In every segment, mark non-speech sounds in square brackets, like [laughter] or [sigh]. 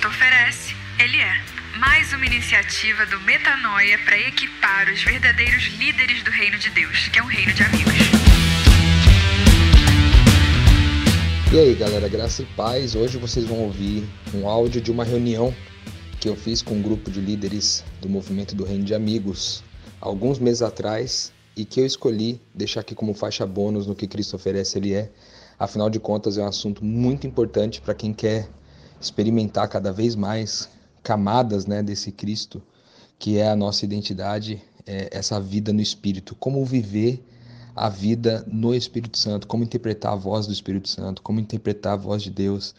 Cristo oferece, Ele é. Mais uma iniciativa do Metanoia para equipar os verdadeiros líderes do reino de Deus, que é um reino de amigos. E aí, galera, graça e paz. Hoje vocês vão ouvir um áudio de uma reunião que eu fiz com um grupo de líderes do movimento do Reino de Amigos alguns meses atrás e que eu escolhi deixar aqui como faixa bônus no que Cristo oferece Ele é. Afinal de contas, é um assunto muito importante para quem quer experimentar cada vez mais camadas né, desse Cristo, que é a nossa identidade, é essa vida no Espírito. Como viver a vida no Espírito Santo, como interpretar a voz do Espírito Santo, como interpretar a voz de Deus,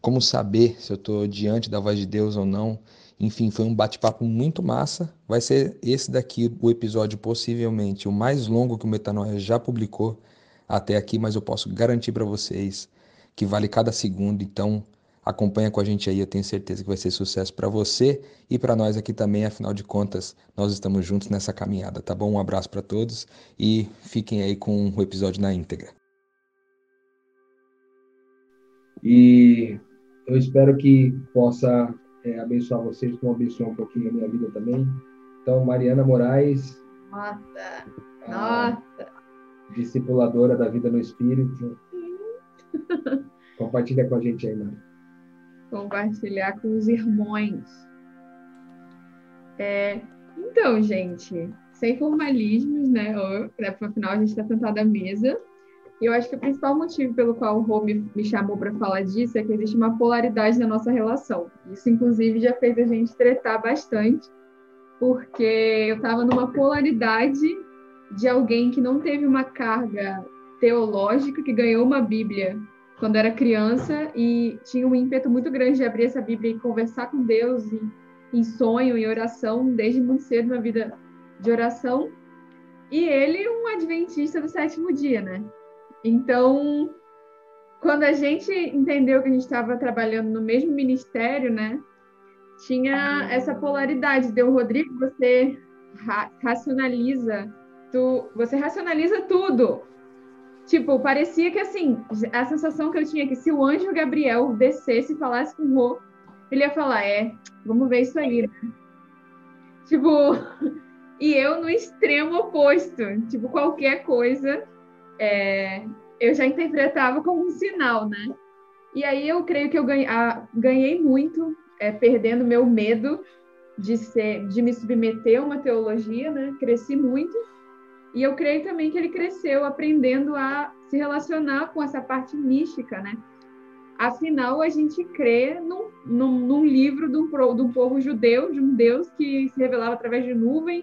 como saber se eu estou diante da voz de Deus ou não. Enfim, foi um bate-papo muito massa. Vai ser esse daqui o episódio, possivelmente o mais longo que o Metanoia já publicou até aqui, mas eu posso garantir para vocês que vale cada segundo. Então, Acompanha com a gente aí, eu tenho certeza que vai ser sucesso para você e para nós aqui também, afinal de contas, nós estamos juntos nessa caminhada, tá bom? Um abraço para todos e fiquem aí com o episódio na íntegra. E eu espero que possa é, abençoar vocês, como abençoar um pouquinho a minha vida também. Então, Mariana Moraes. Nossa! Nossa! Discipuladora da vida no Espírito. Compartilha com a gente aí, Mariana compartilhar com os irmãos. É, então, gente, sem formalismos, né? Afinal, a gente está sentado à mesa. E eu acho que o principal motivo pelo qual o Rô me, me chamou para falar disso é que existe uma polaridade na nossa relação. Isso, inclusive, já fez a gente tretar bastante, porque eu estava numa polaridade de alguém que não teve uma carga teológica, que ganhou uma Bíblia quando era criança e tinha um ímpeto muito grande de abrir essa Bíblia e conversar com Deus em, em sonho e oração desde muito cedo na vida de oração. E ele um adventista do sétimo dia, né? Então, quando a gente entendeu que a gente estava trabalhando no mesmo ministério, né? Tinha essa polaridade. Deu, Rodrigo, você ra racionaliza, tu, você racionaliza tudo. Tipo, parecia que assim, a sensação que eu tinha é que se o anjo Gabriel descesse e falasse com o Rô, ele ia falar: é, vamos ver isso aí, né? Tipo, [laughs] e eu no extremo oposto. Tipo, qualquer coisa é, eu já interpretava como um sinal, né? E aí eu creio que eu ganhei, ganhei muito, é, perdendo meu medo de ser, de me submeter a uma teologia, né? Cresci muito e eu creio também que ele cresceu aprendendo a se relacionar com essa parte mística, né? Afinal, a gente crê num, num, num livro de um, de um, povo judeu, de um Deus que se revelava através de nuvem,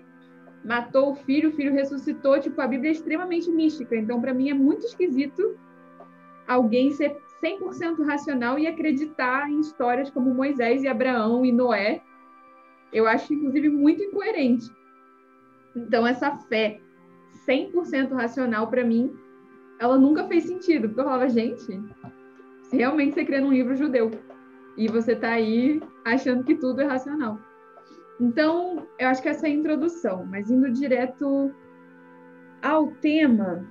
matou o filho, o filho ressuscitou. Tipo, a Bíblia é extremamente mística. Então, para mim, é muito esquisito alguém ser 100% racional e acreditar em histórias como Moisés e Abraão e Noé. Eu acho, inclusive, muito incoerente. Então, essa fé 100% racional para mim, ela nunca fez sentido. Porque eu falava, gente, realmente você crê num livro judeu e você está aí achando que tudo é racional. Então, eu acho que essa é a introdução, mas indo direto ao tema,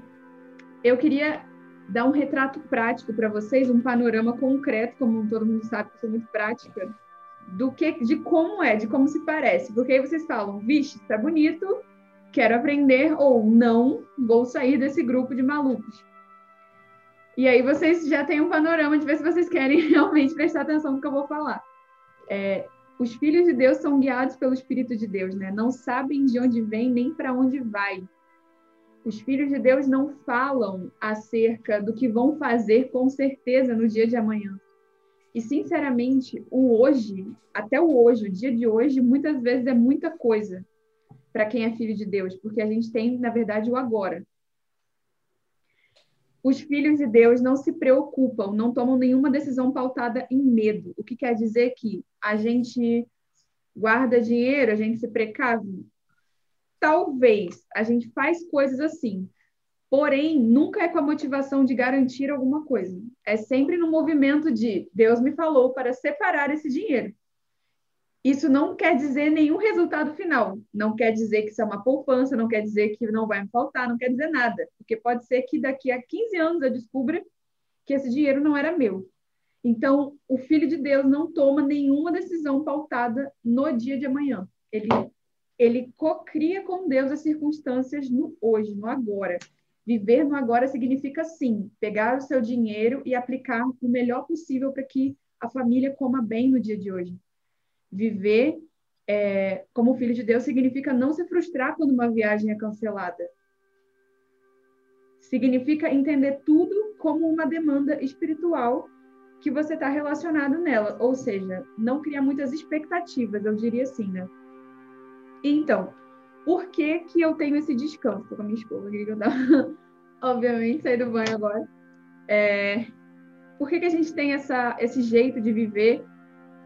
eu queria dar um retrato prático para vocês, um panorama concreto, como todo mundo sabe que eu sou muito prática, do que, de como é, de como se parece. Porque aí vocês falam, vixe, está bonito, quero aprender ou não, vou sair desse grupo de malucos. E aí vocês já têm um panorama de ver se vocês querem [laughs] realmente prestar atenção no que eu vou falar. É, os filhos de Deus são guiados pelo Espírito de Deus, né? Não sabem de onde vem nem para onde vai. Os filhos de Deus não falam acerca do que vão fazer com certeza no dia de amanhã. E, sinceramente, o hoje, até o hoje, o dia de hoje, muitas vezes é muita coisa para quem é filho de Deus, porque a gente tem, na verdade, o agora. Os filhos de Deus não se preocupam, não tomam nenhuma decisão pautada em medo. O que quer dizer que a gente guarda dinheiro, a gente se precave? Talvez a gente faz coisas assim, porém nunca é com a motivação de garantir alguma coisa. É sempre no movimento de Deus me falou para separar esse dinheiro. Isso não quer dizer nenhum resultado final. Não quer dizer que isso é uma poupança, não quer dizer que não vai me faltar, não quer dizer nada. Porque pode ser que daqui a 15 anos eu descubra que esse dinheiro não era meu. Então, o filho de Deus não toma nenhuma decisão pautada no dia de amanhã. Ele, ele cocria com Deus as circunstâncias no hoje, no agora. Viver no agora significa, sim, pegar o seu dinheiro e aplicar o melhor possível para que a família coma bem no dia de hoje. Viver é, como filho de Deus significa não se frustrar quando uma viagem é cancelada. Significa entender tudo como uma demanda espiritual que você está relacionado nela. Ou seja, não criar muitas expectativas, eu diria assim, né? Então, por que, que eu tenho esse descanso? Tô com a minha esposa que eu tava, [laughs] obviamente, saí do banho agora. É, por que, que a gente tem essa, esse jeito de viver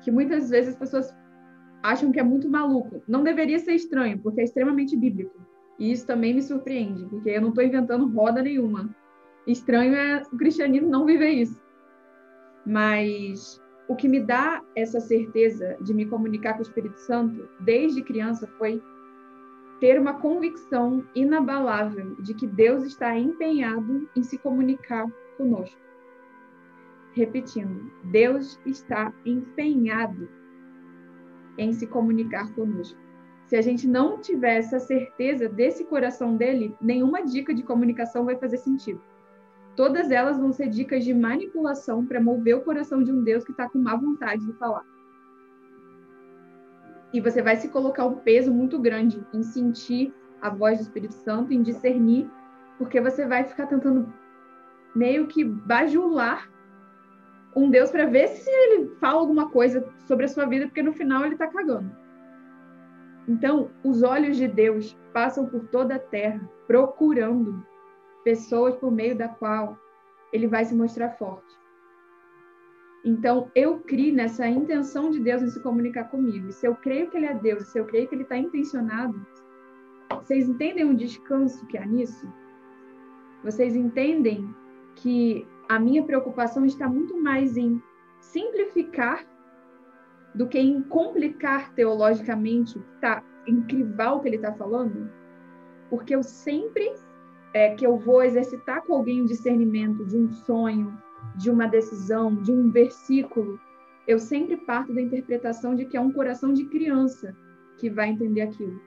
que muitas vezes as pessoas acham que é muito maluco? Não deveria ser estranho, porque é extremamente bíblico. E isso também me surpreende, porque eu não estou inventando roda nenhuma. Estranho é o cristianismo não viver isso. Mas o que me dá essa certeza de me comunicar com o Espírito Santo desde criança foi ter uma convicção inabalável de que Deus está empenhado em se comunicar conosco. Repetindo, Deus está empenhado em se comunicar conosco. Se a gente não tiver essa certeza desse coração dele, nenhuma dica de comunicação vai fazer sentido. Todas elas vão ser dicas de manipulação para mover o coração de um Deus que está com má vontade de falar. E você vai se colocar um peso muito grande em sentir a voz do Espírito Santo, em discernir, porque você vai ficar tentando meio que bajular um Deus para ver se ele fala alguma coisa sobre a sua vida, porque no final ele está cagando. Então, os olhos de Deus passam por toda a terra, procurando pessoas por meio da qual ele vai se mostrar forte. Então, eu criei nessa intenção de Deus em se comunicar comigo. E se eu creio que ele é Deus, se eu creio que ele está intencionado, vocês entendem o descanso que há nisso? Vocês entendem que a minha preocupação está muito mais em simplificar do que em complicar teologicamente, tá, em crivar o que ele está falando? Porque eu sempre é, que eu vou exercitar com alguém o discernimento de um sonho, de uma decisão, de um versículo, eu sempre parto da interpretação de que é um coração de criança que vai entender aquilo.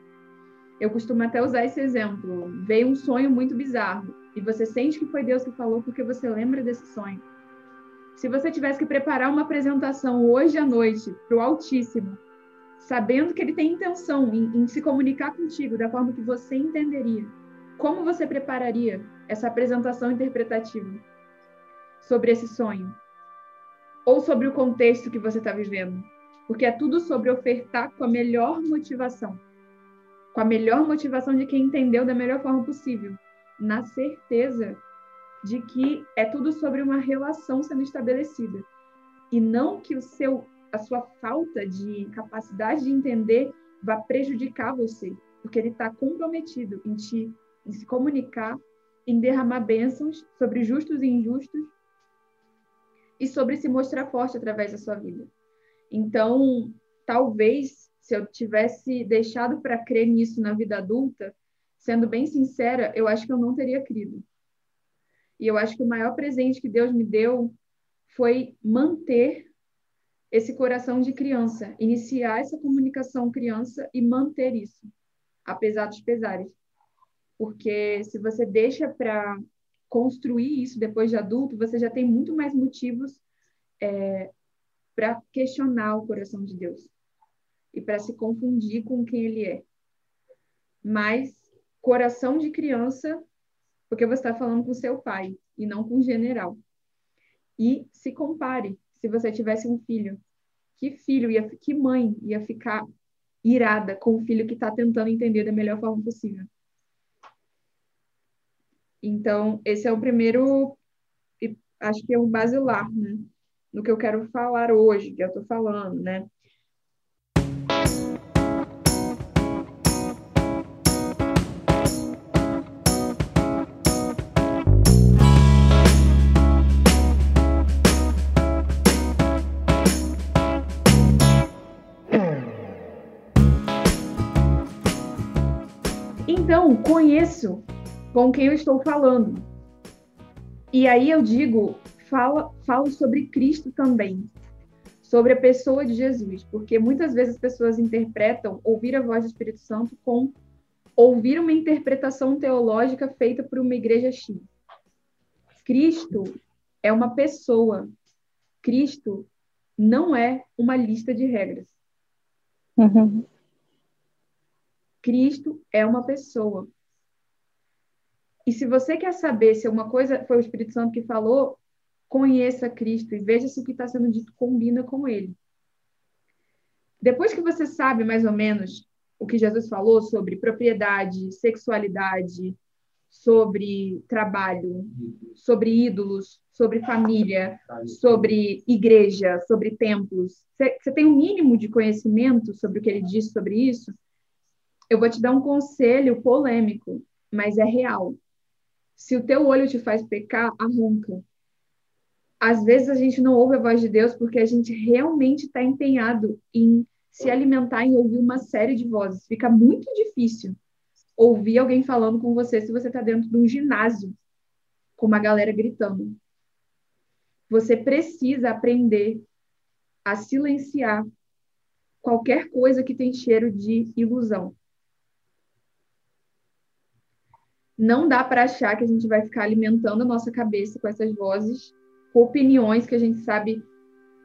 Eu costumo até usar esse exemplo. Veio um sonho muito bizarro e você sente que foi Deus que falou porque você lembra desse sonho. Se você tivesse que preparar uma apresentação hoje à noite para o Altíssimo, sabendo que ele tem intenção em, em se comunicar contigo da forma que você entenderia, como você prepararia essa apresentação interpretativa sobre esse sonho? Ou sobre o contexto que você está vivendo? Porque é tudo sobre ofertar com a melhor motivação. Com a melhor motivação de quem entendeu da melhor forma possível. Na certeza de que é tudo sobre uma relação sendo estabelecida. E não que o seu, a sua falta de capacidade de entender vá prejudicar você. Porque ele está comprometido em te em se comunicar, em derramar bênçãos sobre justos e injustos e sobre se mostrar forte através da sua vida. Então, talvez, se eu tivesse deixado para crer nisso na vida adulta, sendo bem sincera, eu acho que eu não teria crido. E eu acho que o maior presente que Deus me deu foi manter esse coração de criança, iniciar essa comunicação criança e manter isso, apesar dos pesares. Porque se você deixa para construir isso depois de adulto, você já tem muito mais motivos é, para questionar o coração de Deus e para se confundir com quem ele é. Mas coração de criança, porque você está falando com seu pai e não com o general. E se compare, se você tivesse um filho, que filho ia, que mãe ia ficar irada com o filho que está tentando entender da melhor forma possível? Então, esse é o primeiro, acho que é o basilar, né? No que eu quero falar hoje, que eu estou falando, né? Conheço com quem eu estou falando. E aí eu digo fala, falo sobre Cristo também, sobre a pessoa de Jesus, porque muitas vezes as pessoas interpretam ouvir a voz do Espírito Santo com ouvir uma interpretação teológica feita por uma igreja X. Cristo é uma pessoa. Cristo não é uma lista de regras. Uhum. Cristo é uma pessoa. E se você quer saber se uma coisa foi o Espírito Santo que falou, conheça Cristo e veja se o que está sendo dito combina com ele. Depois que você sabe mais ou menos o que Jesus falou sobre propriedade, sexualidade, sobre trabalho, sobre ídolos, sobre família, sobre igreja, sobre templos. Você tem um mínimo de conhecimento sobre o que ele disse sobre isso? Eu vou te dar um conselho polêmico, mas é real. Se o teu olho te faz pecar, arranca. Às vezes a gente não ouve a voz de Deus porque a gente realmente está empenhado em se alimentar e ouvir uma série de vozes. Fica muito difícil ouvir alguém falando com você se você está dentro de um ginásio com uma galera gritando. Você precisa aprender a silenciar qualquer coisa que tem cheiro de ilusão. Não dá para achar que a gente vai ficar alimentando a nossa cabeça com essas vozes, com opiniões que a gente sabe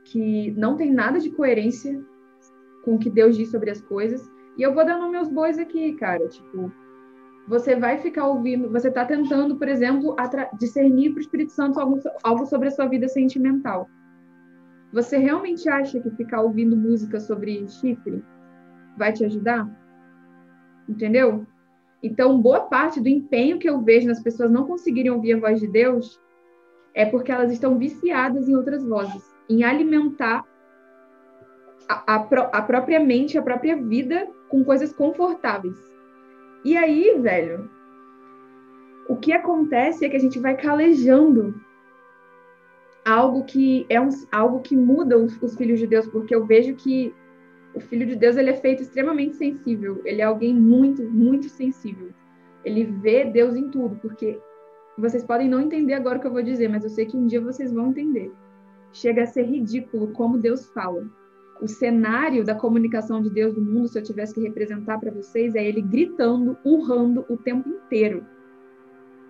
que não tem nada de coerência com o que Deus diz sobre as coisas. E eu vou dando meus bois aqui, cara. Tipo, você vai ficar ouvindo, você está tentando, por exemplo, discernir para o Espírito Santo algo, algo sobre a sua vida sentimental. Você realmente acha que ficar ouvindo música sobre chifre vai te ajudar? Entendeu? Então, boa parte do empenho que eu vejo nas pessoas não conseguirem ouvir a voz de Deus é porque elas estão viciadas em outras vozes, em alimentar a, a, a própria mente, a própria vida com coisas confortáveis. E aí, velho, o que acontece é que a gente vai calejando algo que é um, algo que muda os, os, filhos de Deus, porque eu vejo que o filho de Deus ele é feito extremamente sensível, ele é alguém muito, muito sensível. Ele vê Deus em tudo, porque vocês podem não entender agora o que eu vou dizer, mas eu sei que um dia vocês vão entender. Chega a ser ridículo como Deus fala o cenário da comunicação de Deus no mundo, se eu tivesse que representar para vocês, é ele gritando, urrando o tempo inteiro.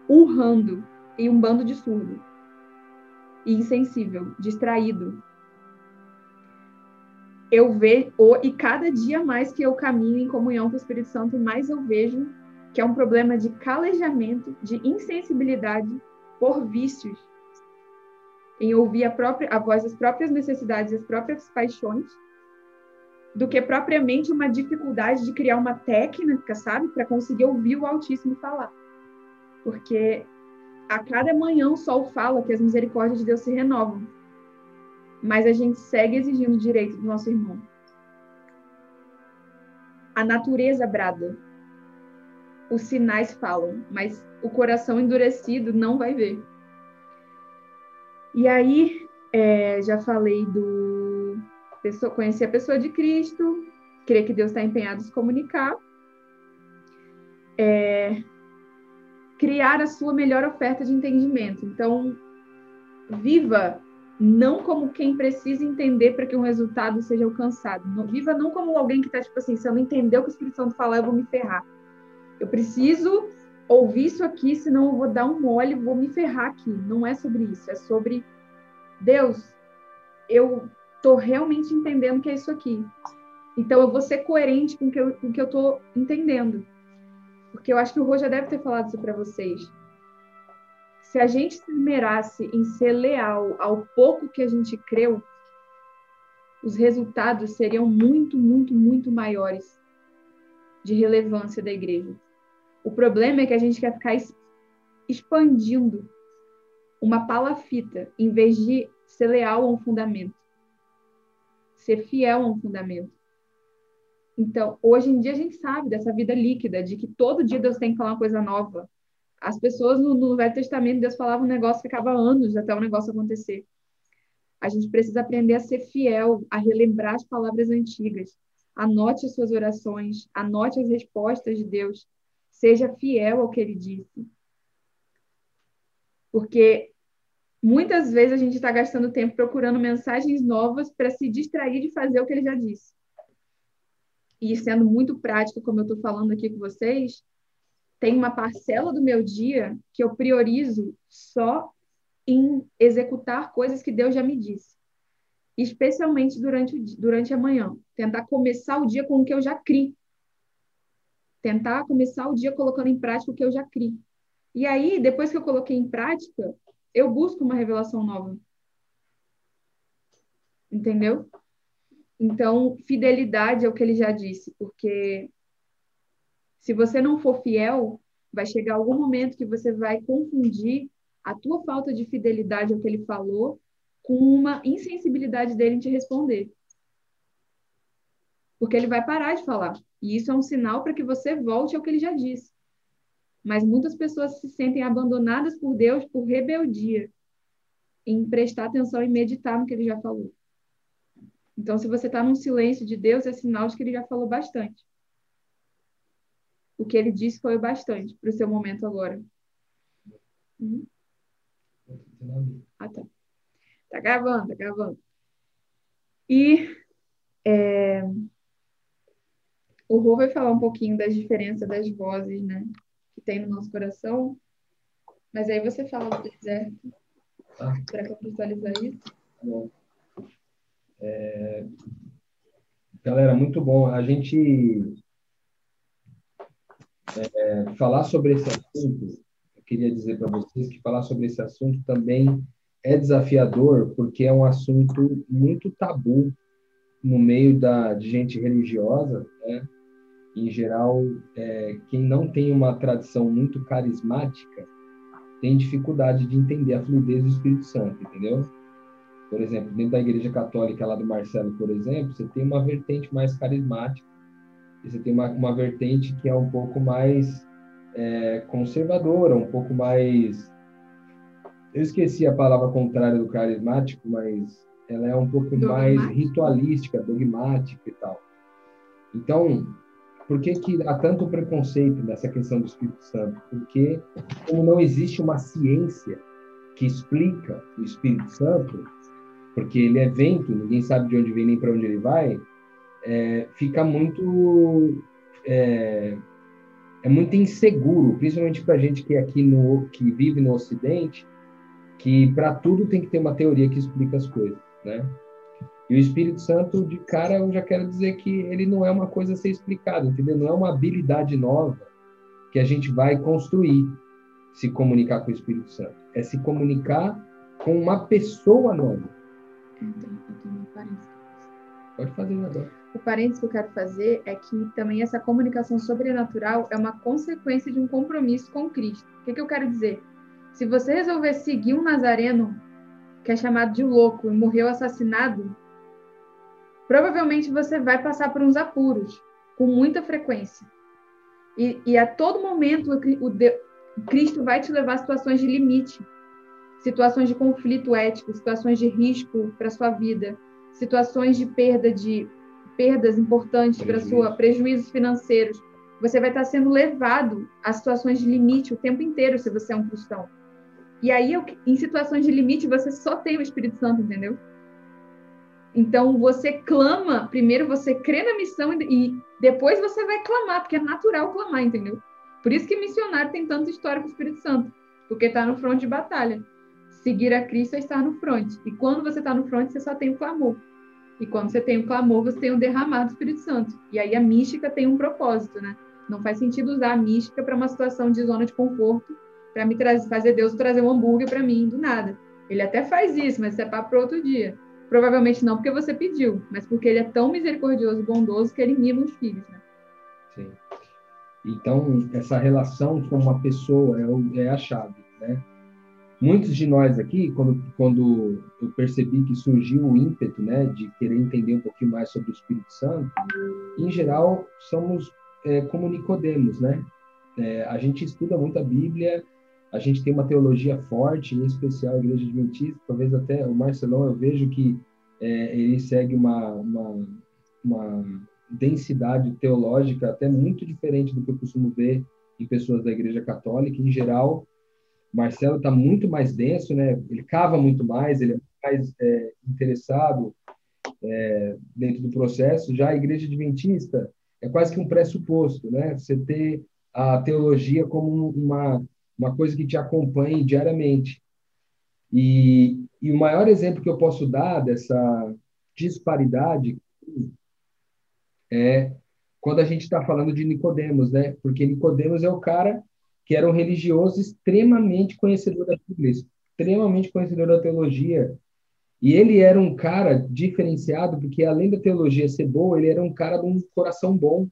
Urrando. E um bando de surdo. E insensível, distraído. Eu vejo, e cada dia mais que eu caminho em comunhão com o Espírito Santo, mais eu vejo que é um problema de calejamento, de insensibilidade por vícios em ouvir a, própria, a voz das próprias necessidades, as próprias paixões, do que propriamente uma dificuldade de criar uma técnica, sabe, para conseguir ouvir o Altíssimo falar. Porque a cada manhã o sol fala que as misericórdias de Deus se renovam, mas a gente segue exigindo direito do nosso irmão. A natureza brada, os sinais falam, mas o coração endurecido não vai ver. E aí, é, já falei do pessoa, conhecer a pessoa de Cristo, crer que Deus está empenhado em se comunicar, é, criar a sua melhor oferta de entendimento. Então, viva não como quem precisa entender para que um resultado seja alcançado. Não, viva não como alguém que está, tipo assim, se eu não entender o que o Espírito Santo fala, eu vou me ferrar. Eu preciso ouvir isso aqui, senão eu vou dar um mole, vou me ferrar aqui. Não é sobre isso, é sobre Deus, eu estou realmente entendendo que é isso aqui. Então eu vou ser coerente com o que eu estou entendendo. Porque eu acho que o Rô já deve ter falado isso para vocês. Se a gente se esmerasse em ser leal ao pouco que a gente creu, os resultados seriam muito, muito, muito maiores de relevância da igreja. O problema é que a gente quer ficar expandindo uma palafita em vez de ser leal a um fundamento, ser fiel a um fundamento. Então, hoje em dia a gente sabe dessa vida líquida, de que todo dia Deus tem que falar uma coisa nova. As pessoas no, no Velho Testamento, Deus falava um negócio, ficava anos até o negócio acontecer. A gente precisa aprender a ser fiel, a relembrar as palavras antigas. Anote as suas orações, anote as respostas de Deus. Seja fiel ao que ele disse. Porque muitas vezes a gente está gastando tempo procurando mensagens novas para se distrair de fazer o que ele já disse. E sendo muito prático, como eu estou falando aqui com vocês, tem uma parcela do meu dia que eu priorizo só em executar coisas que Deus já me disse. Especialmente durante, durante a manhã. Tentar começar o dia com o que eu já criei. Tentar começar o dia colocando em prática o que eu já criei. E aí, depois que eu coloquei em prática, eu busco uma revelação nova. Entendeu? Então, fidelidade é o que ele já disse, porque se você não for fiel, vai chegar algum momento que você vai confundir a tua falta de fidelidade ao que ele falou com uma insensibilidade dele em te responder. Porque ele vai parar de falar. E isso é um sinal para que você volte ao que ele já disse. Mas muitas pessoas se sentem abandonadas por Deus por rebeldia em prestar atenção e meditar no que ele já falou. Então, se você está num silêncio de Deus, é sinal de que ele já falou bastante. O que ele disse foi o bastante para o seu momento agora. Uhum. Ah, tá. Tá gravando, tá gravando. E é, o Rô vai falar um pouquinho das diferenças das vozes, né? Que tem no nosso coração. Mas aí você fala do deserto. Tá. Para contextualizar isso. Bom. É... Galera, muito bom. A gente é, falar sobre esse assunto, eu queria dizer para vocês que falar sobre esse assunto também é desafiador, porque é um assunto muito tabu no meio da, de gente religiosa, né? Em geral, é, quem não tem uma tradição muito carismática tem dificuldade de entender a fluidez do Espírito Santo, entendeu? Por exemplo, dentro da Igreja Católica lá do Marcelo, por exemplo, você tem uma vertente mais carismática e você tem uma, uma vertente que é um pouco mais é, conservadora, um pouco mais. Eu esqueci a palavra contrária do carismático, mas ela é um pouco mais ritualística, dogmática e tal. Então, por que, que há tanto preconceito nessa questão do Espírito Santo? Porque, como não existe uma ciência que explica o Espírito Santo, porque ele é vento, ninguém sabe de onde vem nem para onde ele vai, é, fica muito é, é, muito inseguro, principalmente para a gente que é aqui no que vive no Ocidente, que para tudo tem que ter uma teoria que explica as coisas, né? E o Espírito Santo, de cara, eu já quero dizer que ele não é uma coisa a ser explicada, entendeu? Não é uma habilidade nova que a gente vai construir se comunicar com o Espírito Santo. É se comunicar com uma pessoa nova. Pode fazer agora. O parênteses que eu quero fazer é que também essa comunicação sobrenatural é uma consequência de um compromisso com Cristo. O que, que eu quero dizer? Se você resolver seguir um nazareno que é chamado de louco e morreu assassinado, provavelmente você vai passar por uns apuros com muita frequência. E, e a todo momento o, Cristo vai te levar a situações de limite, situações de conflito ético, situações de risco para sua vida, situações de perda de perdas importantes para sua prejuízos financeiros. Você vai estar sendo levado a situações de limite o tempo inteiro se você é um cristão. E aí, em situações de limite, você só tem o Espírito Santo, entendeu? Então, você clama, primeiro você crê na missão e depois você vai clamar, porque é natural clamar, entendeu? Por isso que missionário tem tanta história com o Espírito Santo, porque está no front de batalha. Seguir a Cristo é estar no front. E quando você está no front, você só tem o clamor. E quando você tem o clamor, você tem o derramado do Espírito Santo. E aí a mística tem um propósito, né? Não faz sentido usar a mística para uma situação de zona de conforto, para me trazer, fazer Deus trazer um hambúrguer para mim do nada. Ele até faz isso, mas isso é para outro dia. Provavelmente não porque você pediu, mas porque ele é tão misericordioso e bondoso que ele mima os filhos, né? Sim. Então, essa relação com uma pessoa é, é a chave, né? Muitos de nós aqui, quando, quando eu percebi que surgiu o ímpeto, né, de querer entender um pouquinho mais sobre o Espírito Santo, em geral somos é, como Nicodemos, né? É, a gente estuda muito a Bíblia, a gente tem uma teologia forte, em especial a Igreja Adventista, talvez até o Marcelão, eu vejo que é, ele segue uma, uma, uma densidade teológica até muito diferente do que eu costumo ver em pessoas da Igreja Católica. Em geral, Marcelo está muito mais denso, né? Ele cava muito mais, ele é mais é, interessado é, dentro do processo. Já a Igreja Adventista é quase que um pressuposto, né? Você ter a teologia como uma uma coisa que te acompanhe diariamente. E, e o maior exemplo que eu posso dar dessa disparidade é quando a gente está falando de Nicodemos, né? Porque Nicodemos é o cara que era um religioso extremamente conhecedor da Bíblia, extremamente conhecedor da teologia. E ele era um cara diferenciado porque além da teologia ser boa, ele era um cara de um coração bom.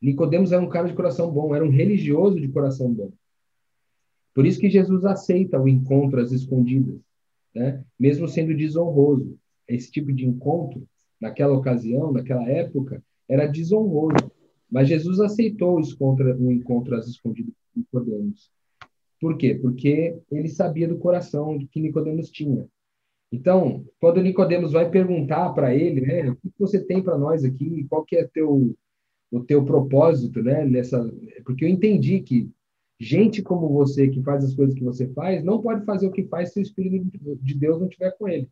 Nicodemos era um cara de coração bom, era um religioso de coração bom. Por isso que Jesus aceita o encontro às escondidas, né? mesmo sendo desonroso. Esse tipo de encontro, naquela ocasião, naquela época, era desonroso. Mas Jesus aceitou o encontro, o encontro às escondidas Nicodemos. Por quê? Porque ele sabia do coração que Nicodemos tinha. Então, quando Nicodemos vai perguntar para ele, né, o que você tem para nós aqui? Qual que é teu o teu propósito, né, nessa porque eu entendi que gente como você que faz as coisas que você faz não pode fazer o que faz se o Espírito de Deus não estiver com ele.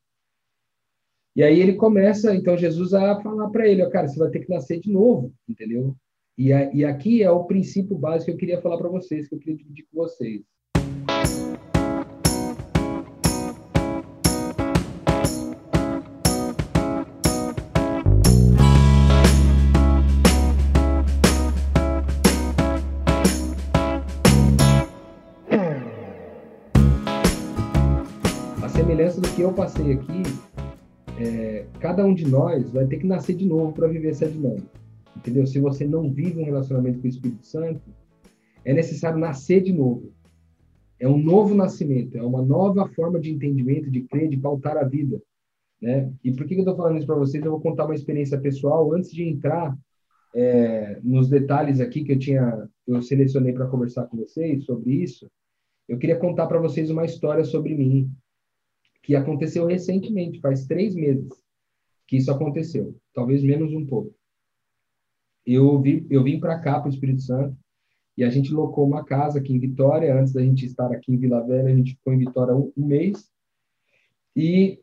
E aí ele começa, então Jesus a falar para ele, ó, cara, você vai ter que nascer de novo, entendeu? E, a, e aqui é o princípio básico que eu queria falar para vocês, que eu queria dividir com vocês. semelhança do que eu passei aqui, é, cada um de nós vai ter que nascer de novo para viver essa dinâmica. Entendeu? Se você não vive um relacionamento com o Espírito Santo, é necessário nascer de novo. É um novo nascimento, é uma nova forma de entendimento, de crer, de pautar a vida. Né? E por que eu estou falando isso para vocês? Eu vou contar uma experiência pessoal antes de entrar é, nos detalhes aqui que eu tinha, eu selecionei para conversar com vocês sobre isso. Eu queria contar para vocês uma história sobre mim, que aconteceu recentemente, faz três meses que isso aconteceu, talvez menos um pouco. Eu, vi, eu vim para cá, para o Espírito Santo, e a gente locou uma casa aqui em Vitória. Antes da gente estar aqui em Vila Velha, a gente ficou em Vitória um, um mês. E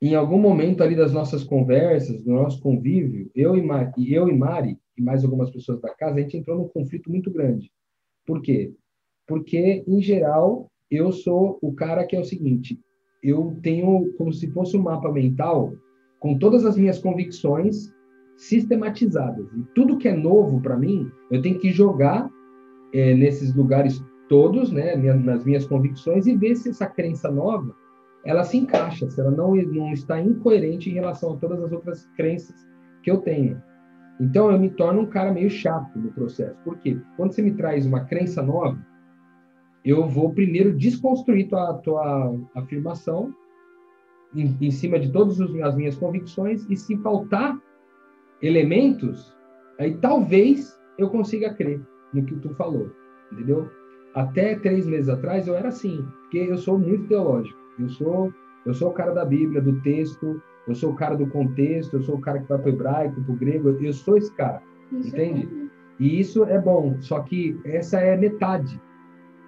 em algum momento ali das nossas conversas, do nosso convívio, eu e, eu e Mari, e mais algumas pessoas da casa, a gente entrou num conflito muito grande. Por quê? Porque, em geral, eu sou o cara que é o seguinte: eu tenho como se fosse um mapa mental com todas as minhas convicções sistematizadas. E tudo que é novo para mim, eu tenho que jogar é, nesses lugares todos, né, nas minhas convicções e ver se essa crença nova ela se encaixa, se ela não, não está incoerente em relação a todas as outras crenças que eu tenho. Então eu me torno um cara meio chato no processo. Por quê? Quando você me traz uma crença nova, eu vou primeiro desconstruir tua, tua afirmação em, em cima de todas as minhas convicções e se faltar elementos, aí talvez eu consiga crer no que tu falou, entendeu? Até três meses atrás eu era assim, porque eu sou muito teológico. Eu sou, eu sou o cara da Bíblia, do texto, eu sou o cara do contexto, eu sou o cara que vai para o hebraico, para o grego, eu sou esse cara, isso entende? É e isso é bom, só que essa é metade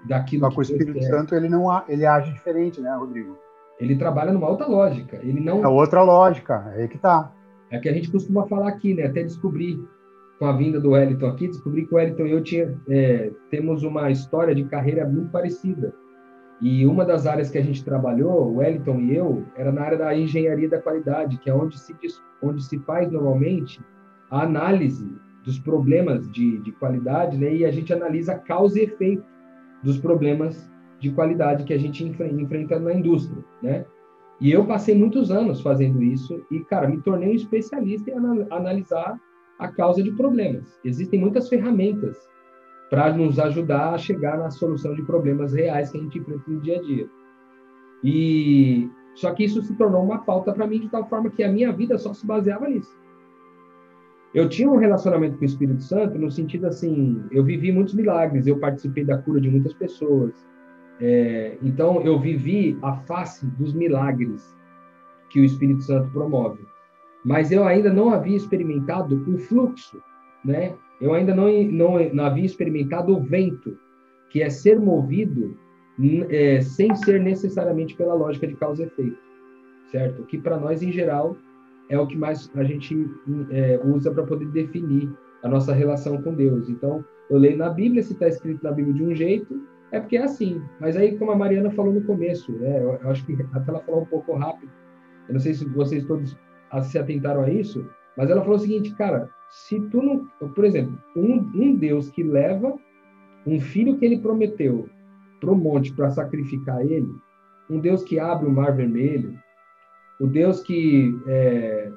daquilo Só que o Espírito Santo ele não ele age diferente, né, Rodrigo? Ele trabalha numa outra lógica. Ele não é outra lógica, é aí que tá. É que a gente costuma falar aqui, né? Até descobrir com a vinda do Wellington aqui, descobri que o Wellington e eu tinha, é, temos uma história de carreira muito parecida. E uma das áreas que a gente trabalhou, o Wellington e eu, era na área da engenharia da qualidade, que é onde se, onde se faz normalmente a análise dos problemas de, de qualidade, né? E a gente analisa causa e efeito dos problemas de qualidade que a gente enfrenta na indústria, né? E eu passei muitos anos fazendo isso e, cara, me tornei um especialista em analisar a causa de problemas. Existem muitas ferramentas para nos ajudar a chegar na solução de problemas reais que a gente enfrenta no dia a dia. E só que isso se tornou uma pauta para mim de tal forma que a minha vida só se baseava nisso. Eu tinha um relacionamento com o Espírito Santo no sentido assim, eu vivi muitos milagres, eu participei da cura de muitas pessoas. É, então, eu vivi a face dos milagres que o Espírito Santo promove. Mas eu ainda não havia experimentado o fluxo, né? Eu ainda não, não, não havia experimentado o vento, que é ser movido é, sem ser necessariamente pela lógica de causa e efeito, certo? Que para nós, em geral, é o que mais a gente é, usa para poder definir a nossa relação com Deus. Então, eu leio na Bíblia, se está escrito na Bíblia de um jeito, é porque é assim. Mas aí, como a Mariana falou no começo, né, eu, eu acho que até ela falou um pouco rápido, eu não sei se vocês todos se atentaram a isso, mas ela falou o seguinte, cara, se tu não, por exemplo, um, um Deus que leva um filho que ele prometeu para o monte para sacrificar ele, um Deus que abre o mar vermelho, o Deus que é,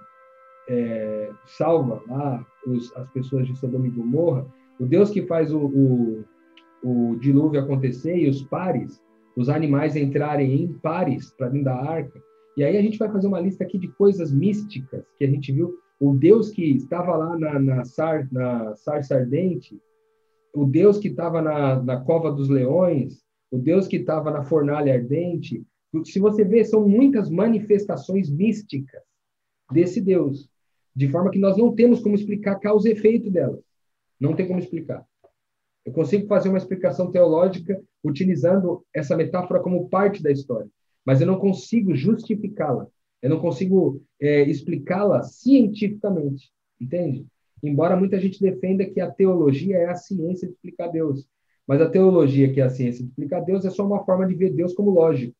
é, salva lá os, as pessoas de Sodoma e Gomorra, o Deus que faz o, o, o dilúvio acontecer e os pares, os animais entrarem em pares para dentro da arca. E aí a gente vai fazer uma lista aqui de coisas místicas que a gente viu. O Deus que estava lá na, na, sar, na sarça ardente, o Deus que estava na, na cova dos leões, o Deus que estava na fornalha ardente. Se você vê, são muitas manifestações místicas desse Deus, de forma que nós não temos como explicar causa e efeito delas. Não tem como explicar. Eu consigo fazer uma explicação teológica utilizando essa metáfora como parte da história, mas eu não consigo justificá-la. Eu não consigo é, explicá-la cientificamente, entende? Embora muita gente defenda que a teologia é a ciência de explicar Deus, mas a teologia, que é a ciência de explicar Deus, é só uma forma de ver Deus como lógico.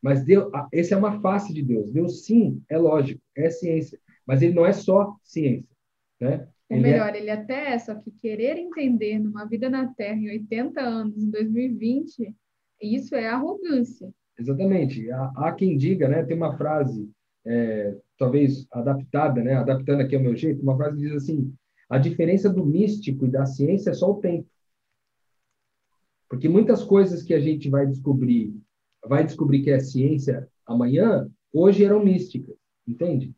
Mas Deus, é uma face de Deus. Deus, sim, é lógico, é ciência, mas ele não é só ciência, né? Ou ele é melhor, é... ele até é, só que querer entender numa vida na Terra em 80 anos, em 2020, isso é arrogância. Exatamente. Há, há quem diga, né? Tem uma frase, é, talvez adaptada, né? Adaptando aqui ao meu jeito, uma frase que diz assim: a diferença do místico e da ciência é só o tempo. Porque muitas coisas que a gente vai descobrir, vai descobrir que é ciência amanhã, hoje eram místicas, entende?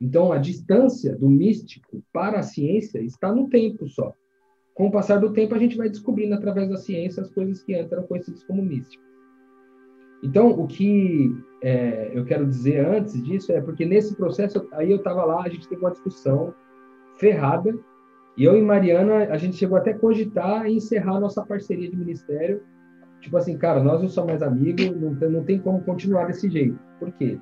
Então, a distância do místico para a ciência está no tempo só. Com o passar do tempo, a gente vai descobrindo através da ciência as coisas que antes eram conhecidas como místicas. Então, o que é, eu quero dizer antes disso é porque nesse processo, aí eu estava lá, a gente teve uma discussão ferrada, e eu e Mariana, a gente chegou até a cogitar encerrar nossa parceria de ministério. Tipo assim, cara, nós não somos mais amigos, não não tem como continuar desse jeito. Por quê?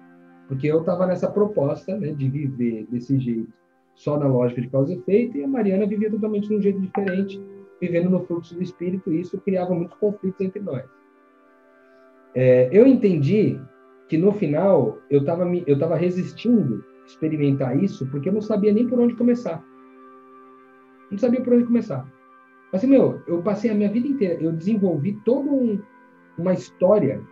Porque eu estava nessa proposta né, de viver desse jeito, só na lógica de causa e efeito, e a Mariana vivia totalmente de um jeito diferente, vivendo no fluxo do espírito, e isso criava muitos conflitos entre nós. É, eu entendi que no final eu estava eu tava resistindo experimentar isso, porque eu não sabia nem por onde começar. Não sabia por onde começar. Assim, meu, eu passei a minha vida inteira, eu desenvolvi toda um, uma história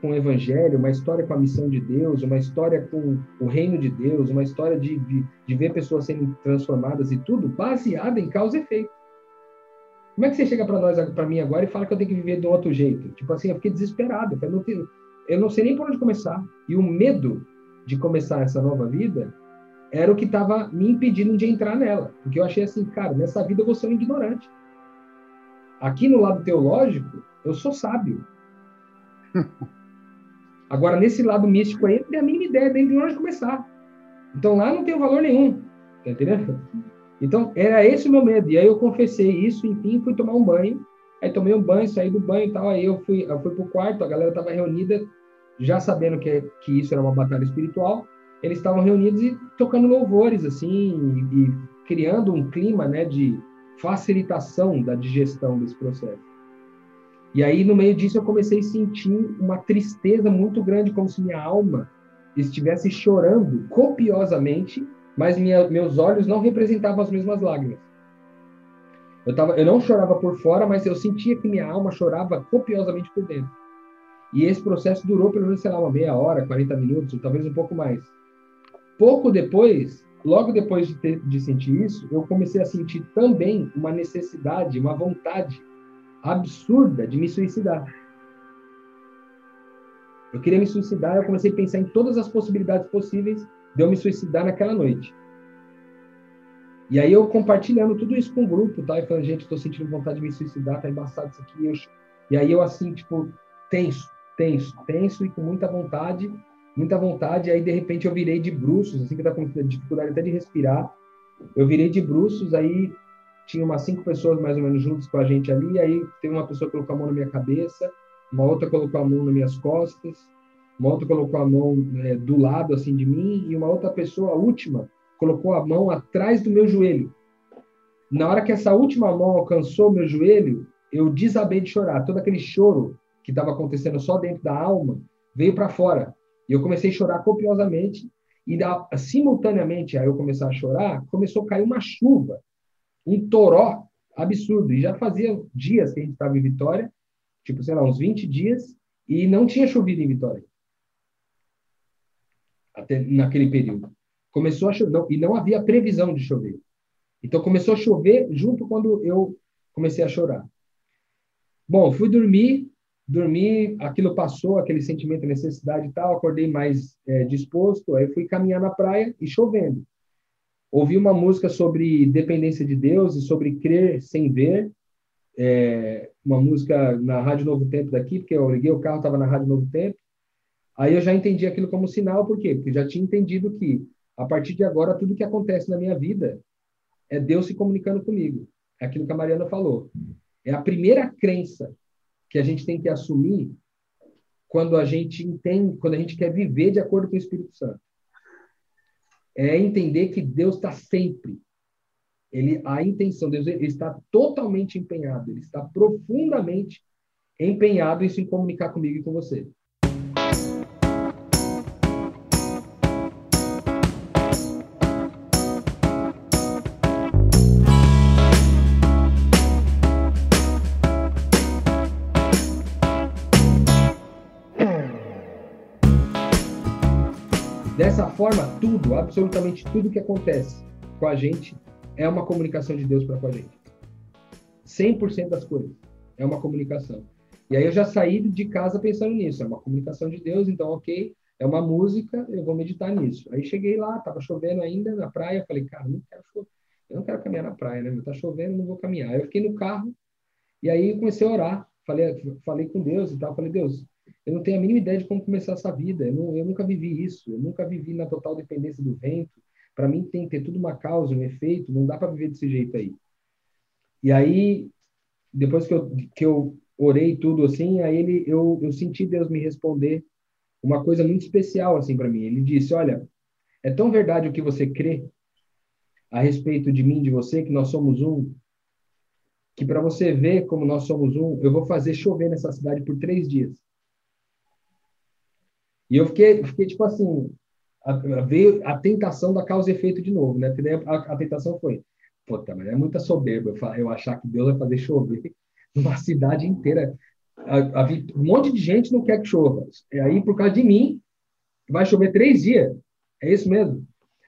com o Evangelho, uma história com a missão de Deus, uma história com o reino de Deus, uma história de, de, de ver pessoas sendo transformadas e tudo baseada em causa e efeito. Como é que você chega para nós, para mim agora e fala que eu tenho que viver de um outro jeito? Tipo assim, eu fiquei desesperado, eu não, tenho, eu não sei nem por onde começar. E o medo de começar essa nova vida era o que estava me impedindo de entrar nela, porque eu achei assim, cara, nessa vida eu vou ser um ignorante. Aqui no lado teológico, eu sou sábio. [laughs] Agora, nesse lado místico aí, eu tenho a mínima ideia nem de onde começar. Então, lá não tem valor nenhum. Tá entendendo? Então, era esse o meu medo. E aí eu confessei isso, enfim, fui tomar um banho. Aí tomei um banho, saí do banho e tal. Aí eu fui, eu fui pro quarto, a galera estava reunida, já sabendo que, que isso era uma batalha espiritual. Eles estavam reunidos e tocando louvores, assim, e, e criando um clima, né, de facilitação da digestão desse processo. E aí, no meio disso, eu comecei a sentir uma tristeza muito grande, como se minha alma estivesse chorando copiosamente, mas minha, meus olhos não representavam as mesmas lágrimas. Eu, tava, eu não chorava por fora, mas eu sentia que minha alma chorava copiosamente por dentro. E esse processo durou pelo menos, sei lá, uma meia hora, 40 minutos, ou talvez um pouco mais. Pouco depois, logo depois de, ter, de sentir isso, eu comecei a sentir também uma necessidade, uma vontade absurda de me suicidar. Eu queria me suicidar, eu comecei a pensar em todas as possibilidades possíveis de eu me suicidar naquela noite. E aí eu compartilhando tudo isso com o grupo, tá? E falando, gente, estou sentindo vontade de me suicidar, tá embaçado isso aqui. Eu... E aí eu assim, tipo, tenso, tenso, tenso e com muita vontade, muita vontade. E aí de repente eu virei de bruços, assim que tava com dificuldade até de respirar. Eu virei de bruços, aí tinha umas cinco pessoas mais ou menos juntas com a gente ali, aí teve uma pessoa que colocou a mão na minha cabeça, uma outra colocou a mão nas minhas costas, uma outra colocou a mão é, do lado assim de mim e uma outra pessoa, a última, colocou a mão atrás do meu joelho. Na hora que essa última mão alcançou meu joelho, eu desabei de chorar. Todo aquele choro que estava acontecendo só dentro da alma veio para fora. E eu comecei a chorar copiosamente e da, simultaneamente a eu começar a chorar, começou a cair uma chuva, um toró absurdo. E já fazia dias que a gente estava em Vitória, tipo, sei lá, uns 20 dias, e não tinha chovido em Vitória. Até naquele período. Começou a chover, não, e não havia previsão de chover. Então começou a chover junto quando eu comecei a chorar. Bom, fui dormir, dormi, aquilo passou, aquele sentimento de necessidade e tal, acordei mais é, disposto, aí fui caminhar na praia e chovendo. Ouvi uma música sobre dependência de Deus e sobre crer sem ver, é, uma música na Rádio Novo Tempo daqui, porque eu liguei o carro, estava na Rádio Novo Tempo, aí eu já entendi aquilo como sinal, por quê? Porque já tinha entendido que, a partir de agora, tudo que acontece na minha vida é Deus se comunicando comigo. É aquilo que a Mariana falou. É a primeira crença que a gente tem que assumir quando a gente entende, quando a gente quer viver de acordo com o Espírito Santo. É entender que Deus está sempre. Ele, a intenção, Deus ele está totalmente empenhado, ele está profundamente empenhado em se comunicar comigo e com você. Forma, tudo, absolutamente tudo que acontece com a gente é uma comunicação de Deus para com a gente. 100% das coisas é uma comunicação. E aí eu já saí de casa pensando nisso, é uma comunicação de Deus, então ok, é uma música, eu vou meditar nisso. Aí cheguei lá, tava chovendo ainda na praia, falei, cara, não quero eu não quero caminhar na praia, né? Tá chovendo, não vou caminhar. Aí eu fiquei no carro e aí comecei a orar, falei, falei com Deus e tal, falei, Deus, eu não tenho a mínima ideia de como começar essa vida. Eu, não, eu nunca vivi isso. Eu nunca vivi na total dependência do vento. Para mim tem que ter tudo uma causa, um efeito. Não dá para viver desse jeito aí. E aí, depois que eu, que eu orei tudo assim, aí ele, eu, eu senti Deus me responder uma coisa muito especial assim para mim. Ele disse: Olha, é tão verdade o que você crê a respeito de mim, de você, que nós somos um, que para você ver como nós somos um, eu vou fazer chover nessa cidade por três dias. E eu fiquei, fiquei tipo assim, a, a, veio a tentação da causa e efeito de novo, né? A, a tentação foi, puta, mas é muita soberba eu, eu achar que Deus vai fazer chover [laughs] numa cidade inteira. A, um monte de gente não quer que chova. E aí, por causa de mim, vai chover três dias. É isso mesmo.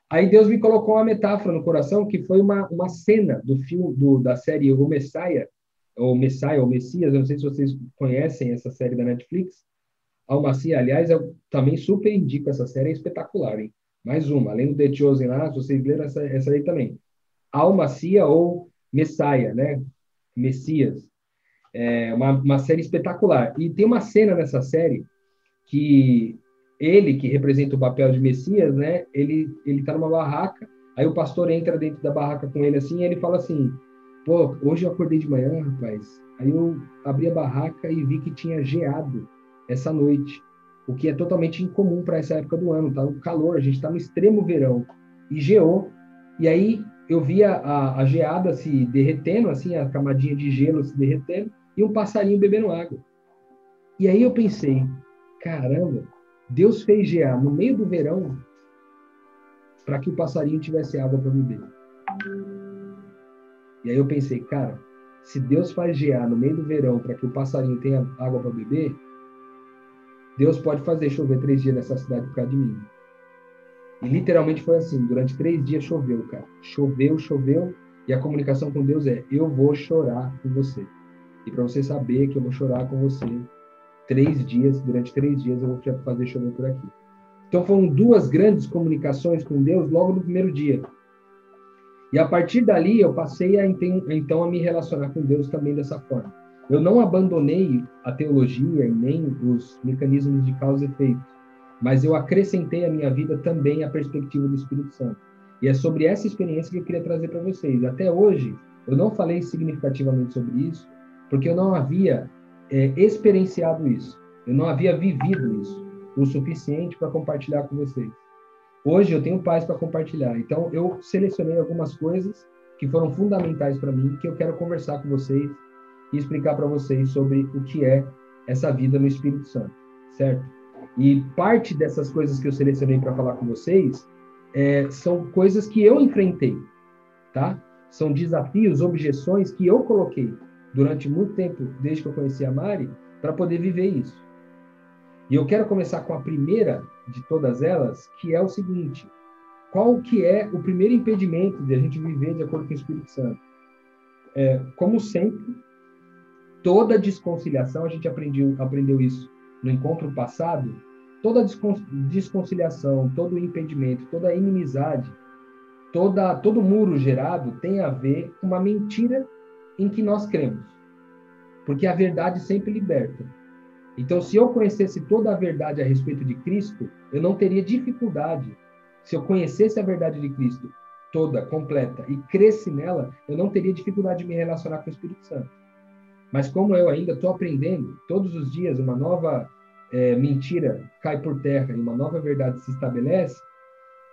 Aí Deus me colocou uma metáfora no coração que foi uma, uma cena do filme do, da série O Messiah, ou Messiah, ou Messias, eu não sei se vocês conhecem essa série da Netflix, Almacia, aliás, eu também super indico essa série, é espetacular, hein? Mais uma, além do The Chosen lá, vocês leram essa, essa aí também. Almacia ou Messiah, né? Messias. É uma, uma série espetacular. E tem uma cena nessa série que ele, que representa o papel de Messias, né? Ele, ele tá numa barraca, aí o pastor entra dentro da barraca com ele assim, e ele fala assim, pô, hoje eu acordei de manhã, rapaz, aí eu abri a barraca e vi que tinha geado essa noite, o que é totalmente incomum para essa época do ano. Tá no calor, a gente está no extremo verão e geou. E aí eu via a, a geada se derretendo, assim, a camadinha de gelo se derretendo e um passarinho bebendo água. E aí eu pensei, caramba, Deus fez gear no meio do verão para que o passarinho tivesse água para beber. E aí eu pensei, cara, se Deus faz gear no meio do verão para que o passarinho tenha água para beber, Deus pode fazer chover três dias nessa cidade por causa de mim. E literalmente foi assim, durante três dias choveu, cara. Choveu, choveu, e a comunicação com Deus é: eu vou chorar com você. E para você saber que eu vou chorar com você, três dias, durante três dias eu vou fazer chover por aqui. Então foram duas grandes comunicações com Deus logo no primeiro dia. E a partir dali eu passei a então a me relacionar com Deus também dessa forma. Eu não abandonei a teologia e nem os mecanismos de causa e efeito, mas eu acrescentei à minha vida também a perspectiva do Espírito Santo. E é sobre essa experiência que eu queria trazer para vocês. Até hoje, Eu não falei significativamente sobre isso, porque eu não havia é, experienciado isso. Eu não havia vivido isso o suficiente para compartilhar com vocês. Hoje eu tenho paz para compartilhar. Então eu selecionei algumas coisas que foram fundamentais para mim, que eu quero conversar com vocês e explicar para vocês sobre o que é essa vida no Espírito Santo, certo? E parte dessas coisas que eu selecionei para falar com vocês é, são coisas que eu enfrentei, tá? São desafios, objeções que eu coloquei durante muito tempo, desde que eu conheci a Mari, para poder viver isso. E eu quero começar com a primeira de todas elas, que é o seguinte: qual que é o primeiro impedimento de a gente viver de acordo com o Espírito Santo? É, como sempre, toda desconciliação, a gente aprendeu, aprendeu isso no encontro passado, toda desconciliação, todo impedimento, toda inimizade, toda, todo muro gerado tem a ver com uma mentira em que nós cremos. Porque a verdade sempre liberta. Então, se eu conhecesse toda a verdade a respeito de Cristo, eu não teria dificuldade. Se eu conhecesse a verdade de Cristo toda, completa, e cresce nela, eu não teria dificuldade de me relacionar com o Espírito Santo. Mas como eu ainda estou aprendendo, todos os dias uma nova é, mentira cai por terra e uma nova verdade se estabelece,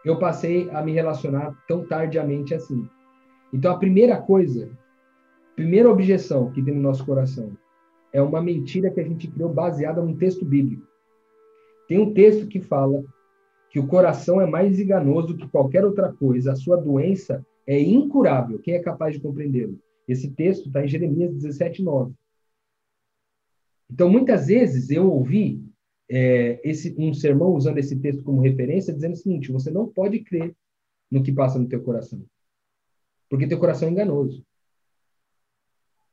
eu passei a me relacionar tão tardiamente assim. Então, a primeira coisa, primeira objeção que tem no nosso coração, é uma mentira que a gente criou baseada num texto bíblico. Tem um texto que fala que o coração é mais enganoso que qualquer outra coisa, a sua doença é incurável. Quem é capaz de compreendê-lo? Esse texto está em Jeremias 17, 9. Então, muitas vezes eu ouvi é, esse, um sermão usando esse texto como referência, dizendo o seguinte: você não pode crer no que passa no teu coração, porque teu coração é enganoso.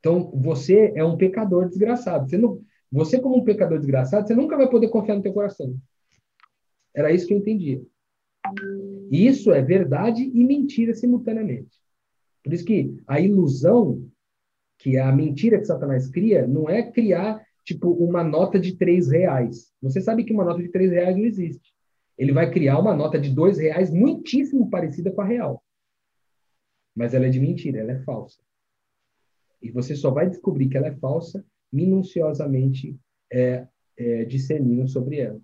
Então, você é um pecador desgraçado. Você, não, você como um pecador desgraçado, você nunca vai poder confiar no teu coração. Era isso que eu entendia. E isso é verdade e mentira simultaneamente. Por isso que a ilusão, que é a mentira que Satanás cria, não é criar tipo uma nota de três reais. Você sabe que uma nota de três reais não existe. Ele vai criar uma nota de dois reais muitíssimo parecida com a real. Mas ela é de mentira, ela é falsa. E você só vai descobrir que ela é falsa minuciosamente é, é, discernindo sobre ela.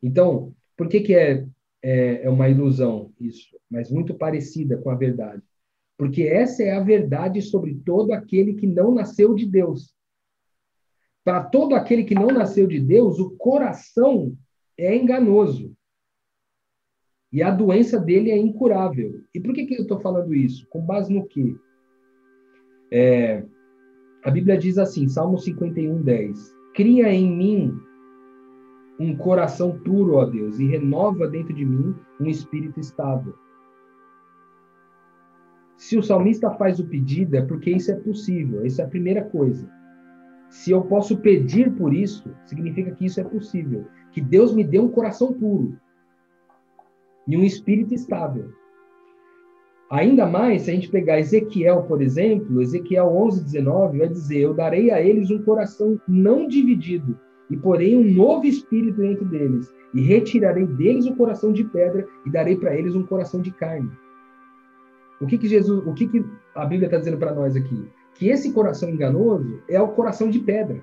Então, por que, que é, é, é uma ilusão isso? Mas muito parecida com a verdade. Porque essa é a verdade sobre todo aquele que não nasceu de Deus. Para todo aquele que não nasceu de Deus, o coração é enganoso. E a doença dele é incurável. E por que, que eu estou falando isso? Com base no quê? É, a Bíblia diz assim, Salmo 51, 10. Cria em mim um coração puro, ó Deus, e renova dentro de mim um espírito estável. Se o salmista faz o pedido, é porque isso é possível. Isso é a primeira coisa. Se eu posso pedir por isso, significa que isso é possível. Que Deus me dê um coração puro e um espírito estável. Ainda mais, se a gente pegar Ezequiel, por exemplo, Ezequiel 11, 19, vai dizer: Eu darei a eles um coração não dividido, e porém um novo espírito dentro deles, e retirarei deles o coração de pedra, e darei para eles um coração de carne. O que, que Jesus, o que, que a Bíblia está dizendo para nós aqui? Que esse coração enganoso é o coração de pedra.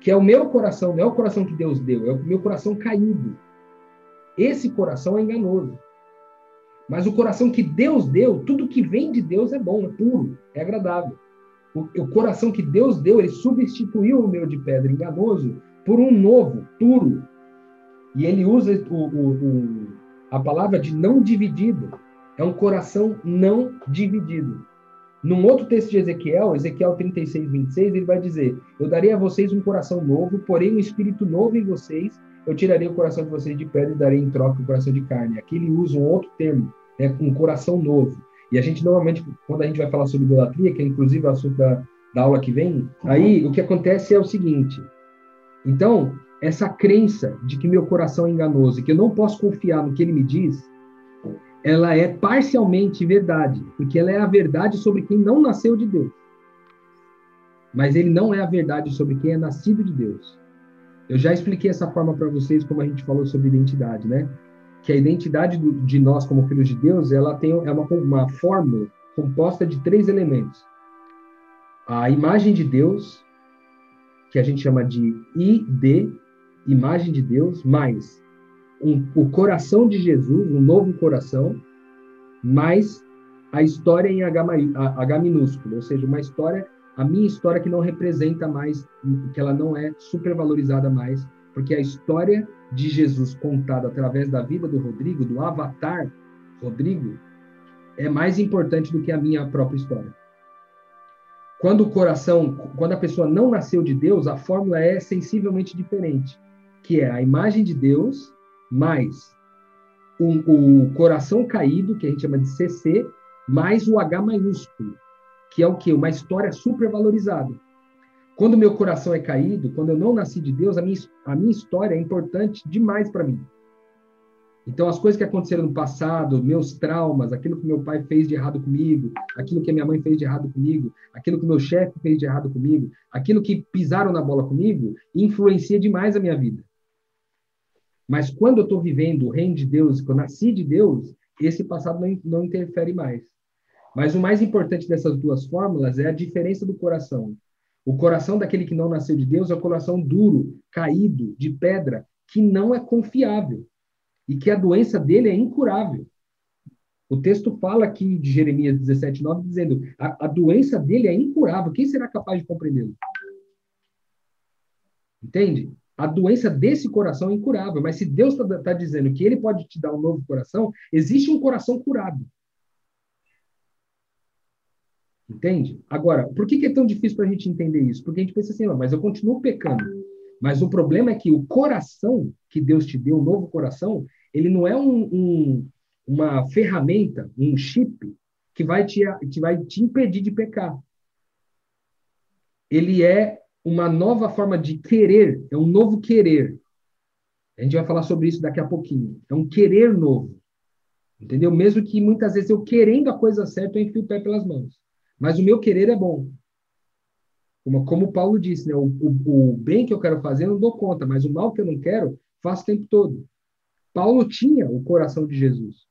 Que é o meu coração, não é o coração que Deus deu, é o meu coração caído. Esse coração é enganoso. Mas o coração que Deus deu, tudo que vem de Deus é bom, é puro, é agradável. O, o coração que Deus deu, ele substituiu o meu de pedra enganoso por um novo, puro. E ele usa o, o, a palavra de não dividido. É um coração não dividido. Num outro texto de Ezequiel, Ezequiel 36, 26, ele vai dizer: Eu darei a vocês um coração novo, porém um espírito novo em vocês, eu tirarei o coração de vocês de pedra e darei em troca o coração de carne. Aqui ele usa um outro termo, né, um coração novo. E a gente normalmente, quando a gente vai falar sobre idolatria, que é inclusive o assunto da, da aula que vem, uhum. aí o que acontece é o seguinte. Então, essa crença de que meu coração é enganoso e que eu não posso confiar no que ele me diz, ela é parcialmente verdade, porque ela é a verdade sobre quem não nasceu de Deus. Mas ele não é a verdade sobre quem é nascido de Deus. Eu já expliquei essa forma para vocês, como a gente falou sobre identidade, né? Que a identidade do, de nós como filhos de Deus, ela tem é uma, uma fórmula composta de três elementos: a imagem de Deus, que a gente chama de ID, imagem de Deus, mais um, o coração de Jesus, um novo coração, mais a história em H, H minúsculo, ou seja, uma história, a minha história que não representa mais, que ela não é supervalorizada mais, porque a história de Jesus contada através da vida do Rodrigo, do avatar Rodrigo, é mais importante do que a minha própria história. Quando o coração, quando a pessoa não nasceu de Deus, a fórmula é sensivelmente diferente, que é a imagem de Deus mais o, coração caído, que a gente chama de CC, mais o H maiúsculo, que é o quê? Uma história supervalorizada. Quando meu coração é caído, quando eu não nasci de Deus, a minha, a minha história é importante demais para mim. Então, as coisas que aconteceram no passado, meus traumas, aquilo que meu pai fez de errado comigo, aquilo que minha mãe fez de errado comigo, aquilo que meu chefe fez de errado comigo, aquilo que pisaram na bola comigo, influencia demais a minha vida. Mas quando eu estou vivendo o reino de Deus, que eu nasci de Deus, esse passado não, não interfere mais. Mas o mais importante dessas duas fórmulas é a diferença do coração. O coração daquele que não nasceu de Deus é o coração duro, caído, de pedra, que não é confiável e que a doença dele é incurável. O texto fala aqui de Jeremias 17, 9, dizendo: a, a doença dele é incurável. Quem será capaz de compreendê-lo? Entende? A doença desse coração é incurável. Mas se Deus está tá dizendo que ele pode te dar um novo coração, existe um coração curado. Entende? Agora, por que, que é tão difícil para a gente entender isso? Porque a gente pensa assim, mas eu continuo pecando. Mas o problema é que o coração que Deus te deu, o novo coração, ele não é um, um, uma ferramenta, um chip que vai, te, que vai te impedir de pecar. Ele é uma nova forma de querer, é um novo querer. A gente vai falar sobre isso daqui a pouquinho. É um querer novo. Entendeu? Mesmo que muitas vezes eu querendo a coisa certa, eu enfio o pé pelas mãos. Mas o meu querer é bom. Como, como Paulo disse, né? O, o, o, bem que eu quero fazer, eu não dou conta, mas o mal que eu não quero, faço o tempo todo. Paulo tinha o coração de Jesus.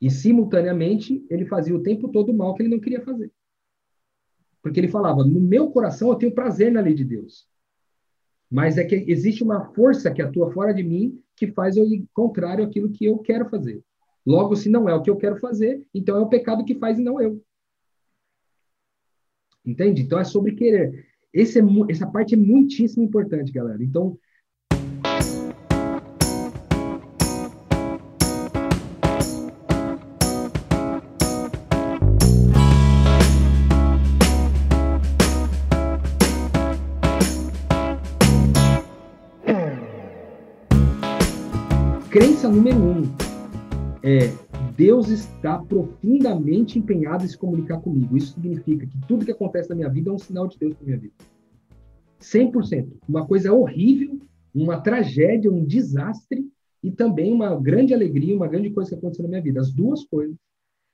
E, simultaneamente, ele fazia o tempo todo o mal que ele não queria fazer. Porque ele falava: no meu coração eu tenho prazer na lei de Deus. Mas é que existe uma força que atua fora de mim que faz eu ir contrário àquilo que eu quero fazer. Logo, se não é o que eu quero fazer, então é o pecado que faz e não eu. Entende? Então é sobre querer. É, essa parte é muitíssimo importante, galera. Então. Número um é Deus está profundamente empenhado em se comunicar comigo. Isso significa que tudo que acontece na minha vida é um sinal de Deus para minha vida. 100%. Uma coisa horrível, uma tragédia, um desastre e também uma grande alegria, uma grande coisa que aconteceu na minha vida. As duas coisas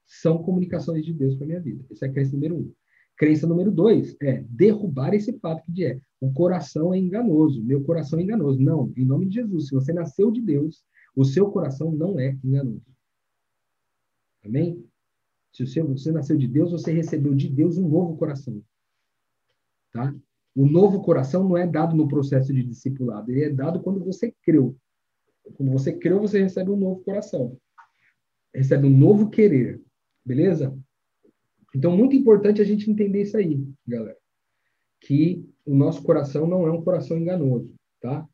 são comunicações de Deus para minha vida. Essa é a crença número um. Crença número dois é derrubar esse fato que é o coração é enganoso, meu coração é enganoso. Não, em nome de Jesus, se você nasceu de Deus, o seu coração não é enganoso. Amém? Se você, você nasceu de Deus, você recebeu de Deus um novo coração. Tá? O novo coração não é dado no processo de discipulado, ele é dado quando você creu. Quando você creu, você recebe um novo coração. Recebe um novo querer. Beleza? Então, muito importante a gente entender isso aí, galera. Que o nosso coração não é um coração enganoso, tá?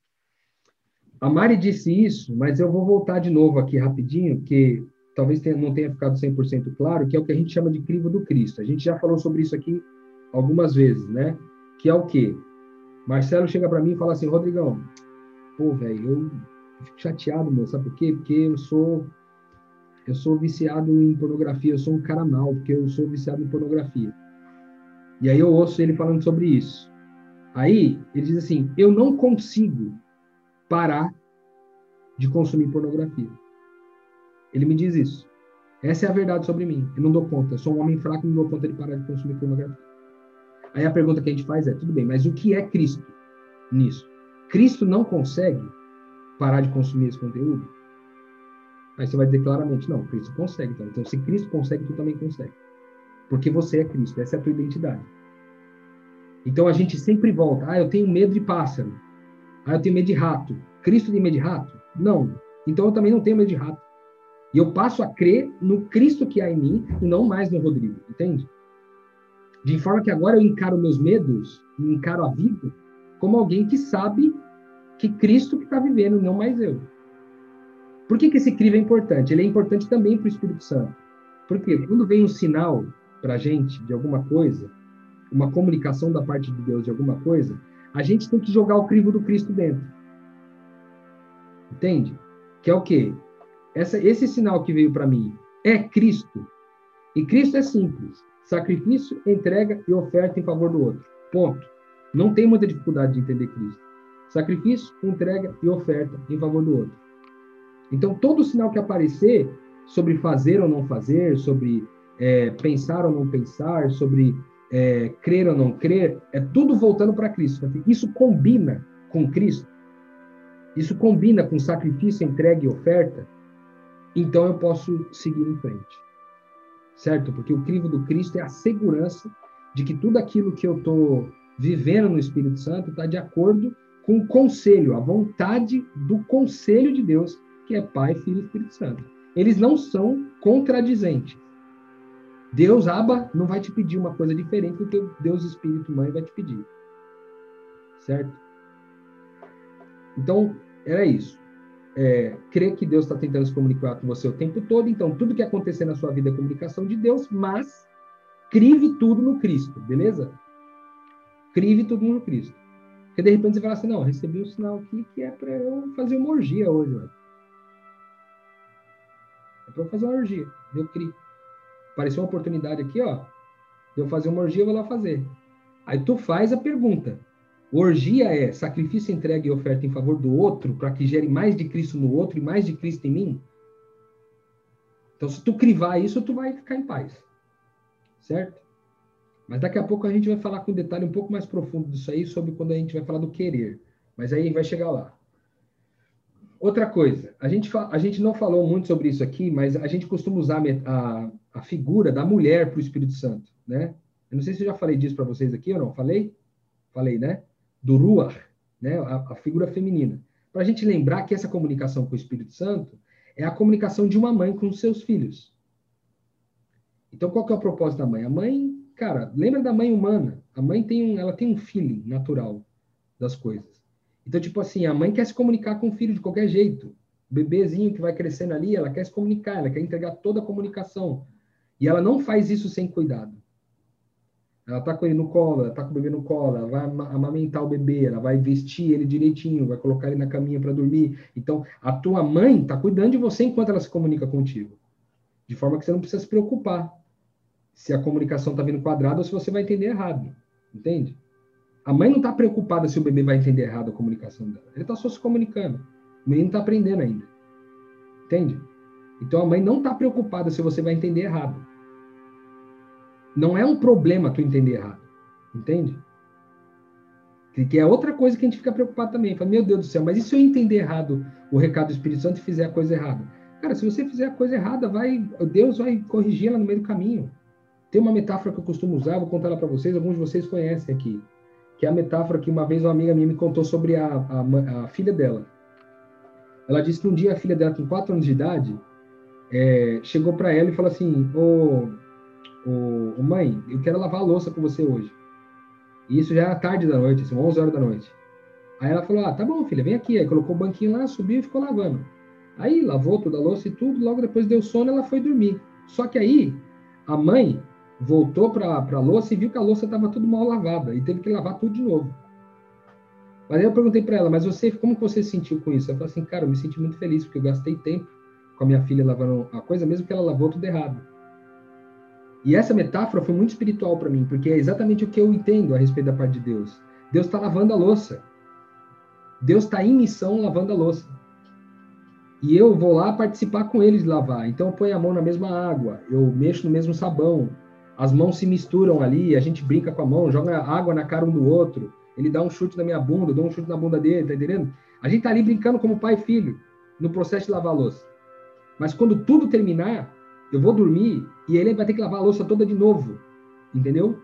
A Mari disse isso, mas eu vou voltar de novo aqui rapidinho, que talvez tenha, não tenha ficado 100% claro, que é o que a gente chama de crivo do Cristo. A gente já falou sobre isso aqui algumas vezes, né? Que é o quê? Marcelo chega para mim e fala assim, Rodrigão, pô, velho, eu fico chateado, meu, sabe por quê? Porque eu sou eu sou viciado em pornografia, eu sou um cara mal, porque eu sou viciado em pornografia. E aí eu ouço ele falando sobre isso. Aí ele diz assim: eu não consigo parar de consumir pornografia. Ele me diz isso. Essa é a verdade sobre mim. Eu não dou conta. Eu sou um homem fraco e não dou conta de parar de consumir pornografia. Aí a pergunta que a gente faz é: tudo bem, mas o que é Cristo nisso? Cristo não consegue parar de consumir esse conteúdo? Aí você vai dizer claramente: não, Cristo consegue. Então, então se Cristo consegue, tu também consegue. Porque você é Cristo, essa é a tua identidade. Então a gente sempre volta. Ah, eu tenho medo de pássaro. Ah, eu tenho medo de rato. Cristo tem medo de rato? Não. Então eu também não tenho medo de rato. E eu passo a crer no Cristo que há em mim e não mais no Rodrigo, entende? De forma que agora eu encaro meus medos, encaro a vida como alguém que sabe que Cristo que está vivendo, não mais eu. Por que, que esse crivo é importante? Ele é importante também para o Espírito Santo. Porque quando vem um sinal para a gente de alguma coisa, uma comunicação da parte de Deus de alguma coisa, a gente tem que jogar o crivo do Cristo dentro. Entende? Que é o quê? Essa, esse sinal que veio para mim é Cristo. E Cristo é simples: sacrifício, entrega e oferta em favor do outro. Ponto. Não tem muita dificuldade de entender Cristo. Sacrifício, entrega e oferta em favor do outro. Então, todo sinal que aparecer sobre fazer ou não fazer, sobre é, pensar ou não pensar, sobre é, crer ou não crer, é tudo voltando para Cristo. Isso combina com Cristo, isso combina com sacrifício, entrega e oferta, então eu posso seguir em frente. Certo? Porque o crivo do Cristo é a segurança de que tudo aquilo que eu estou vivendo no Espírito Santo está de acordo com o conselho, a vontade do conselho de Deus, que é Pai, Filho e Espírito Santo. Eles não são contradizentes. Deus, Abba, não vai te pedir uma coisa diferente do que Deus, Espírito, Mãe vai te pedir. Certo? Então, era isso. É, crer que Deus está tentando se comunicar com você o tempo todo, então tudo que acontecer na sua vida é comunicação de Deus, mas crive tudo no Cristo, beleza? Crive tudo no Cristo. Porque de repente você fala assim, não, recebi um sinal aqui que é para eu fazer uma orgia hoje, velho. É para eu fazer uma orgia. Eu crio. Apareceu uma oportunidade aqui, ó. De eu fazer uma orgia, eu vou lá fazer. Aí tu faz a pergunta. Orgia é sacrifício, entrega e oferta em favor do outro, para que gere mais de Cristo no outro e mais de Cristo em mim? Então, se tu crivar isso, tu vai ficar em paz. Certo? Mas daqui a pouco a gente vai falar com um detalhe um pouco mais profundo disso aí, sobre quando a gente vai falar do querer. Mas aí vai chegar lá. Outra coisa, a gente, a gente não falou muito sobre isso aqui, mas a gente costuma usar a, a figura da mulher para o Espírito Santo, né? Eu não sei se eu já falei disso para vocês aqui ou não. Falei? Falei, né? Do Ruach, né? A, a figura feminina. Para a gente lembrar que essa comunicação com o Espírito Santo é a comunicação de uma mãe com os seus filhos. Então, qual que é o propósito da mãe? A mãe Cara, lembra da mãe humana? A mãe tem um, ela tem um feeling natural das coisas. Então, tipo assim, a mãe quer se comunicar com o filho de qualquer jeito. O bebezinho que vai crescendo ali, ela quer se comunicar, ela quer entregar toda a comunicação. E ela não faz isso sem cuidado. Ela tá com ele no colo, ela tá com o bebê no colo, ela vai amamentar o bebê, ela vai vestir ele direitinho, vai colocar ele na caminha para dormir. Então, a tua mãe tá cuidando de você enquanto ela se comunica contigo. De forma que você não precisa se preocupar se a comunicação está vindo quadrada ou se você vai entender errado. Entende? A mãe não está preocupada se o bebê vai entender errado a comunicação dela. Ele está só se comunicando. O menino está aprendendo ainda. Entende? Então a mãe não está preocupada se você vai entender errado. Não é um problema tu entender errado. Entende? Que é outra coisa que a gente fica preocupado também. Fala, meu Deus do céu, mas e se eu entender errado o recado do Espírito Santo e fizer a coisa errada? Cara, se você fizer a coisa errada, vai, Deus vai corrigir ela no meio do caminho. Tem uma metáfora que eu costumo usar, vou contar ela para vocês, alguns de vocês conhecem aqui, que é a metáfora que uma vez uma amiga minha me contou sobre a, a, a filha dela. Ela disse que um dia a filha dela, com 4 anos de idade, é, chegou para ela e falou assim: ô, ô, mãe, eu quero lavar a louça com você hoje. E isso já era tarde da noite, assim, 11 horas da noite. Aí ela falou: Ah, tá bom, filha, vem aqui. Aí colocou o banquinho lá, subiu e ficou lavando. Aí lavou toda a louça e tudo, logo depois deu sono, ela foi dormir. Só que aí a mãe voltou para a louça e viu que a louça estava tudo mal lavada e teve que lavar tudo de novo. Mas eu perguntei para ela, mas você, como que você se sentiu com isso? Ela falou assim, cara, eu me senti muito feliz porque eu gastei tempo com a minha filha lavando a coisa, mesmo que ela lavou tudo errado. E essa metáfora foi muito espiritual para mim, porque é exatamente o que eu entendo a respeito da parte de Deus. Deus está lavando a louça. Deus está em missão lavando a louça. E eu vou lá participar com eles lavar. Então eu ponho a mão na mesma água, eu mexo no mesmo sabão, as mãos se misturam ali, a gente brinca com a mão, joga água na cara um do outro, ele dá um chute na minha bunda, eu dou um chute na bunda dele, tá entendendo? A gente tá ali brincando como pai e filho, no processo de lavar louça. Mas quando tudo terminar, Eu vou dormir e ele vai ter que lavar a louça toda de novo. Entendeu?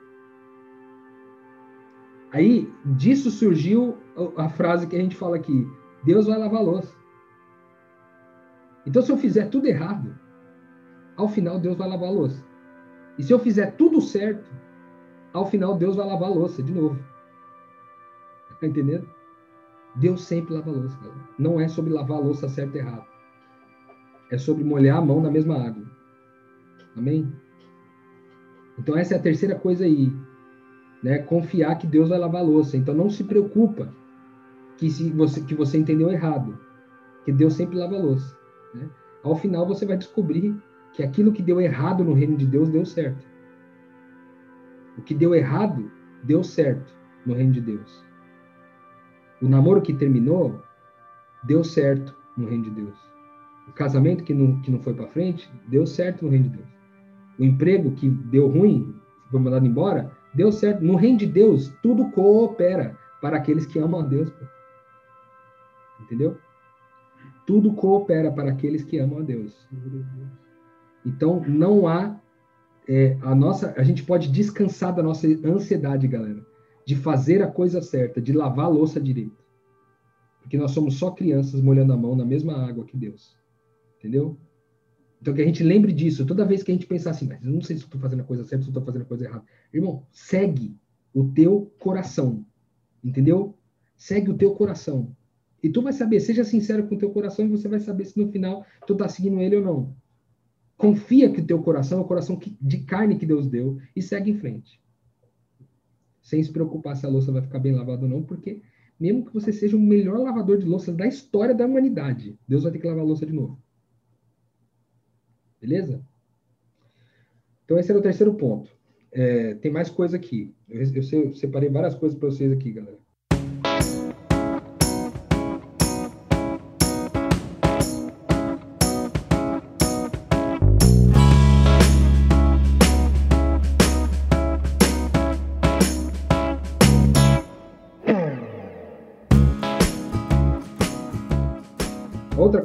Aí, disso surgiu a frase que a gente fala aqui: Deus vai lavar a louça. Então, se eu fizer tudo errado, ao final Deus vai lavar a louça. E se eu fizer tudo certo, ao final Deus vai lavar a louça de novo. Tá entendendo? Deus sempre lava a louça, galera. Não é sobre lavar a louça certo e errado. É sobre molhar a mão na mesma água. Amém? Então essa é a terceira coisa aí. Né? Confiar que Deus vai lavar a louça. Então não se preocupa que, se você, que você entendeu errado. Que Deus sempre lava a louça. Né? Ao final você vai descobrir que aquilo que deu errado no reino de Deus deu certo. O que deu errado deu certo no reino de Deus. O namoro que terminou deu certo no reino de Deus. O casamento que não, que não foi para frente deu certo no reino de Deus. O emprego que deu ruim, foi mandado embora, deu certo. No reino de Deus, tudo coopera para aqueles que amam a Deus. Entendeu? Tudo coopera para aqueles que amam a Deus. Então, não há é, a nossa, a gente pode descansar da nossa ansiedade, galera de fazer a coisa certa, de lavar a louça direito. Porque nós somos só crianças molhando a mão na mesma água que Deus. Entendeu? Então que a gente lembre disso. Toda vez que a gente pensar assim, mas eu não sei se estou fazendo a coisa certa, se estou fazendo a coisa errada. Irmão, segue o teu coração. Entendeu? Segue o teu coração. E tu vai saber, seja sincero com o teu coração e você vai saber se no final tu está seguindo ele ou não. Confia que o teu coração é o coração de carne que Deus deu e segue em frente sem se preocupar se a louça vai ficar bem lavada ou não, porque mesmo que você seja o melhor lavador de louças da história da humanidade, Deus vai ter que lavar a louça de novo. Beleza? Então, esse era o terceiro ponto. É, tem mais coisa aqui. Eu, eu separei várias coisas para vocês aqui, galera.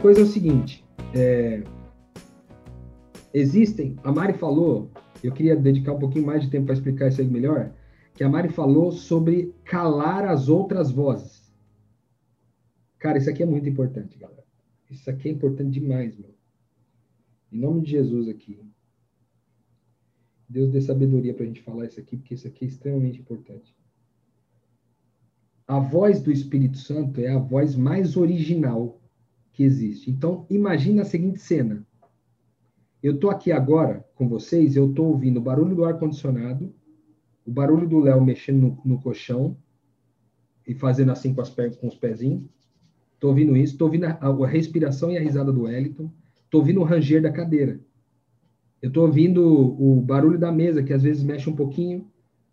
Coisa é o seguinte: é, existem, a Mari falou, eu queria dedicar um pouquinho mais de tempo para explicar isso aí melhor, que a Mari falou sobre calar as outras vozes. Cara, isso aqui é muito importante, galera. Isso aqui é importante demais, meu. Em nome de Jesus aqui. Deus dê sabedoria para a gente falar isso aqui, porque isso aqui é extremamente importante. A voz do Espírito Santo é a voz mais original que existe. Então, imagine a seguinte cena. Eu estou aqui agora com vocês, eu estou ouvindo o barulho do ar-condicionado, o barulho do Léo mexendo no, no, colchão e fazendo assim com, as com os pezinhos. Estou ouvindo isso, estou ouvindo a, a, respiração e a risada do Wellington, estou ouvindo o ranger da cadeira. Eu estou ouvindo o, o barulho da mesa, que às vezes mexe um pouquinho.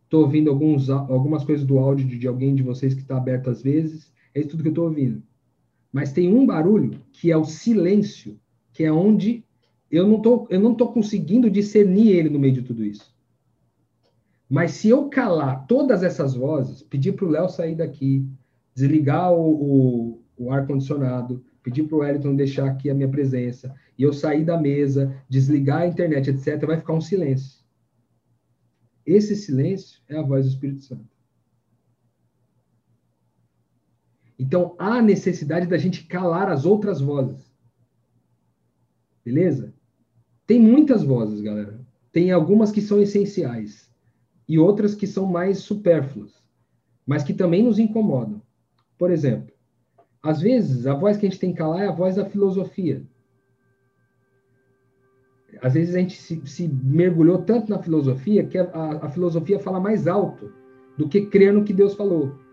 Estou ouvindo alguns, algumas coisas do áudio de, de alguém de vocês que está aberto às vezes. É isso tudo que eu estou ouvindo. Mas tem um barulho que é o silêncio, que é onde eu não tô, eu não tô conseguindo discernir ele no meio de tudo isso. Mas se eu calar todas essas vozes, pedir para o Léo sair daqui, desligar o, o, o ar-condicionado, pedir para o Wellington deixar aqui a minha presença, e eu sair da mesa, desligar a internet, etc., vai ficar um silêncio. Esse silêncio é a voz do Espírito Santo. Então, há necessidade da gente calar as outras vozes. Beleza? Tem muitas vozes, galera. Tem algumas que são essenciais e outras que são mais supérfluas, mas que também nos incomodam. Por exemplo, às vezes a voz que a gente tem que calar é a voz da filosofia. Às vezes a gente se, se mergulhou tanto na filosofia que a, a, a filosofia fala mais alto do que crer no que Deus falou.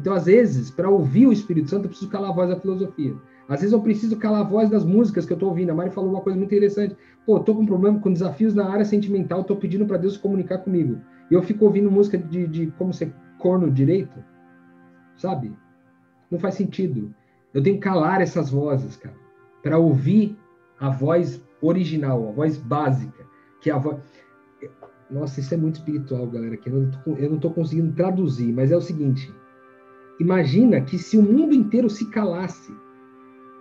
Então, às vezes, para ouvir o Espírito Santo, eu preciso calar a voz da filosofia. Às vezes eu preciso calar a voz das músicas que eu estou ouvindo. A Mari falou uma coisa muito interessante. Pô, estou com um problema com desafios na área sentimental, estou pedindo para Deus comunicar comigo. E eu fico ouvindo música de, de como ser corno direito, sabe? Não faz sentido. Eu tenho que calar essas vozes, cara, para ouvir a voz original, a voz básica, que é a voz. Nossa, isso é muito espiritual, galera. Que eu não estou conseguindo traduzir, mas é o seguinte: Imagina que se o mundo inteiro se calasse,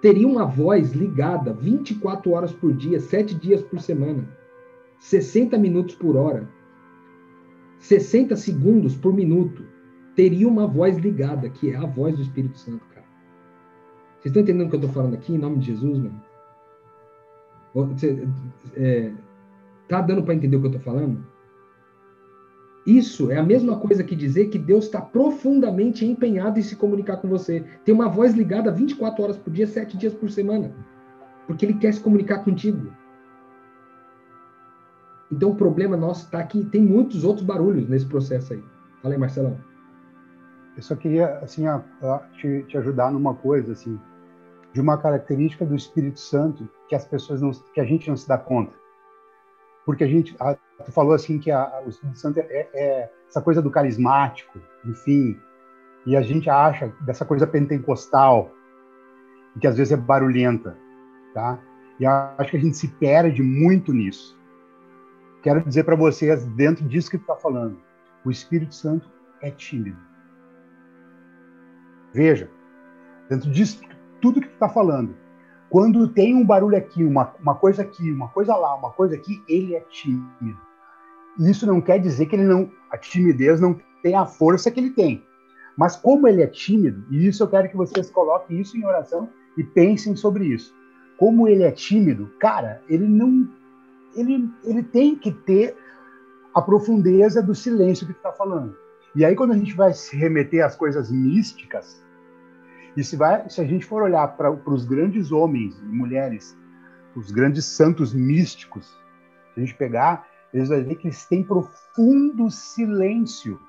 teria uma voz ligada 24 horas por dia, 7 dias por semana, 60 minutos por hora, 60 segundos por minuto, teria uma voz ligada, que é a voz do Espírito Santo, cara. Vocês estão entendendo o que eu estou falando aqui, em nome de Jesus, mano? Você, é, tá dando para entender o que eu estou falando? Isso é a mesma coisa que dizer que Deus está profundamente empenhado em se comunicar com você. Tem uma voz ligada 24 horas por dia, 7 dias por semana. Porque Ele quer se comunicar contigo. Então o problema nosso está aqui. Tem muitos outros barulhos nesse processo aí. Fala aí, Marcelão. Eu só queria assim, te, te ajudar numa coisa, assim, de uma característica do Espírito Santo que as pessoas não, que a gente não se dá conta porque a gente, a, tu falou assim que a, o Espírito Santo é, é, é, essa coisa do carismático, enfim, e a gente acha dessa coisa pentecostal, que às vezes é barulhenta, tá? E acho que a gente se perde muito nisso. Quero dizer para vocês, dentro disso que tu está falando, o Espírito Santo é tímido. Veja, dentro disso, tudo que tu está falando, quando tem um barulho aqui, uma, uma coisa aqui, uma coisa lá, uma coisa aqui, ele é tímido. Isso não quer dizer que ele não, a timidez não tem a força que ele tem. Mas como ele é tímido, e isso eu quero que vocês coloquem isso em oração e pensem sobre isso. Como ele é tímido, cara, ele não, ele, ele tem que ter a profundeza do silêncio que está falando. E aí quando a gente vai se remeter às coisas místicas, e se, vai, se a gente for olhar para os grandes homens e mulheres, os grandes santos místicos, se a gente pegar, eles vão ver que eles têm profundo silêncio.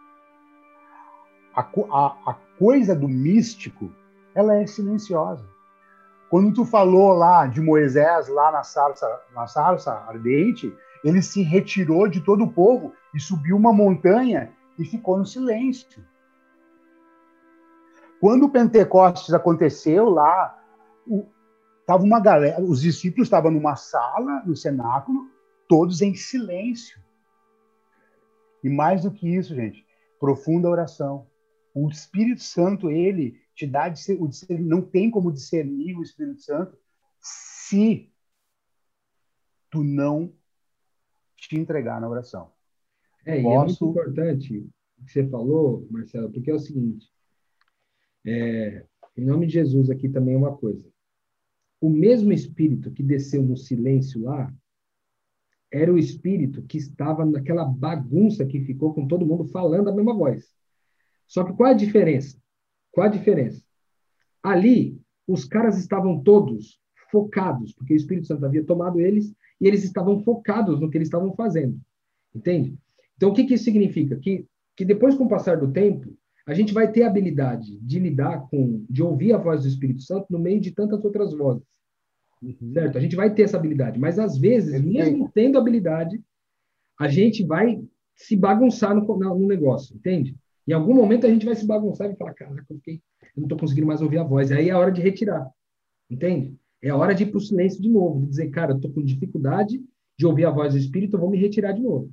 A, a, a coisa do místico, ela é silenciosa. Quando tu falou lá de Moisés, lá na sarça, na sarça ardente, ele se retirou de todo o povo e subiu uma montanha e ficou no silêncio. Quando o Pentecostes aconteceu lá, o, tava uma galera, os discípulos estavam numa sala, no cenáculo, todos em silêncio. E mais do que isso, gente, profunda oração. O Espírito Santo, ele te dá o não tem como discernir o Espírito Santo se tu não te entregar na oração. É, Posso... é muito importante o que você falou, Marcelo, porque é o seguinte, é, em nome de Jesus, aqui também uma coisa. O mesmo Espírito que desceu no silêncio lá, era o Espírito que estava naquela bagunça que ficou com todo mundo falando a mesma voz. Só que qual a diferença? Qual a diferença? Ali, os caras estavam todos focados, porque o Espírito Santo havia tomado eles e eles estavam focados no que eles estavam fazendo. Entende? Então, o que, que isso significa? Que, que depois, com o passar do tempo, a gente vai ter a habilidade de lidar com, de ouvir a voz do Espírito Santo no meio de tantas outras vozes. Uhum. Certo? A gente vai ter essa habilidade, mas às vezes, mesmo tendo habilidade, a gente vai se bagunçar no, no negócio, entende? Em algum momento a gente vai se bagunçar e falar, caraca, eu, fiquei, eu não estou conseguindo mais ouvir a voz. Aí é a hora de retirar, entende? É a hora de ir para o silêncio de novo, de dizer, cara, eu estou com dificuldade de ouvir a voz do Espírito, eu vou me retirar de novo.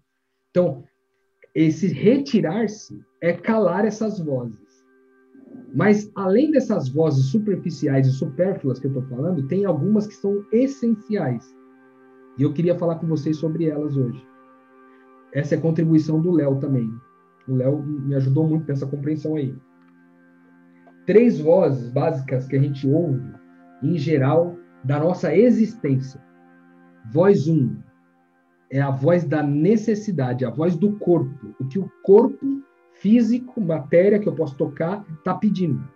Então, esse retirar-se é calar essas vozes. Mas, além dessas vozes superficiais e supérfluas que eu estou falando, tem algumas que são essenciais. E eu queria falar com vocês sobre elas hoje. Essa é a contribuição do Léo também. O Léo me ajudou muito nessa compreensão aí. Três vozes básicas que a gente ouve, em geral, da nossa existência. Voz 1, um, é a voz da necessidade, a voz do corpo, o que o corpo físico, matéria que eu posso tocar, está pedindo.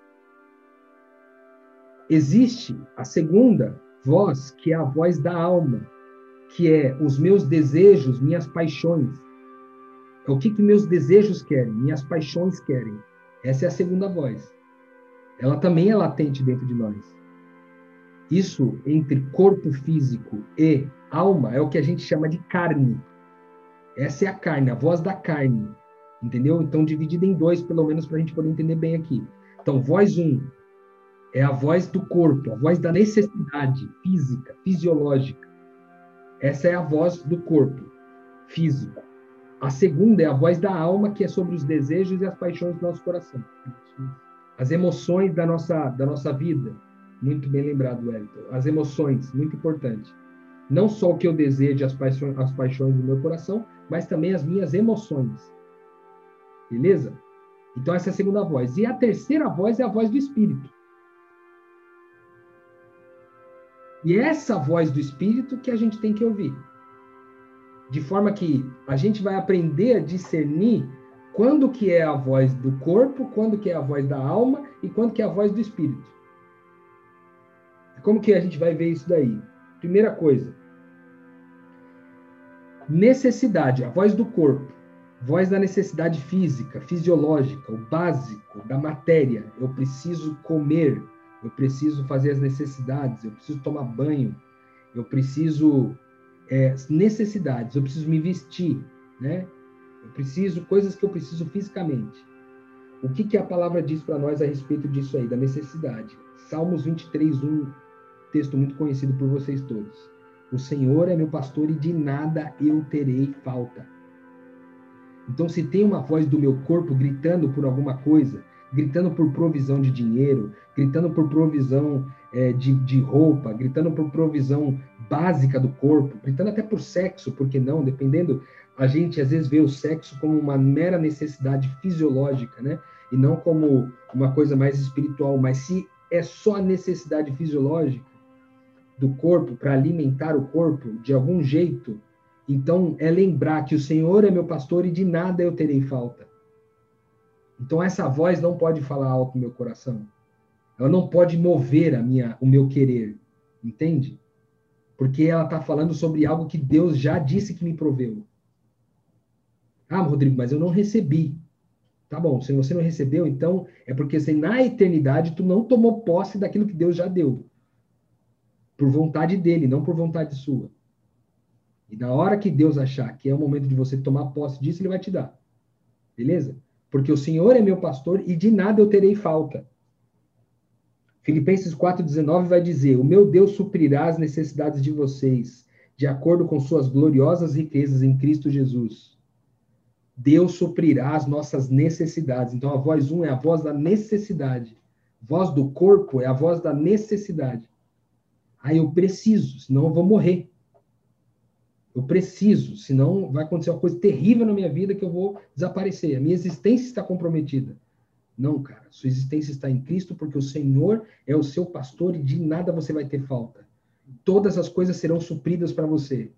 Existe a segunda voz, que é a voz da alma, que é os meus desejos, minhas paixões. É o que, que meus desejos querem, minhas paixões querem. Essa é a segunda voz. Ela também é latente dentro de nós. Isso entre corpo físico e alma é o que a gente chama de carne. Essa é a carne, a voz da carne. Entendeu? Então, dividida em dois, pelo menos, para a gente poder entender bem aqui. Então, voz um é a voz do corpo, a voz da necessidade física, fisiológica. Essa é a voz do corpo físico. A segunda é a voz da alma, que é sobre os desejos e as paixões do nosso coração. As emoções da nossa, da nossa vida, Muito bem lembrado, Wellington. As emoções, muito importante. Não só o que eu desejo, as paixões, as paixões do meu coração, mas também as minhas emoções. Beleza? Então, essa é a segunda voz. E a terceira voz é a voz do Espírito. E é essa voz do Espírito que a gente tem que ouvir. De forma que a gente vai aprender a discernir quando que é a voz do corpo, quando que é a voz da alma e quando que é a voz do Espírito. Como que a gente vai ver isso daí? Primeira coisa, necessidade, a voz do corpo, voz da necessidade física, fisiológica, o básico da matéria. Eu preciso comer, eu preciso fazer as necessidades, eu preciso tomar banho, eu preciso é, necessidades, eu preciso me vestir, né? Eu preciso coisas que eu preciso fisicamente. O que, que a palavra diz para nós a respeito disso aí, da necessidade? Salmos 23, 1, texto muito conhecido por vocês todos. O Senhor é meu pastor e de nada eu terei falta. Então, se tem uma voz do meu corpo gritando por alguma coisa, gritando por provisão de dinheiro, gritando por provisão é, de, de roupa, gritando por provisão básica do corpo, gritando até por sexo, porque não? Dependendo, a gente às vezes vê o sexo como uma mera necessidade fisiológica, né? E não como uma coisa mais espiritual. Mas se é só necessidade fisiológica do corpo para alimentar o corpo de algum jeito, então é lembrar que o Senhor é meu pastor e de nada eu terei falta. Então essa voz não pode falar alto no meu coração. Ela não pode mover a minha, o meu querer, entende? Porque ela está falando sobre algo que Deus já disse que me proveu. Ah, Rodrigo, mas eu não recebi. Tá bom, se você não recebeu, então é porque assim, na eternidade tu não tomou posse daquilo que Deus já deu. Por vontade dele, não por vontade sua. E na hora que Deus achar que é o momento de você tomar posse disso, ele vai te dar. Beleza? Porque o Senhor é meu pastor e de nada eu terei falta. Filipenses 4,19 vai dizer: O meu Deus suprirá as necessidades de vocês, de acordo com suas gloriosas riquezas em Cristo Jesus. Deus suprirá as nossas necessidades. Então a voz 1 um é a voz da necessidade. Voz do corpo é a voz da necessidade. Ah, eu preciso, senão eu vou morrer. Eu preciso, senão vai acontecer uma coisa terrível na minha vida que eu vou desaparecer. A minha existência está comprometida. Não, cara, sua existência está em Cristo porque o Senhor é o seu pastor e de nada você vai ter falta. Todas as coisas serão supridas para você.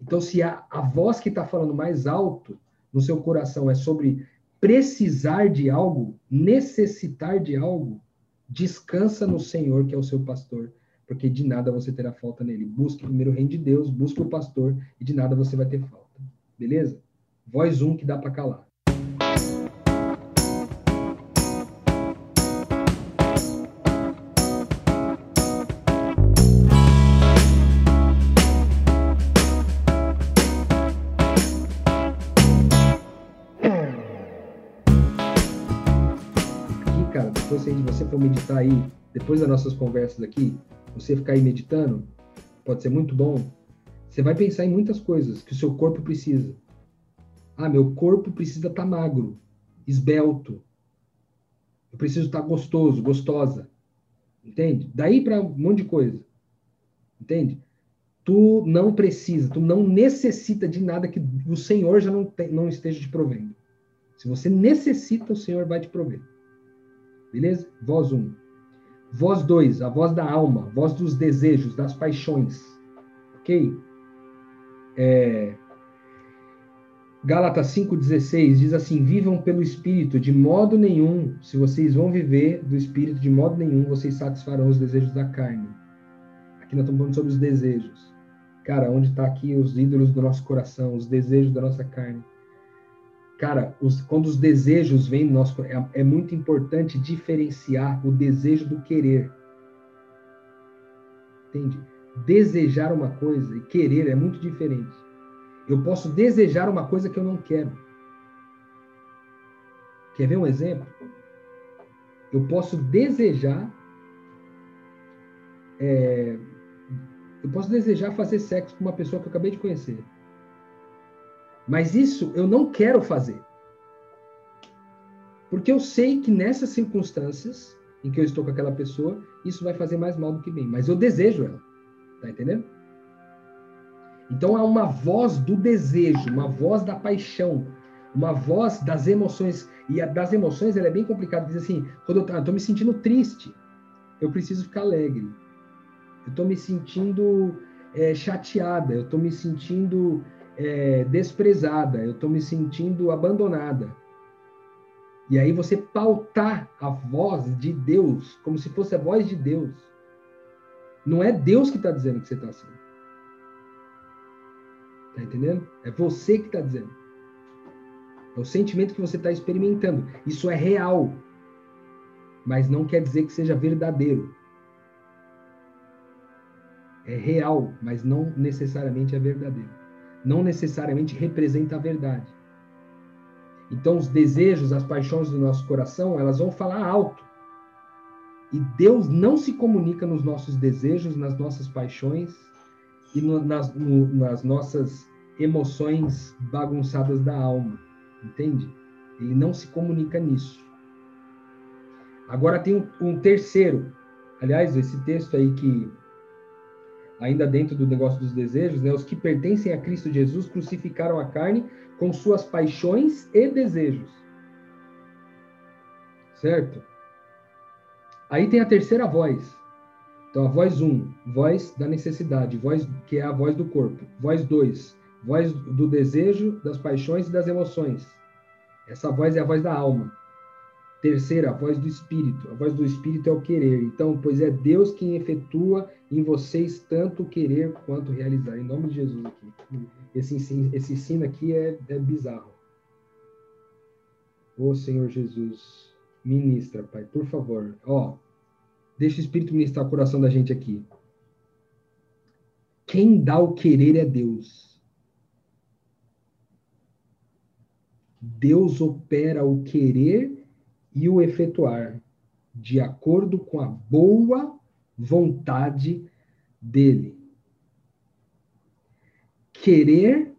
Então, se a, a voz que está falando mais alto no seu coração é sobre precisar de algo, necessitar de algo, descansa no Senhor, que é o seu pastor, porque de nada você terá falta nele. Busque primeiro o reino de Deus, busque o pastor, e de nada você vai ter falta. Beleza? Voz um que dá para calar. Aqui, cara, depois de você for meditar aí, depois das nossas conversas aqui, você ficar aí meditando, pode ser muito bom. Você vai pensar em muitas coisas que o seu corpo precisa. Ah, meu corpo precisa estar tá magro, esbelto. Eu preciso estar tá gostoso, gostosa. Entende? Daí para um monte de coisa. Entende? Tu não precisa, tu não necessita de nada que o Senhor já não, te, não esteja te provendo. Se você necessita, o Senhor vai te prover. Beleza? Voz 1. Um. Voz 2, a voz da alma, voz dos desejos, das paixões. Ok? É... Gálatas 5,16 diz assim: Vivam pelo Espírito, de modo nenhum, se vocês vão viver do Espírito, de modo nenhum vocês satisfarão os desejos da carne. Aqui nós estamos falando sobre os desejos. Cara, onde está aqui os ídolos do nosso coração, os desejos da nossa carne? Cara, os, quando os desejos vêm nosso é, é muito importante diferenciar o desejo do querer. Entende? Desejar uma coisa e querer é muito diferente. Eu posso desejar uma coisa que eu não quero. Quer ver um exemplo? Eu posso desejar. É, eu posso desejar fazer sexo com uma pessoa que eu acabei de conhecer. Mas isso eu não quero fazer. Porque eu sei que nessas circunstâncias em que eu estou com aquela pessoa, isso vai fazer mais mal do que bem. Mas eu desejo ela. Tá entendendo? Então há uma voz do desejo, uma voz da paixão, uma voz das emoções. E a das emoções ela é bem complicada. Diz assim: quando eu estou me sentindo triste, eu preciso ficar alegre. Eu estou me sentindo é, chateada, eu estou me sentindo é, desprezada, eu estou me sentindo abandonada. E aí você pautar a voz de Deus como se fosse a voz de Deus. Não é Deus que está dizendo que você está assim. Tá entendendo? É você que está dizendo. É o sentimento que você está experimentando. Isso é real. Mas não quer dizer que seja verdadeiro. É real, mas não necessariamente é verdadeiro. Não necessariamente representa a verdade. Então, os desejos, as paixões do nosso coração, elas vão falar alto. E Deus não se comunica nos nossos desejos, nas nossas paixões e no, nas, no, nas nossas emoções bagunçadas da alma. Entende? Ele não se comunica nisso. Agora tem um, um terceiro. Aliás, esse texto aí que ainda dentro do negócio dos desejos, né? Os que pertencem a Cristo Jesus crucificaram a carne com suas paixões e desejos. Certo? Aí tem a terceira voz. Então, a voz 1, um, voz da necessidade, voz que é a voz do corpo. Voz 2, voz do desejo, das paixões e das emoções. Essa voz é a voz da alma. Terceira, a voz do Espírito. A voz do Espírito é o querer. Então, pois é Deus quem efetua em vocês tanto querer quanto realizar. Em nome de Jesus aqui. Esse ensino, esse ensino aqui é, é bizarro. Ô Senhor Jesus, ministra, Pai, por favor. Ó, deixa o Espírito ministrar o coração da gente aqui. Quem dá o querer é Deus. Deus opera o querer e o efetuar, de acordo com a boa vontade dele. Querer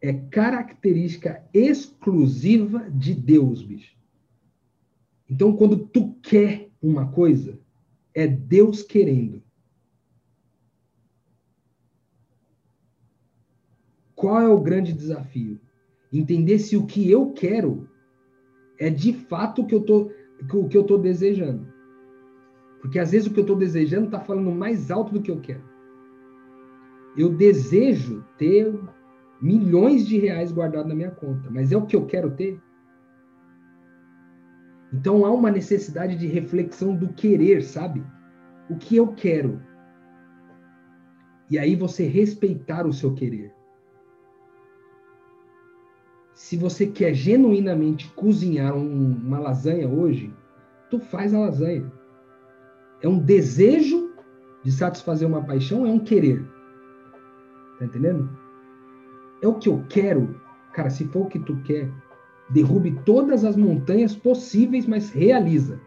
é característica exclusiva de Deus, bicho. Então, quando tu quer uma coisa, é Deus querendo. Qual é o grande desafio? Entender se o que eu quero é de fato o que eu tô, o que eu tô desejando. Porque às vezes o que eu estou desejando está falando mais alto do que eu quero. Eu desejo ter milhões de reais guardados na minha conta, mas é o que eu quero ter? Então há uma necessidade de reflexão do querer, sabe? O que eu quero? E aí você respeitar o seu querer se você quer genuinamente cozinhar um, uma lasanha hoje, tu faz a lasanha. É um desejo de satisfazer uma paixão, é um querer. Tá entendendo? É o que eu quero. Cara, se for o que tu quer, derrube todas as montanhas possíveis, mas realiza.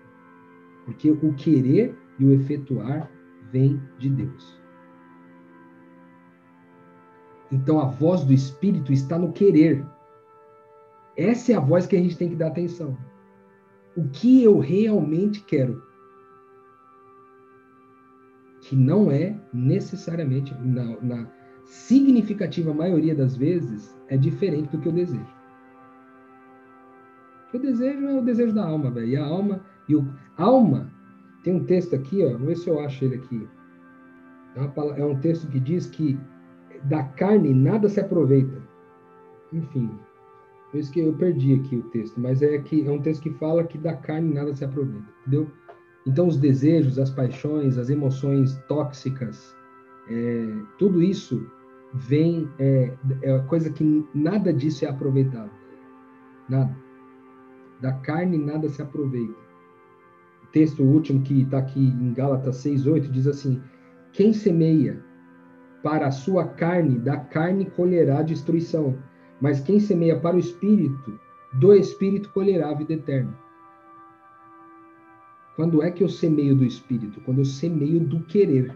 Porque o querer e o efetuar vem de Deus. Então a voz do Espírito está no querer. Essa é a voz que a gente tem que dar atenção. O que eu realmente quero? Que não é necessariamente, na, na significativa maioria das vezes, é diferente do que eu desejo. O desejo é o desejo da alma, velho. E a alma, e o alma, tem um texto aqui, ó, vamos ver se eu acho ele aqui. É, é um texto que diz que da carne nada se aproveita. Enfim, por isso que eu perdi aqui o texto, mas é que é um texto que fala que da carne nada se aproveita, entendeu? Então os desejos, as paixões, as emoções tóxicas, é, tudo isso vem é, é coisa que nada disso é aproveitado, nada. Da carne nada se aproveita. O texto último que está aqui em Gálatas 6:8 diz assim: quem semeia para a sua carne, da carne colherá destruição mas quem semeia para o espírito, do espírito colherá vida eterna. Quando é que eu semeio do espírito? Quando eu semeio do querer.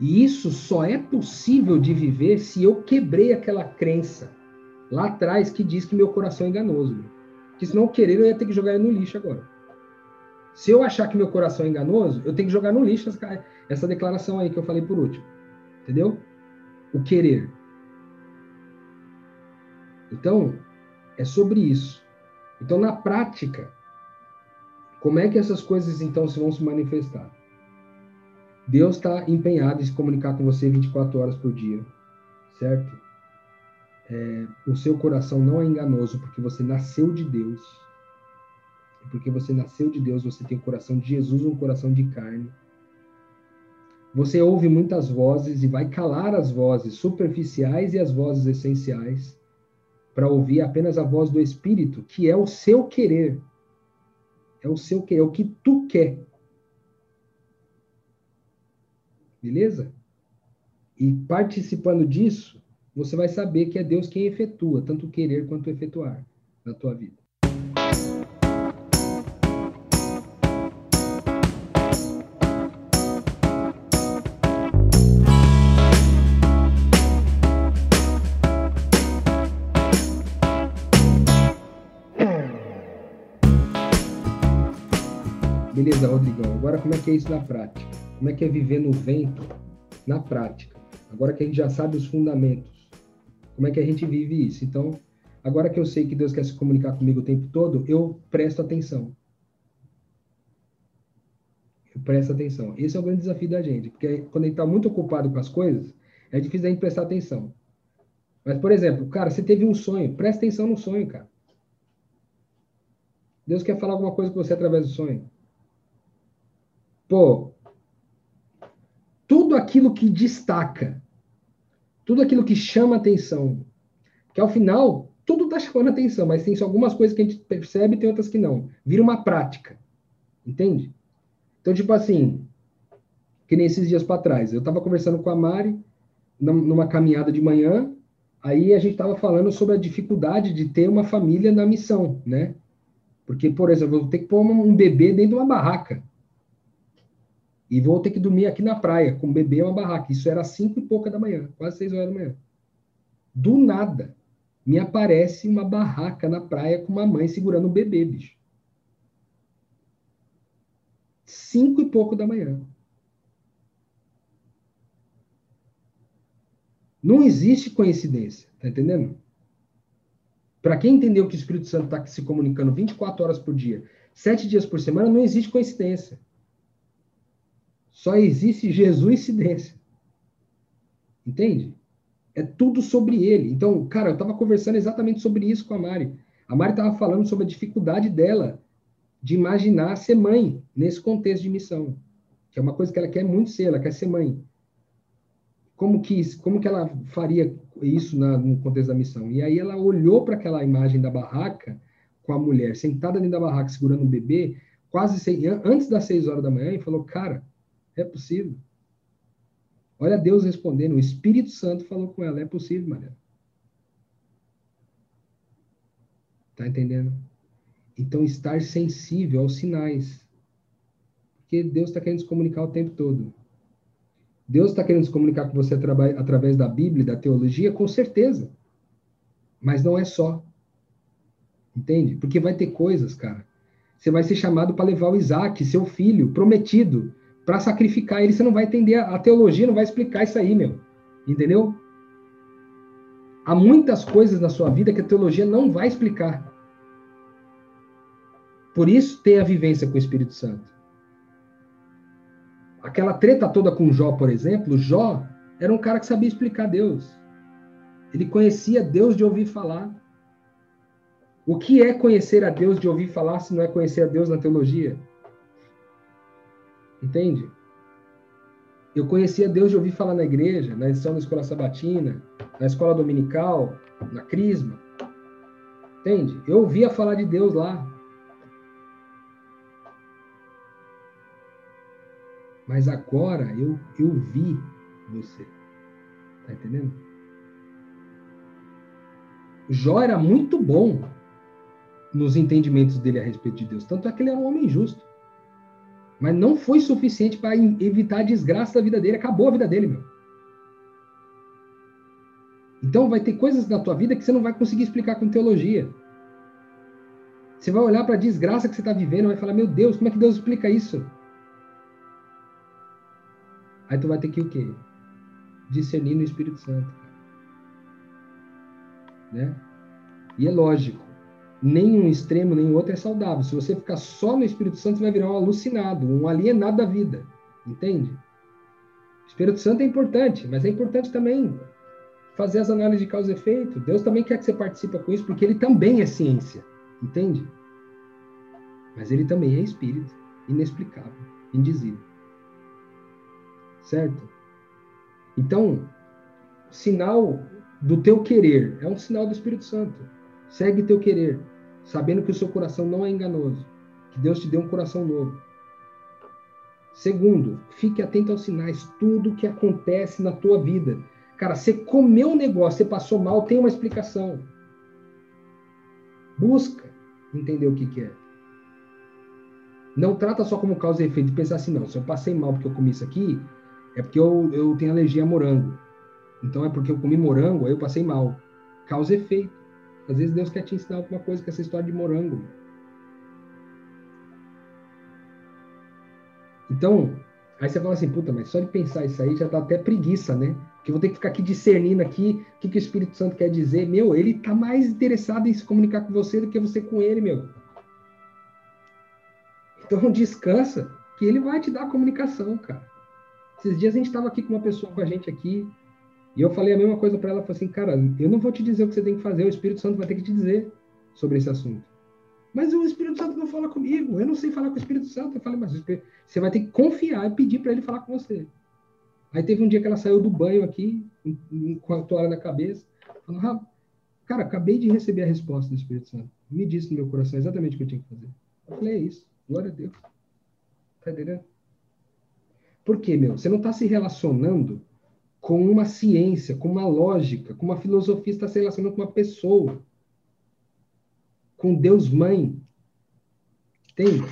E isso só é possível de viver se eu quebrei aquela crença lá atrás que diz que meu coração é enganoso. Que senão o querer eu ia ter que jogar ele no lixo agora. Se eu achar que meu coração é enganoso, eu tenho que jogar no lixo essa declaração aí que eu falei por último. Entendeu? O querer. Então, é sobre isso. Então, na prática, como é que essas coisas então vão se manifestar? Deus está empenhado em se comunicar com você 24 horas por dia, certo? É, o seu coração não é enganoso porque você nasceu de Deus. Porque você nasceu de Deus, você tem o coração de Jesus, um coração de carne. Você ouve muitas vozes e vai calar as vozes superficiais e as vozes essenciais para ouvir apenas a voz do Espírito, que é o seu querer. É o seu querer, é o que tu quer. Beleza? E participando disso, você vai saber que é Deus quem efetua, tanto o querer quanto o efetuar na tua vida. Beleza, Rodrigão. Agora, como é que é isso na prática? Como é que é viver no vento na prática? Agora que a gente já sabe os fundamentos, como é que a gente vive isso? Então, agora que eu sei que Deus quer se comunicar comigo o tempo todo, eu presto atenção. Eu presto atenção. Esse é o grande desafio da gente, porque quando a gente está muito ocupado com as coisas, é difícil a gente prestar atenção. Mas, por exemplo, cara, você teve um sonho, presta atenção no sonho, cara. Deus quer falar alguma coisa com você através do sonho. Pô, tudo aquilo que destaca, tudo aquilo que chama atenção, que ao final tudo está chamando atenção, mas tem algumas coisas que a gente percebe e tem outras que não. Vira uma prática, entende? Então, tipo assim, que nesses dias para trás, eu estava conversando com a Mari numa caminhada de manhã, aí a gente estava falando sobre a dificuldade de ter uma família na missão, né? Porque, por exemplo, eu vou ter que pôr um bebê dentro de uma barraca. E vou ter que dormir aqui na praia, com o bebê e uma barraca. Isso era cinco e pouca da manhã, quase seis horas da manhã. Do nada, me aparece uma barraca na praia com uma mãe segurando um bebê, bicho. Cinco e pouco da manhã. Não existe coincidência, tá entendendo? Para quem entendeu que o Espírito Santo está se comunicando 24 horas por dia, sete dias por semana, não existe coincidência. Só existe Jesus incidência. Entende? É tudo sobre ele. Então, cara, eu estava conversando exatamente sobre isso com a Mari. A Mari estava falando sobre a dificuldade dela de imaginar ser mãe nesse contexto de missão, que é uma coisa que ela quer muito ser, ela quer ser mãe. Como que, como que ela faria isso na, no contexto da missão? E aí ela olhou para aquela imagem da barraca com a mulher sentada dentro da barraca segurando um bebê, quase antes das seis horas da manhã, e falou: Cara, é possível. Olha Deus respondendo. O Espírito Santo falou com ela. É possível, Maria. Tá entendendo? Então, estar sensível aos sinais. Porque Deus está querendo se comunicar o tempo todo. Deus está querendo se comunicar com você através da Bíblia, da teologia, com certeza. Mas não é só. Entende? Porque vai ter coisas, cara. Você vai ser chamado para levar o Isaac, seu filho, prometido, para sacrificar ele, você não vai entender, a teologia não vai explicar isso aí, meu. Entendeu? Há muitas coisas na sua vida que a teologia não vai explicar. Por isso tem a vivência com o Espírito Santo. Aquela treta toda com Jó, por exemplo, Jó era um cara que sabia explicar Deus. Ele conhecia Deus de ouvir falar. O que é conhecer a Deus de ouvir falar se não é conhecer a Deus na teologia? Entende? Eu conhecia Deus de ouvir falar na igreja, na edição da escola sabatina, na escola dominical, na crisma. Entende? Eu ouvia falar de Deus lá. Mas agora eu, eu vi você. Tá entendendo? Jó era muito bom nos entendimentos dele a respeito de Deus. Tanto é que ele era um homem justo. Mas não foi suficiente para evitar a desgraça da vida dele. Acabou a vida dele, meu. Então vai ter coisas na tua vida que você não vai conseguir explicar com teologia. Você vai olhar para a desgraça que você está vivendo e vai falar: Meu Deus, como é que Deus explica isso? Aí tu vai ter que o quê? Discernir no Espírito Santo. Né? E é lógico, nenhum extremo, nenhum outro é saudável. Se você ficar só no Espírito Santo, você vai virar um alucinado, um alienado da vida. Entende? O Espírito Santo é importante, mas é importante também fazer as análises de causa e efeito. Deus também quer que você participe com isso, porque ele também é ciência. Entende? Mas ele também é espírito, inexplicável, indizível. Certo? Então, sinal do teu querer é um sinal do Espírito Santo. Segue teu querer, sabendo que o seu coração não é enganoso, que Deus te deu um coração novo. Segundo, fique atento aos sinais, tudo que acontece na tua vida. Cara, você comeu um negócio, você passou mal, tem uma explicação. Busca entender o que, que é. Não trata só como causa e efeito, pensar assim, não, se eu passei mal porque eu comi isso aqui, é porque eu, eu tenho alergia a morango. Então é porque eu comi morango, aí eu passei mal. Causa e efeito. Às vezes Deus quer te ensinar alguma coisa com essa história de morango. Então, aí você fala assim, puta, mas só de pensar isso aí já dá até preguiça, né? Porque eu vou ter que ficar aqui discernindo aqui o que, que o Espírito Santo quer dizer. Meu, ele tá mais interessado em se comunicar com você do que você com ele, meu. Então [laughs] descansa, que ele vai te dar a comunicação, cara. Esses dias a gente estava aqui com uma pessoa com a gente aqui, e eu falei a mesma coisa para ela, falei assim, cara, eu não vou te dizer o que você tem que fazer, o Espírito Santo vai ter que te dizer sobre esse assunto. Mas o Espírito Santo não fala comigo, eu não sei falar com o Espírito Santo. Eu falei, mas você vai ter que confiar e pedir para ele falar com você. Aí teve um dia que ela saiu do banho aqui, com a toalha na cabeça, falou, ah, cara, acabei de receber a resposta do Espírito Santo. Me disse no meu coração exatamente o que eu tinha que fazer. Eu falei, é isso, glória a Deus. Tá entendendo? Por quê, meu? Você não está se relacionando com uma ciência, com uma lógica, com uma filosofia, está se relacionando com uma pessoa. Com Deus Mãe. Entende?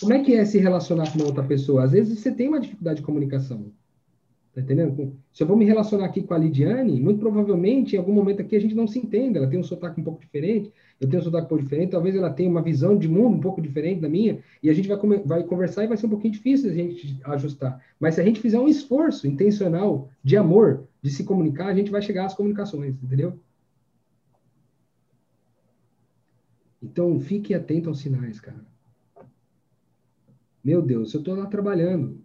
Como é que é se relacionar com uma outra pessoa? Às vezes você tem uma dificuldade de comunicação. Tá entendendo? Se eu vou me relacionar aqui com a Lidiane, muito provavelmente, em algum momento aqui, a gente não se entenda. Ela tem um sotaque um pouco diferente, eu tenho um sotaque um pouco diferente, talvez ela tenha uma visão de mundo um pouco diferente da minha, e a gente vai, vai conversar e vai ser um pouquinho difícil a gente ajustar. Mas se a gente fizer um esforço intencional de amor, de se comunicar, a gente vai chegar às comunicações, entendeu? Então, fique atento aos sinais, cara. Meu Deus, eu estou lá trabalhando,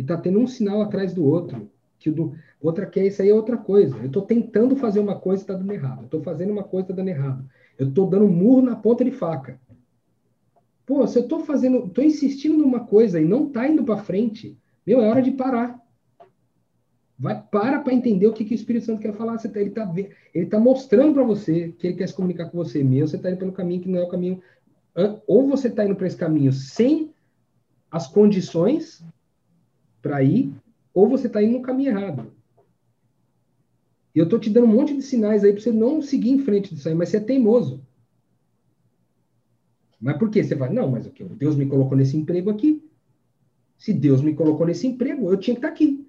e tá tendo um sinal atrás do outro. Que do, outra que é isso aí é outra coisa. Eu estou tentando fazer uma coisa e está dando errado. Eu estou fazendo uma coisa e está dando errado. Eu estou dando um murro na ponta de faca. Pô, se eu estou fazendo, estou insistindo numa coisa e não está indo para frente, meu, é hora de parar. Vai, para para entender o que, que o Espírito Santo quer falar. Você tá, ele está tá mostrando para você que ele quer se comunicar com você. Meu, você está indo pelo caminho que não é o caminho. Ou você está indo para esse caminho sem as condições para ir, ou você está indo no caminho errado. Eu estou te dando um monte de sinais aí para você não seguir em frente disso aí, mas você é teimoso. Mas por quê? Você vai, não, mas o que? Deus me colocou nesse emprego aqui. Se Deus me colocou nesse emprego, eu tinha que estar tá aqui.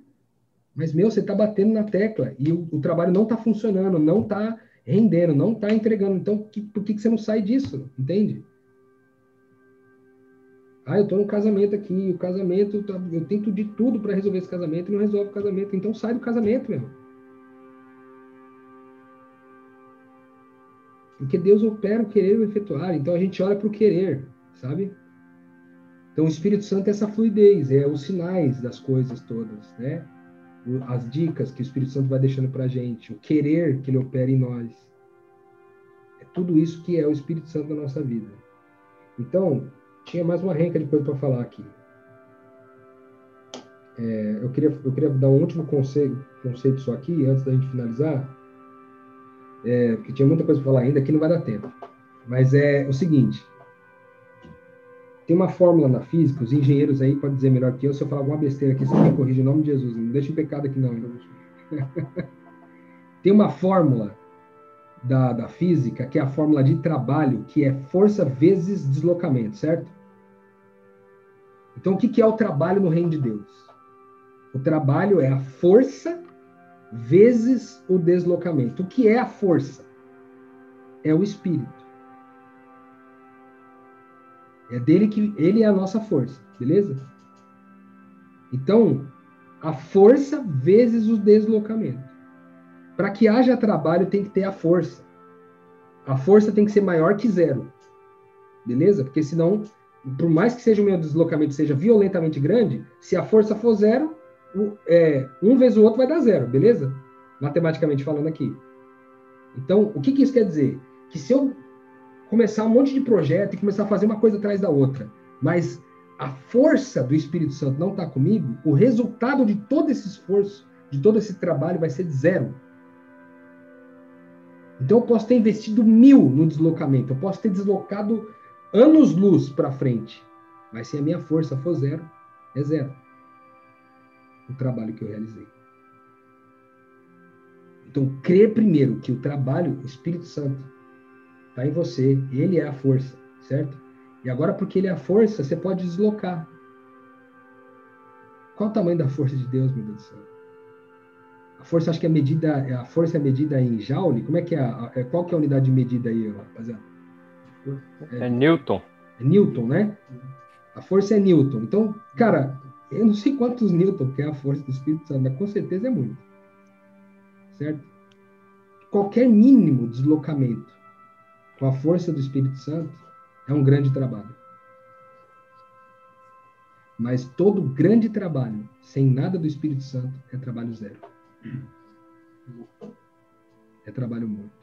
Mas, meu, você está batendo na tecla e o, o trabalho não está funcionando, não está rendendo, não está entregando. Então, que, por que, que você não sai disso? Entende? Ah, eu estou no casamento aqui, o casamento, tá, eu tento de tudo para resolver esse casamento e não resolve o casamento. Então sai do casamento, meu. Porque Deus opera o querer e o efetuar. Então a gente olha para o querer, sabe? Então o Espírito Santo é essa fluidez, é os sinais das coisas todas, né? As dicas que o Espírito Santo vai deixando para a gente, o querer que ele opera em nós. É tudo isso que é o Espírito Santo na nossa vida. Então, tinha mais uma renca de coisa para falar aqui. É, eu, queria, eu queria dar um último conceito, conceito só aqui, antes da gente finalizar, é, porque tinha muita coisa para falar ainda, que não vai dar tempo. Mas é o seguinte: tem uma fórmula na física, os engenheiros aí podem dizer melhor que eu, se eu falar alguma besteira aqui, você me corrige em nome de Jesus, não deixa em pecado aqui não. [laughs] tem uma fórmula da, da física, que é a fórmula de trabalho, que é força vezes deslocamento, certo? Então, o que, que é o trabalho no reino de Deus? O trabalho é a força vezes o deslocamento. O que é a força? É o espírito. É dele que ele é a nossa força, beleza? Então, a força vezes o deslocamento. Para que haja trabalho, tem que ter a força. A força tem que ser maior que zero. Beleza? Porque senão, por mais que seja o meu deslocamento seja violentamente grande, se a força for zero, é, um vezes o outro vai dar zero, beleza? Matematicamente falando aqui. Então, o que, que isso quer dizer? Que se eu começar um monte de projeto e começar a fazer uma coisa atrás da outra, mas a força do Espírito Santo não está comigo, o resultado de todo esse esforço, de todo esse trabalho vai ser de zero. Então eu posso ter investido mil no deslocamento, eu posso ter deslocado anos-luz para frente, mas se a minha força for zero, é zero o trabalho que eu realizei. Então, crer primeiro que o trabalho, o Espírito Santo, está em você, ele é a força, certo? E agora, porque ele é a força, você pode deslocar. Qual o tamanho da força de Deus, meu Deus do céu? A força, acho que é medida, a força é medida em joule. Como é que é? A, é, qual que é a unidade de medida aí, rapaziada? É, é Newton. É Newton, né? A força é Newton. Então, cara, eu não sei quantos Newton que é a força do Espírito Santo, mas com certeza é muito. Certo? Qualquer mínimo deslocamento com a força do Espírito Santo é um grande trabalho. Mas todo grande trabalho sem nada do Espírito Santo é trabalho zero. É trabalho morto.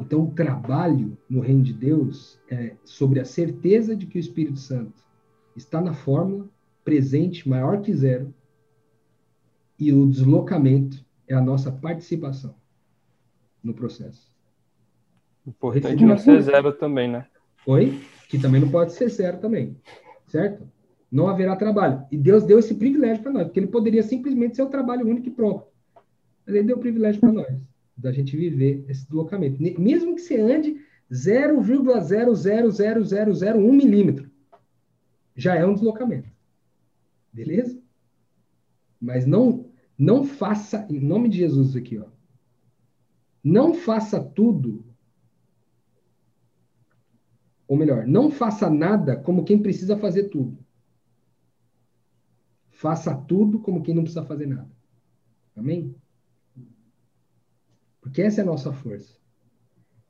Então, o trabalho no reino de Deus é sobre a certeza de que o Espírito Santo está na fórmula, presente, maior que zero, e o deslocamento é a nossa participação no processo. Importante não ser zero também, né? Oi? Que também não pode ser zero também, certo? Não haverá trabalho. E Deus deu esse privilégio para nós, porque ele poderia simplesmente ser o trabalho único e pronto. Mas ele deu o privilégio para nós, da gente viver esse deslocamento. Mesmo que você ande 0,0000001 milímetro, já é um deslocamento. Beleza? Mas não não faça, em nome de Jesus aqui, ó. Não faça tudo ou melhor, não faça nada como quem precisa fazer tudo. Faça tudo como quem não precisa fazer nada. Amém? Porque essa é a nossa força.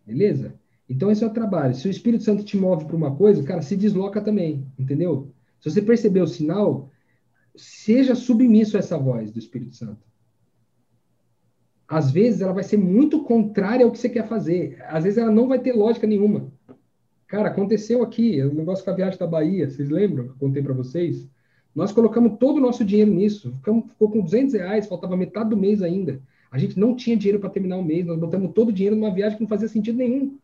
Beleza? Então esse é o trabalho. Se o Espírito Santo te move para uma coisa, cara, se desloca também, entendeu? Se você perceber o sinal, seja submisso a essa voz do Espírito Santo. Às vezes ela vai ser muito contrária ao que você quer fazer. Às vezes ela não vai ter lógica nenhuma. Cara, aconteceu aqui, o negócio com a viagem da Bahia, vocês lembram eu contei para vocês? Nós colocamos todo o nosso dinheiro nisso, ficamos, ficou com 200 reais, faltava metade do mês ainda. A gente não tinha dinheiro para terminar o mês, nós botamos todo o dinheiro numa viagem que não fazia sentido nenhum.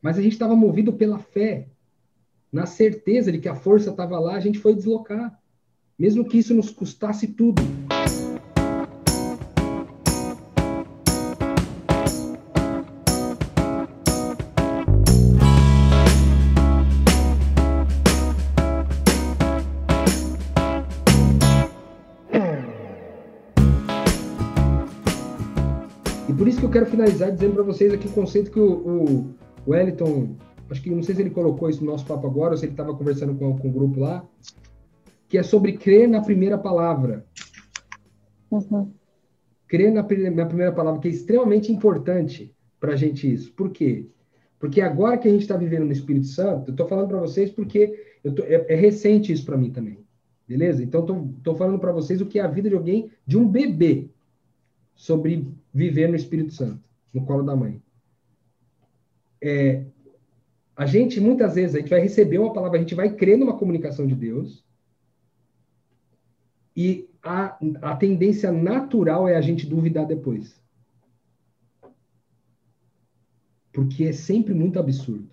Mas a gente estava movido pela fé, na certeza de que a força estava lá, a gente foi deslocar, mesmo que isso nos custasse tudo. Quero finalizar dizendo para vocês aqui o conceito que o, o, o Wellington, acho que não sei se ele colocou isso no nosso papo agora ou se ele estava conversando com, com o grupo lá, que é sobre crer na primeira palavra. Uhum. Crer na, na primeira palavra, que é extremamente importante para a gente isso. Por quê? Porque agora que a gente está vivendo no Espírito Santo, eu estou falando para vocês porque tô, é, é, recente isso para mim também. Beleza? Então, estou falando para vocês o que é a vida de alguém, de um bebê, sobre viver no Espírito Santo, no colo da mãe. É, a gente, muitas vezes, a gente vai receber uma palavra, a gente vai crer numa comunicação de Deus, e a, a tendência natural é a gente duvidar depois. Porque é sempre muito absurdo.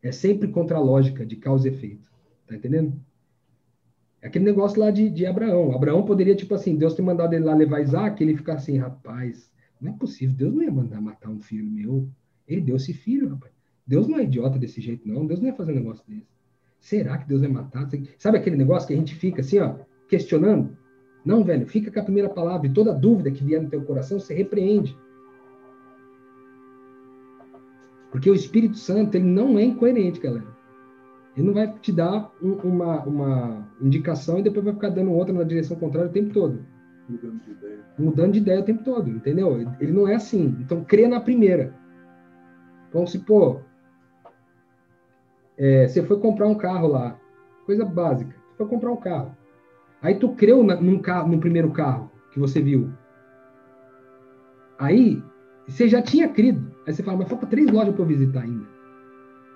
É sempre contra a lógica de causa e efeito. Tá entendendo? É aquele negócio lá de, de Abraão. Abraão poderia, tipo assim, Deus ter mandado ele lá levar Isaac, ele ficar assim, rapaz, não é possível, Deus não ia mandar matar um filho meu. Ele deu esse filho, rapaz. Deus não é idiota desse jeito, não. Deus não ia fazer um negócio desse. Será que Deus vai matar? Sabe aquele negócio que a gente fica assim, ó, questionando? Não, velho, fica com a primeira palavra e toda dúvida que vier no teu coração, você repreende. Porque o Espírito Santo, ele não é incoerente, galera. Ele não vai te dar um, uma, uma indicação e depois vai ficar dando outra na direção contrária o tempo todo. Mudando de ideia. Mudando de ideia o tempo todo, entendeu? Ele não é assim. Então, crê na primeira. Então, se, pô, é, você foi comprar um carro lá, coisa básica, você foi comprar um carro. Aí tu creu na, num carro, no primeiro carro que você viu. Aí, você já tinha crido. Aí você fala, mas falta três lojas para eu visitar ainda.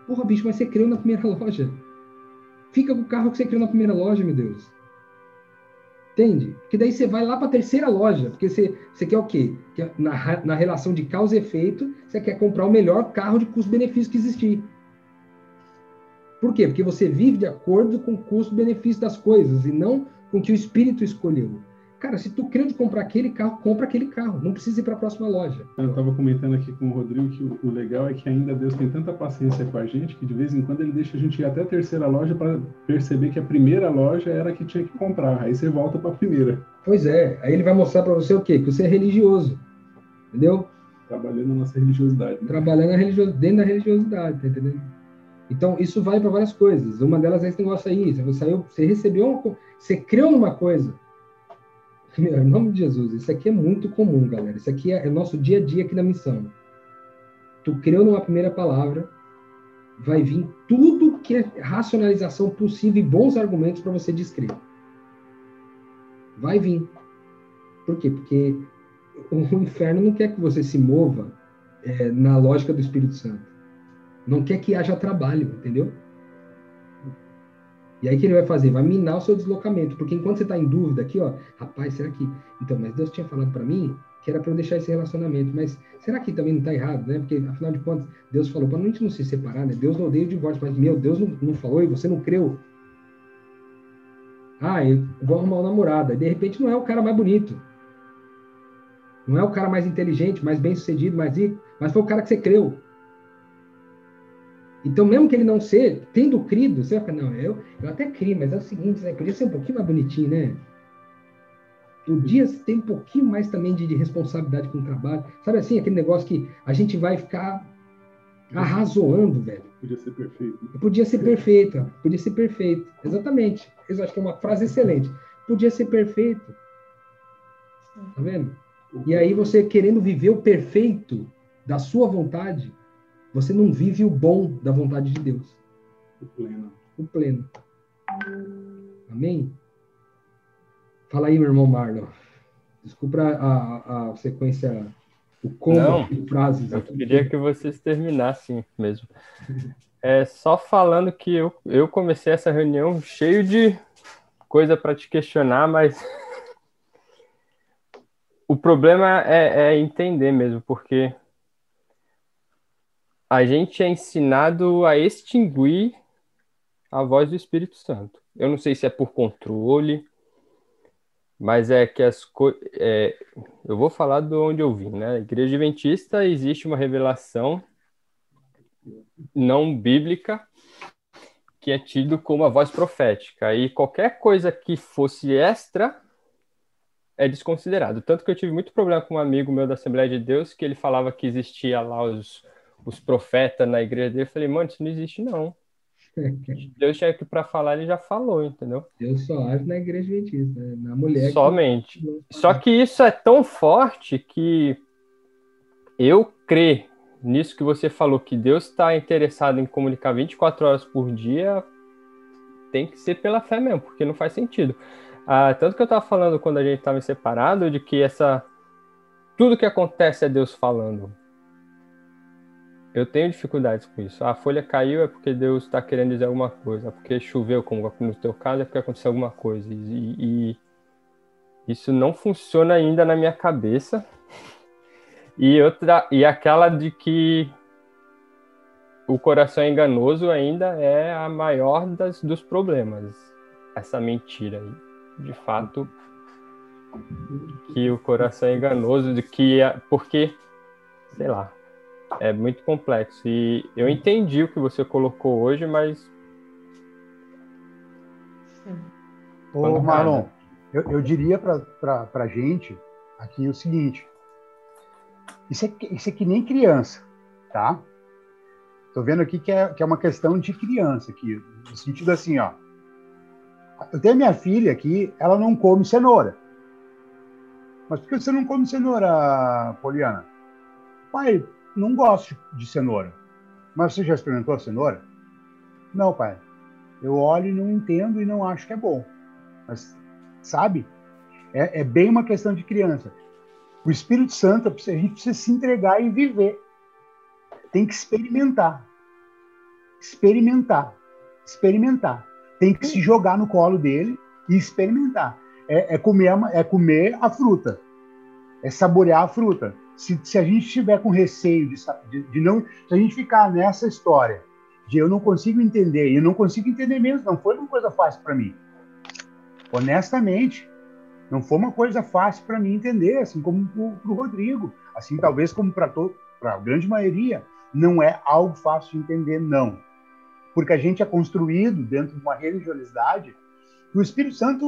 Porra, bicho, mas você creu na primeira [laughs] loja. Fica com o carro que você criou na primeira loja, meu Deus. Entende? Porque daí você vai lá para a terceira loja, porque você, você quer o quê? Quer, na, na relação de causa e efeito, você quer comprar o melhor carro de custo-benefício que existir. Por quê? Porque você vive de acordo com o custo-benefício das coisas e não com o que o espírito escolheu. Cara, se tu de comprar aquele carro, compra aquele carro. Não precisa ir para a próxima loja. Eu estava comentando aqui com o Rodrigo que o, o, legal é que ainda Deus tem tanta paciência com a gente que de vez em quando ele deixa a gente ir até a terceira loja para perceber que a primeira loja era a que tinha que comprar. Aí você volta para a primeira. Pois é. Aí ele vai mostrar para você o quê? Que você é religioso. Entendeu? Trabalhando na nossa religiosidade. Né? Trabalhando na religio... dentro da religiosidade, tá entendendo? Então, isso vale para várias coisas. Uma delas é esse negócio aí. Você, saiu, você recebeu uma Você creu numa coisa. Em nome de Jesus, isso aqui é muito comum, galera. Isso aqui é, é nosso dia a dia aqui na missão. Tu creu numa primeira palavra, vai vir tudo que é racionalização possível e bons argumentos para você descrever. Vai vir. Por quê? Porque o [laughs] inferno não quer que você se mova é, na lógica do Espírito Santo. Não quer que haja trabalho, entendeu? E aí o que ele vai fazer? Vai minar o seu deslocamento, porque enquanto você está em dúvida aqui, ó, rapaz, será que. Então, mas Deus tinha falado para mim que era para eu deixar esse relacionamento, mas será que também não está errado, né? Porque afinal de contas, Deus falou para a gente não se separar, né? Deus não odeia o divórcio, mas meu, Deus não, não falou e você não creu. Ah, eu vou arrumar uma namorada. E de repente não é o cara mais bonito. Não é o cara mais inteligente, mais bem sucedido, mais rico, mas foi o cara que você creu. Então, mesmo que ele não seja, tendo crido, você vai falar, não, eu, eu até criei, mas é o seguinte, né? Podia ser um pouquinho mais bonitinho, né? Podia ter um pouquinho mais também de, de responsabilidade com o trabalho. Sabe assim, aquele negócio que a gente vai ficar arrazoando, velho. Podia ser perfeito. Né? Podia ser perfeito, podia ser perfeito. Exatamente. Eu acho que é uma frase excelente. Podia ser perfeito. Tá vendo? E aí você querendo viver o perfeito da sua vontade, você não vive o bom da vontade de Deus. O pleno. O pleno. Amém? Fala aí, meu irmão Marlon. Desculpa a, a sequência, o combo de frases. Eu queria que vocês terminassem mesmo. É só falando que eu, eu comecei essa reunião cheio de coisa para te questionar, mas [laughs] o problema é, é entender mesmo, porque a gente é ensinado a extinguir a voz do Espírito Santo. Eu não sei se é por controle, mas é que as coisas. É, eu vou falar de onde eu vim, né? Na Igreja Adventista existe uma revelação não bíblica que é tido como a voz profética. E qualquer coisa que fosse extra é desconsiderado. Tanto que eu tive muito problema com um amigo meu da Assembleia de Deus que ele falava que existia lá os os profetas na igreja dele, eu falei, mano, isso não existe não. [laughs] Deus tinha que para falar, ele já falou, entendeu? Deus só age na igreja adventista, né? na mulher. Somente. Que... Só que isso é tão forte que eu creio nisso que você falou, que Deus está interessado em comunicar 24 horas por dia, tem que ser pela fé mesmo, porque não faz sentido. Ah, tanto que eu estava falando quando a gente estava separado, de que essa tudo que acontece é Deus falando. Eu tenho dificuldades com isso. A folha caiu é porque Deus está querendo dizer alguma coisa. É porque choveu, como no teu caso, é porque aconteceu alguma coisa. E, e isso não funciona ainda na minha cabeça. E outra, e aquela de que o coração enganoso ainda é a maior das, dos problemas. Essa mentira aí. De fato, que o coração é enganoso, de que porque, sei lá, é muito complexo. E eu entendi o que você colocou hoje, mas. Ô, Marlon, eu, eu diria para a gente aqui o seguinte: isso é, isso é que nem criança, tá? Estou vendo aqui que é, que é uma questão de criança, aqui, no sentido assim, ó. Eu tenho minha filha aqui, ela não come cenoura. Mas por que você não come cenoura, Poliana? Pai, não gosto de cenoura. Mas você já experimentou a cenoura? Não, pai. Eu olho e não entendo e não acho que é bom. Mas, sabe? É, é bem uma questão de criança. O Espírito Santo, a gente precisa se entregar e viver. Tem que experimentar. Experimentar. Experimentar. Tem que se jogar no colo dele e experimentar. É, é comer, é comer a fruta. É saborear a fruta. Se, se a gente estiver com receio de, de, de, não. Se a gente ficar nessa história de eu não consigo entender, e eu não consigo entender mesmo, não foi uma coisa fácil para mim. Honestamente, não foi uma coisa fácil para mim entender, assim como para o Rodrigo, assim talvez como para a grande maioria, não é algo fácil de entender, não. Porque a gente é construído dentro de uma religiosidade o Espírito Santo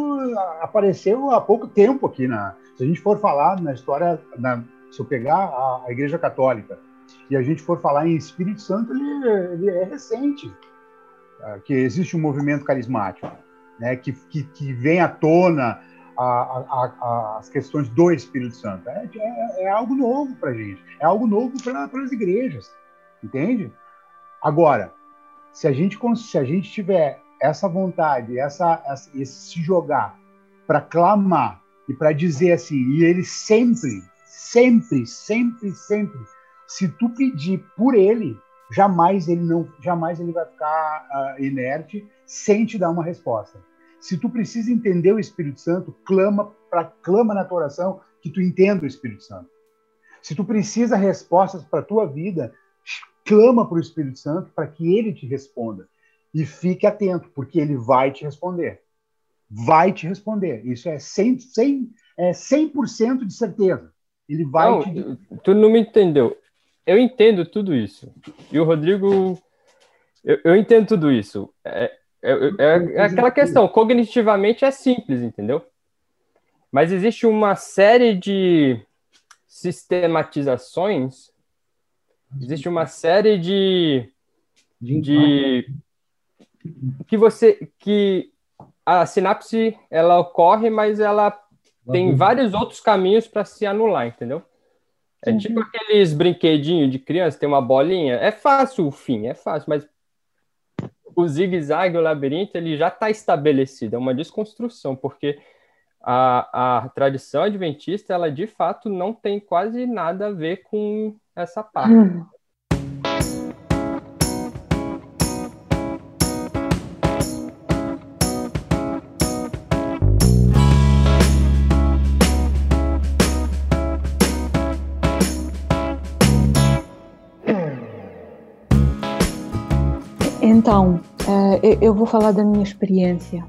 apareceu há pouco tempo aqui na. Se a gente for falar na história, na, se eu pegar a, a, Igreja Católica e a gente for falar em Espírito Santo, ele, ele é recente, é, que existe um movimento carismático, né, que, que, que vem à tona a, a, as questões do Espírito Santo. É, é, é algo novo para a gente, é algo novo para as igrejas, entende? Agora, se a gente se a gente tiver essa vontade, essa, essa esse se jogar para clamar e para dizer assim, e ele sempre, sempre, sempre, sempre, se tu pedir por ele, jamais ele não, jamais ele vai ficar uh, inerte sem te dar uma resposta. Se tu precisa entender o Espírito Santo, clama para clama na tua oração que tu entenda o Espírito Santo. Se tu precisa respostas para tua vida, clama para o Espírito Santo para que ele te responda. E fique atento, porque ele vai te responder. Vai te responder. Isso é 100%, 100, é 100 de certeza. Ele vai não, te... Tu não me entendeu. Eu entendo tudo isso. E o Rodrigo. Eu, eu entendo tudo isso. É, é, é, é aquela questão. Cognitivamente é simples, entendeu? Mas existe uma série de sistematizações, existe uma série de, de que você que a sinapse ela ocorre, mas ela tem vários outros caminhos para se anular, entendeu? É uhum. tipo aqueles brinquedinhos de criança, tem uma bolinha. É fácil o fim, é fácil, mas o zigue-zague, o labirinto, ele já está estabelecido, é uma desconstrução, porque a, a tradição adventista, ela de fato não tem quase nada a ver com essa parte. Uhum. Então, eu vou falar da minha experiência.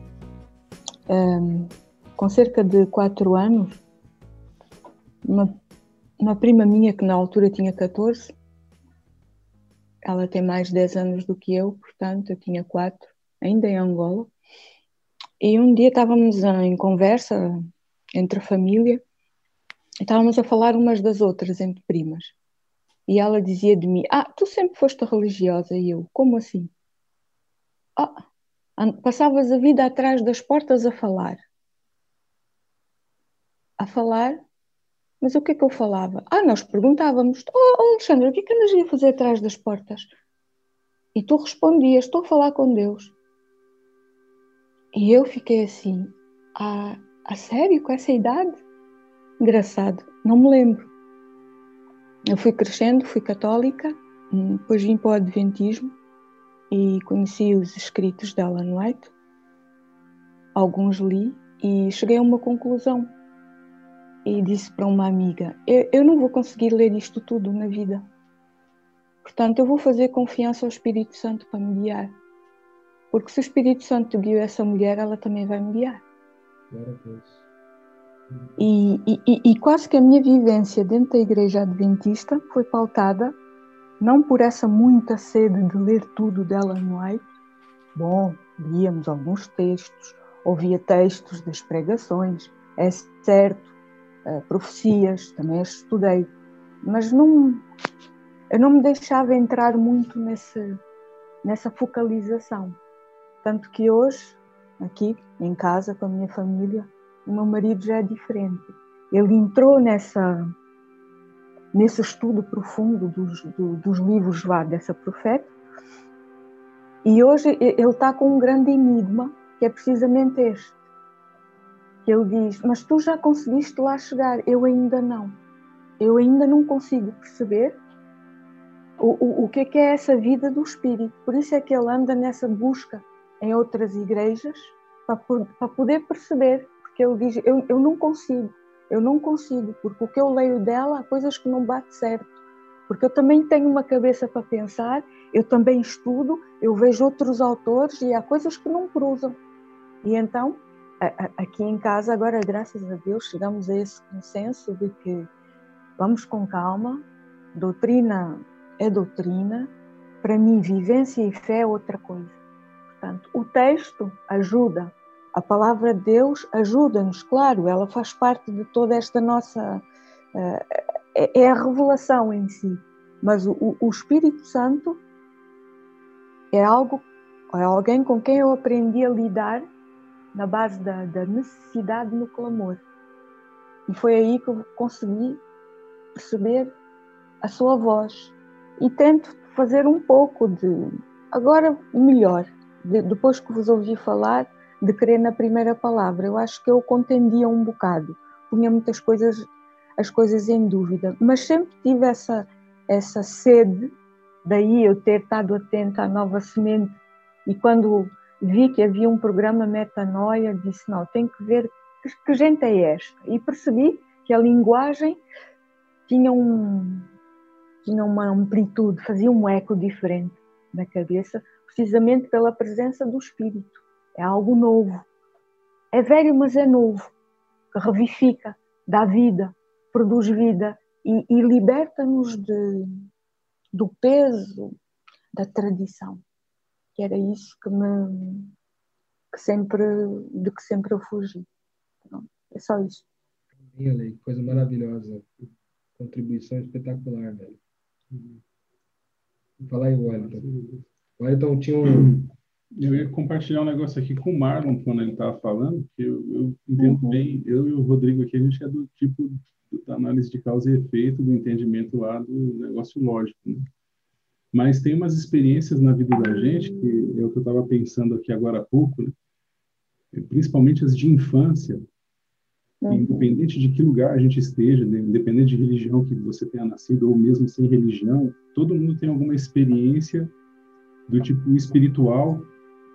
Um, com cerca de quatro anos, uma, uma, prima minha, que na altura tinha 14, ela tem mais de 10 anos do que eu, portanto, eu tinha quatro, ainda em Angola. E um dia estávamos em conversa entre a família e estávamos a falar umas das outras entre primas. E ela dizia de mim: Ah, tu sempre foste religiosa. E eu: Como assim? Oh, passavas a vida atrás das portas a falar. A falar? Mas o que é que eu falava? Ah, nós perguntávamos: Oh, Alexandre, o que é que andas a fazer atrás das portas? E tu respondias: Estou a falar com Deus. E eu fiquei assim: Ah, a sério, com essa idade? Engraçado, não me lembro. Eu fui crescendo, fui católica, hum, depois vim para o Adventismo e conheci os escritos de Ellen White. Alguns li e cheguei a uma conclusão. E disse para uma amiga: eu, eu não vou conseguir ler isto tudo na vida. Portanto, eu vou fazer confiança ao Espírito Santo para me guiar. Porque se o Espírito Santo guiou essa mulher, ela também vai me guiar. E, e, e, quase que a minha vivência dentro da igreja adventista foi pautada não por essa muita sede de ler tudo dela no White. Bom, líamos alguns textos, ouvia textos das pregações, é certo, uh, profecias, também as estudei, mas não, eu não me deixava entrar muito nesse, nessa focalização. Tanto que hoje, aqui em casa, com a minha família, o meu marido já é diferente. Ele entrou nessa, nesse estudo profundo dos, do, dos livros lá dessa profeta, e hoje ele está com um grande enigma, que é precisamente este. Que ele diz: Mas tu já conseguiste lá chegar, eu ainda não. Eu ainda não consigo perceber o, o, o que é, que é essa vida do Espírito. Por isso é que ele anda nessa busca em outras igrejas para, para poder perceber, porque ele diz: eu, eu não consigo, eu não consigo, porque o que eu leio dela há coisas que não bate certo. Porque eu também tenho uma cabeça para pensar, eu também estudo, eu vejo outros autores e há coisas que não cruzam. E então, aqui em casa, agora, graças a Deus, chegamos a esse consenso de que vamos com calma, doutrina é doutrina, para mim, vivência e fé é outra coisa. Portanto, o texto ajuda, a palavra de Deus ajuda-nos, claro, ela faz parte de toda esta nossa. Eh, é, é a revelação em si, mas o, o Espírito Santo é algo, é alguém com quem eu aprendi a lidar na base da, da necessidade no clamor. E foi aí que eu consegui perceber a sua voz, e tento fazer um pouco de, agora melhor, de, depois que vos ouvi falar, de crer na primeira palavra. Eu acho que eu contendia um bocado, punha muitas coisas, as coisas em dúvida, mas sempre tive essa, essa sede, daí eu ter estado atenta à nova semente. E quando vi que havia um programa Metanoia, disse: não, tem que ver que, que gente é esta. E percebi que a linguagem tinha um, tinha uma amplitude, fazia um eco diferente na cabeça, precisamente pela presença do Espírito. É algo novo. É velho, mas é novo, revifica, dá vida, produz vida e, e liberta-nos do peso da tradição. Que era isso que me que sempre de que sempre eu fugi. é só isso. Coisa maravilhosa, contribuição espetacular, velho. Fala aí, Wellington. O Wellington tinha um. Eu ia compartilhar um negócio aqui com o Marlon quando ele estava falando, que eu, eu entendo uhum. bem, eu e o Rodrigo aqui, a gente é do tipo da análise de causa e efeito, do entendimento lá do negócio lógico. Né? Mas tem umas experiências na vida da gente, que é o que eu estava pensando aqui agora há pouco, né? principalmente as de infância, Uhum. Independente de que lugar a gente esteja, independente de religião que você tenha nascido ou mesmo sem religião, todo mundo tem alguma experiência do tipo espiritual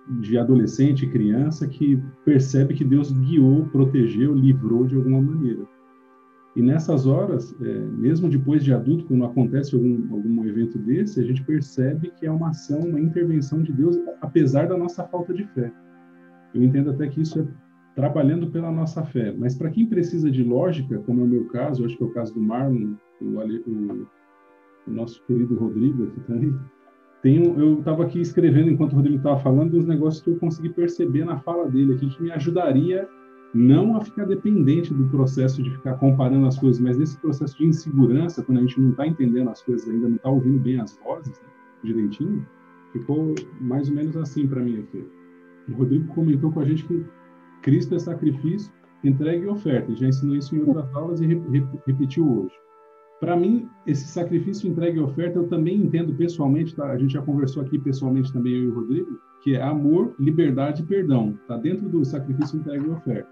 de adolescente, criança que percebe que Deus guiou, protegeu, livrou de alguma maneira. E nessas horas, é, mesmo depois de adulto, quando acontece algum, algum evento desse, a gente percebe que é uma ação, uma intervenção de Deus, apesar da nossa falta de fé. Eu entendo até que isso é trabalhando pela nossa fé. Mas para quem precisa de lógica, como é o meu caso, acho que é o caso do Marlon, o, o, o nosso querido Rodrigo aqui também, tenho, eu estava aqui escrevendo enquanto o Rodrigo estava falando uns negócios que eu consegui perceber na fala dele aqui que me ajudaria não a ficar dependente do processo de ficar comparando as coisas, mas nesse processo de insegurança, quando a gente não está entendendo as coisas ainda, não está ouvindo bem as vozes né, direitinho, ficou mais ou menos assim para mim aqui. O Rodrigo comentou com a gente que Cristo é sacrifício, entrega e oferta. Já ensinou isso em outras aulas e repetiu hoje. Para mim, esse sacrifício, entrega e oferta, eu também entendo pessoalmente, tá? a gente já conversou aqui pessoalmente também, eu e o Rodrigo, que é amor, liberdade e perdão. Está dentro do sacrifício, entrega e oferta.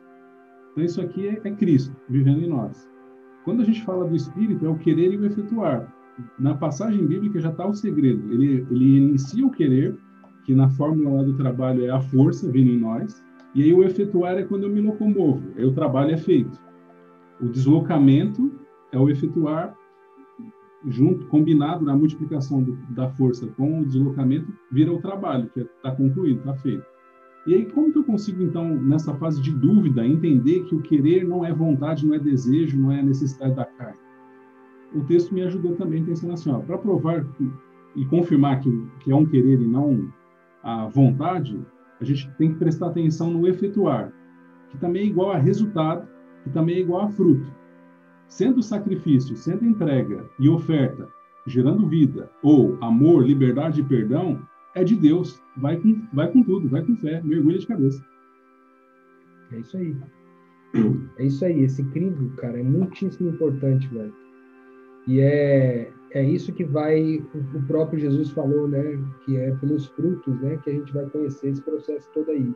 Então, isso aqui é, é Cristo vivendo em nós. Quando a gente fala do Espírito, é o querer e o efetuar. Na passagem bíblica já está o segredo. Ele, ele inicia o querer, que na fórmula lá do trabalho é a força vindo em nós, e aí o efetuar é quando eu me locomovo, aí o trabalho é feito. O deslocamento é o efetuar junto, combinado na multiplicação do, da força com o deslocamento, vira o trabalho, que está é, concluído, está feito. E aí, como que eu consigo, então, nessa fase de dúvida, entender que o querer não é vontade, não é desejo, não é necessidade da carne? O texto me ajudou também pensando assim, para provar e confirmar que, que é um querer e não a vontade, a gente tem que prestar atenção no efetuar, que também é igual a resultado, que também é igual a fruto. Sendo sacrifício, sendo entrega e oferta, gerando vida, ou amor, liberdade e perdão, é de Deus. Vai com, vai com tudo, vai com fé, mergulha de cabeça. É isso aí. É isso aí. Esse crivo, cara, é muitíssimo importante, velho. E é, é isso que vai, o próprio Jesus falou, né? Que é pelos frutos, né? Que a gente vai conhecer esse processo todo aí.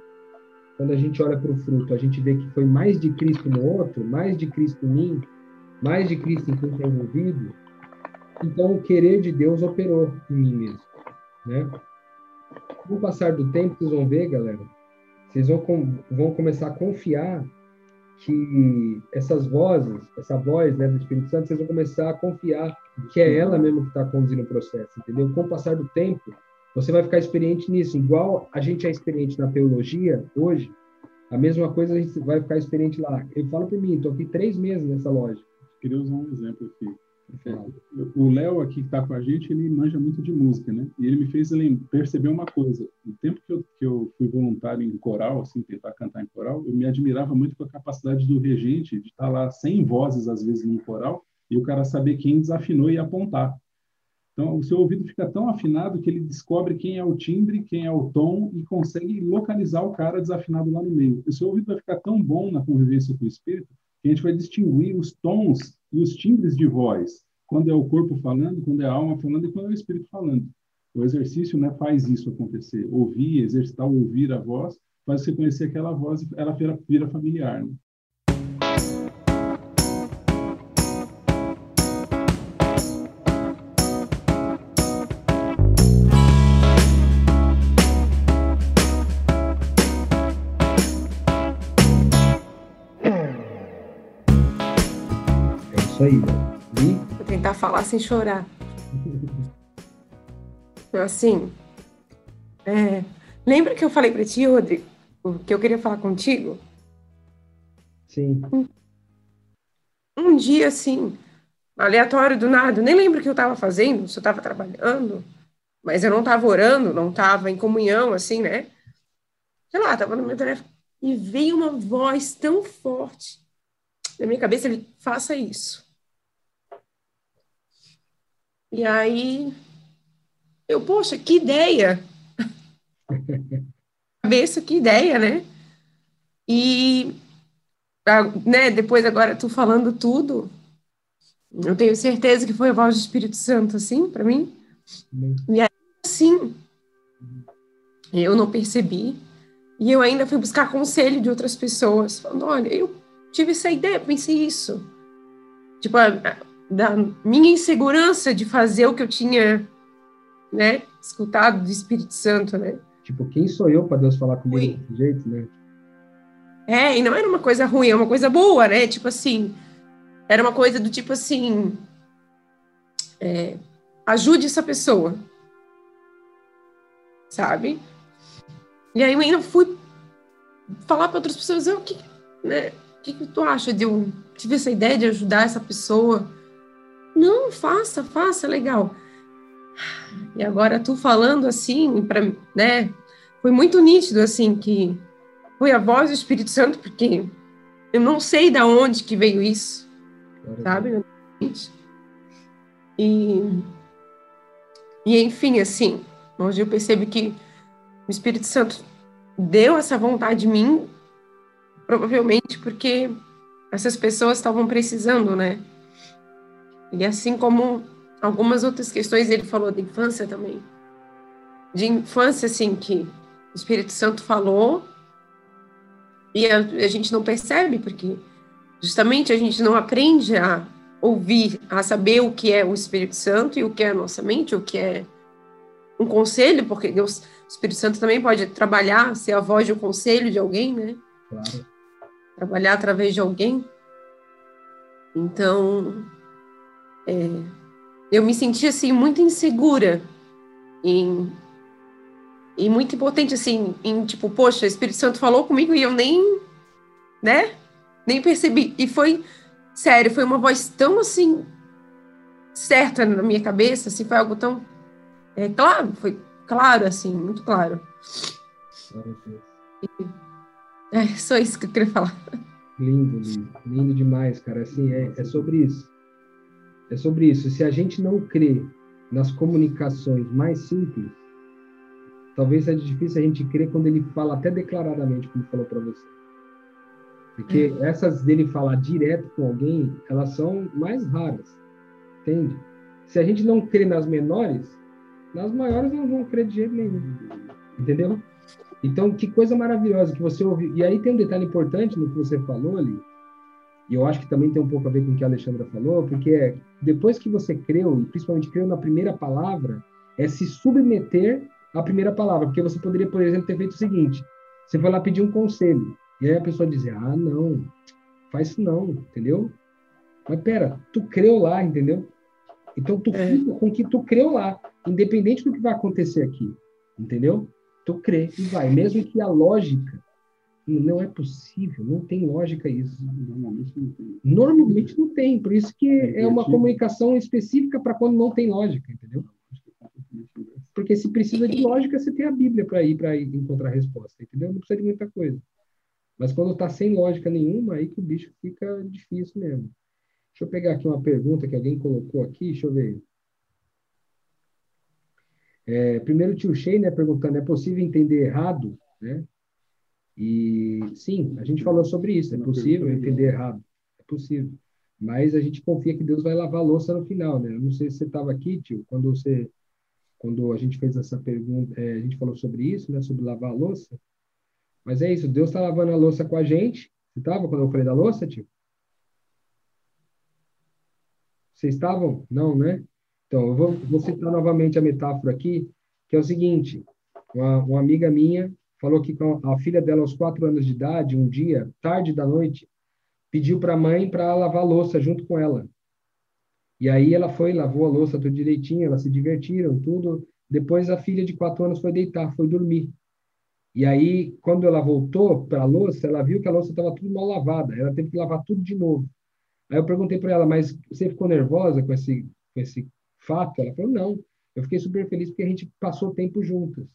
Quando a gente olha para o fruto, a gente vê que foi mais de Cristo no outro, mais de Cristo em mim, mais de Cristo em quem está envolvido. Então, o querer de Deus operou em mim mesmo, né? Com o passar do tempo, vocês vão ver, galera, vocês vão, vão começar a confiar que essas vozes, essa voz né, do Espírito Santo, vocês vão começar a confiar que é ela mesmo que está conduzindo o processo, entendeu? Com o passar do tempo, você vai ficar experiente nisso. Igual a gente é experiente na teologia hoje, a mesma coisa a gente vai ficar experiente lá. Eu falo por mim, estou aqui três meses nessa loja. Queria usar um exemplo aqui. O Léo aqui que está com a gente, ele manja muito de música, né? E ele me fez perceber uma coisa. No tempo que eu, que eu fui voluntário em coral, assim, tentar cantar em coral, eu me admirava muito com a capacidade do regente de estar tá lá sem vozes, às vezes, num coral, e o cara saber quem desafinou e apontar. Então, o seu ouvido fica tão afinado que ele descobre quem é o timbre, quem é o tom e consegue localizar o cara desafinado lá no meio. O seu ouvido vai ficar tão bom na convivência com o espírito a gente vai distinguir os tons e os timbres de voz, quando é o corpo falando, quando é a alma falando e quando é o espírito falando. O exercício né, faz isso acontecer. Ouvir, exercitar ouvir a voz, faz você conhecer aquela voz e ela vira, vira familiar. Né? Falar sem chorar. assim, é, lembra que eu falei para ti, Rodrigo, que eu queria falar contigo? Sim. Um, um dia, assim, aleatório do nada, nem lembro o que eu estava fazendo, se eu estava trabalhando, mas eu não estava orando, não estava em comunhão, assim, né? Sei lá, estava no meu telefone. E veio uma voz tão forte na minha cabeça, ele, faça isso. E aí, eu, poxa, que ideia! [laughs] Cabeça, que ideia, né? E, né, depois agora tu falando tudo, eu tenho certeza que foi a voz do Espírito Santo, assim, para mim. E aí, assim, eu não percebi. E eu ainda fui buscar conselho de outras pessoas, falando: olha, eu tive essa ideia, pensei isso. Tipo, da minha insegurança de fazer o que eu tinha, né, escutado do Espírito Santo, né? Tipo, quem sou eu para Deus falar comigo desse jeito, né? É, e não era uma coisa ruim, é uma coisa boa, né? Tipo assim, era uma coisa do tipo assim, é, ajude essa pessoa, sabe? E aí eu ainda fui falar para outras pessoas, o que, né? O que, que tu acha de eu tive essa ideia de ajudar essa pessoa? Não, faça, faça, legal. E agora tu falando assim, para, né? Foi muito nítido assim que foi a voz do Espírito Santo, porque eu não sei da onde que veio isso, sabe? E e enfim, assim, hoje eu percebo que o Espírito Santo deu essa vontade em mim, provavelmente porque essas pessoas estavam precisando, né? E assim como algumas outras questões, ele falou da infância também. De infância, assim, que o Espírito Santo falou e a, a gente não percebe, porque justamente a gente não aprende a ouvir, a saber o que é o Espírito Santo e o que é a nossa mente, o que é um conselho, porque Deus, o Espírito Santo também pode trabalhar, ser a voz de um conselho de alguém, né? Claro. Trabalhar através de alguém. Então, é, eu me senti assim muito insegura em e muito impotente assim em tipo poxa o Espírito Santo falou comigo e eu nem né nem percebi. E foi sério foi uma voz tão assim certa na minha cabeça assim foi algo tão é claro foi claro assim muito claro. É só isso que eu queria falar. Lindo lindo lindo demais cara assim é, é sobre isso É sobre isso. Se a gente não crê nas comunicações mais simples, talvez seja difícil a gente crer quando ele fala até declaradamente, como falou para você. Porque é. essas dele falar direto com alguém, elas são mais raras. Entende? Se a gente não crê nas menores, nas maiores não vão crer de jeito nenhum. Entendeu? Então, que coisa maravilhosa que você ouviu. E aí tem um detalhe importante no que você falou ali, e eu acho que também tem um pouco a ver com o que a Alexandra falou, porque é, depois que você creu, e principalmente creu na primeira palavra, é se submeter à primeira palavra. Porque você poderia, por exemplo, ter feito o seguinte: você foi lá pedir um conselho, e aí a pessoa dizia, ah, não, faz isso não, entendeu? Mas pera, tu creu lá, entendeu? Então tu é. fica com que tu creu lá, independente do que vai acontecer aqui, entendeu? Tu crê e vai, mesmo que a lógica não é possível, não tem lógica isso. Normalmente não tem. Normalmente não tem, por isso que é, é uma comunicação específica para quando não tem lógica, entendeu? Porque se precisa de lógica, você tem a Bíblia para ir para encontrar a resposta, entendeu? Não precisa de muita coisa. Mas quando está sem lógica nenhuma, aí que o bicho fica difícil mesmo. Deixa eu pegar aqui uma pergunta que alguém colocou aqui, deixa eu ver. É, primeiro o tio Shea, né, perguntando, é possível entender errado, né? E sim, a gente falou sobre isso, é possível entender errado, é possível. Mas a gente confia que Deus vai lavar a louça no final, né? Eu não sei se você estava aqui, tio, quando você quando a gente fez essa pergunta, é, a gente falou sobre isso, né, sobre lavar a louça. Mas é isso, Deus está lavando a louça com a gente. Você estava quando eu falei da louça, tio? Vocês estavam? Não, né? Então, eu vou, vou citar novamente a metáfora aqui, que é o seguinte: uma, uma amiga minha falou que a filha dela, aos quatro anos de idade, um dia, tarde da noite, pediu para a mãe para lavar louça junto com ela. E aí ela foi, lavou a louça tudo direitinho, elas se divertiram, tudo. Depois a filha de quatro anos foi deitar, foi dormir. E aí, quando ela voltou para a louça, ela viu que a louça estava tudo mal lavada. Ela teve que lavar tudo de novo. Aí eu perguntei para ela, mas você ficou nervosa com esse, com esse fato? Ela falou, não. Eu fiquei super feliz porque a gente passou tempo juntas.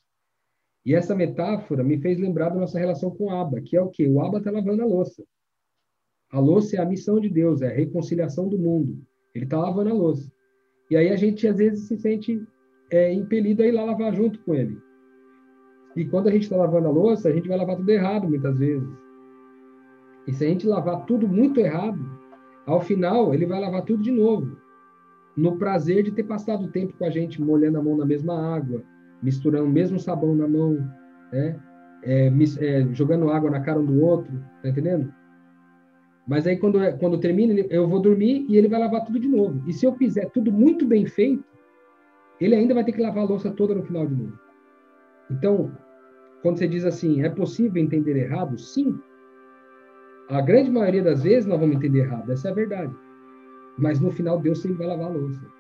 E essa metáfora me fez lembrar da nossa relação com o Abba, que é o quê? O Abba está lavando a louça. A louça é a missão de Deus, é a reconciliação do mundo. Ele está lavando a louça. E aí a gente, às vezes, se sente é, impelido a ir lá lavar junto com ele. E quando a gente está lavando a louça, a gente vai lavar tudo errado muitas vezes. E se a gente lavar tudo muito errado, ao final ele vai lavar tudo de novo. No prazer de ter passado o tempo com a gente, molhando a mão na mesma água, misturando o mesmo sabão na mão, né? É, é, jogando água na cara um do outro, tá entendendo? Mas aí quando, quando termina, eu vou dormir e ele vai lavar tudo de novo. E se eu fizer tudo muito bem feito, ele ainda vai ter que lavar a louça toda no final de novo. Então, quando você diz assim, é possível entender errado? Sim. A grande maioria das vezes nós vamos entender errado, essa é a verdade. Mas no final Deus sempre vai lavar a louça.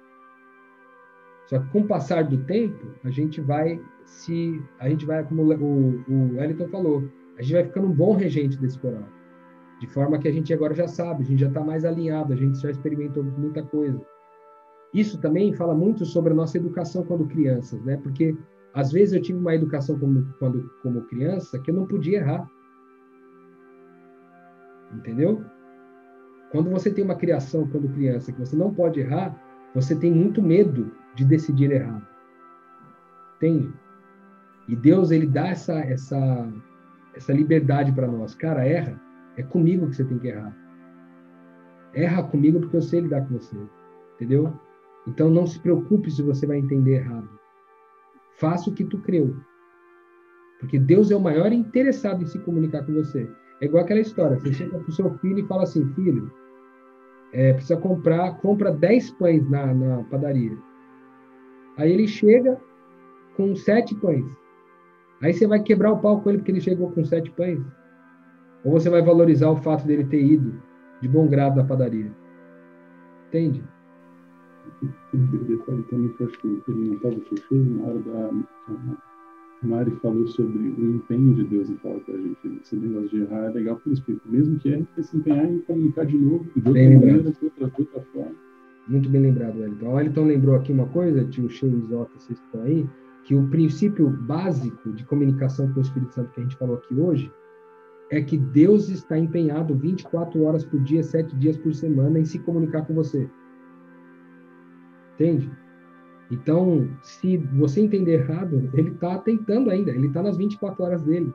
Só que com o passar do tempo, a gente vai se a gente vai como o, o Wellington falou, a gente vai ficando um bom regente desse coral. De forma que a gente agora já sabe, a gente já está mais alinhado, a gente já experimentou muita coisa. Isso também fala muito sobre a nossa educação quando crianças, né? Porque às vezes eu tive uma educação como, quando, como criança que eu não podia errar. Entendeu? Quando você tem uma criação quando criança que você não pode errar, você tem muito medo de decidir errado. Entende? E Deus ele dá essa essa essa liberdade para nós. Cara, erra. É comigo que você tem que errar. Erra comigo porque eu sei lidar com você. Entendeu? Então não se preocupe se você vai entender errado. Faça o que tu creu. Porque Deus é o maior interessado em se comunicar com você. É igual aquela história. Você chega para o seu filho e fala assim, filho, é, precisa comprar, compra 10 pães na, na padaria. Aí ele chega com sete pães. Aí você vai quebrar o pau com ele porque ele chegou com sete pães? Ou você vai valorizar o fato dele ter ido de bom grado na padaria? Entende? detalhe também que eu acho que ele não estava fechando na hora da. A Mari falou sobre o empenho de Deus em falar com a gente. Esse negócio de errar é legal por isso, porque mesmo que erre, se empenhar em comunicar de novo, de outra bem maneira, de outra, de outra. Muito bem lembrado, Wellington. O Wellington lembrou aqui uma coisa, tio Cheio Isota, vocês estão aí, que o princípio básico de comunicação com o Espírito Santo que a gente falou aqui hoje é que Deus está empenhado 24 horas por dia, 7 dias por semana em se comunicar com você. Entende? Então, se você entender errado, ele está tentando ainda, ele está nas 24 horas dele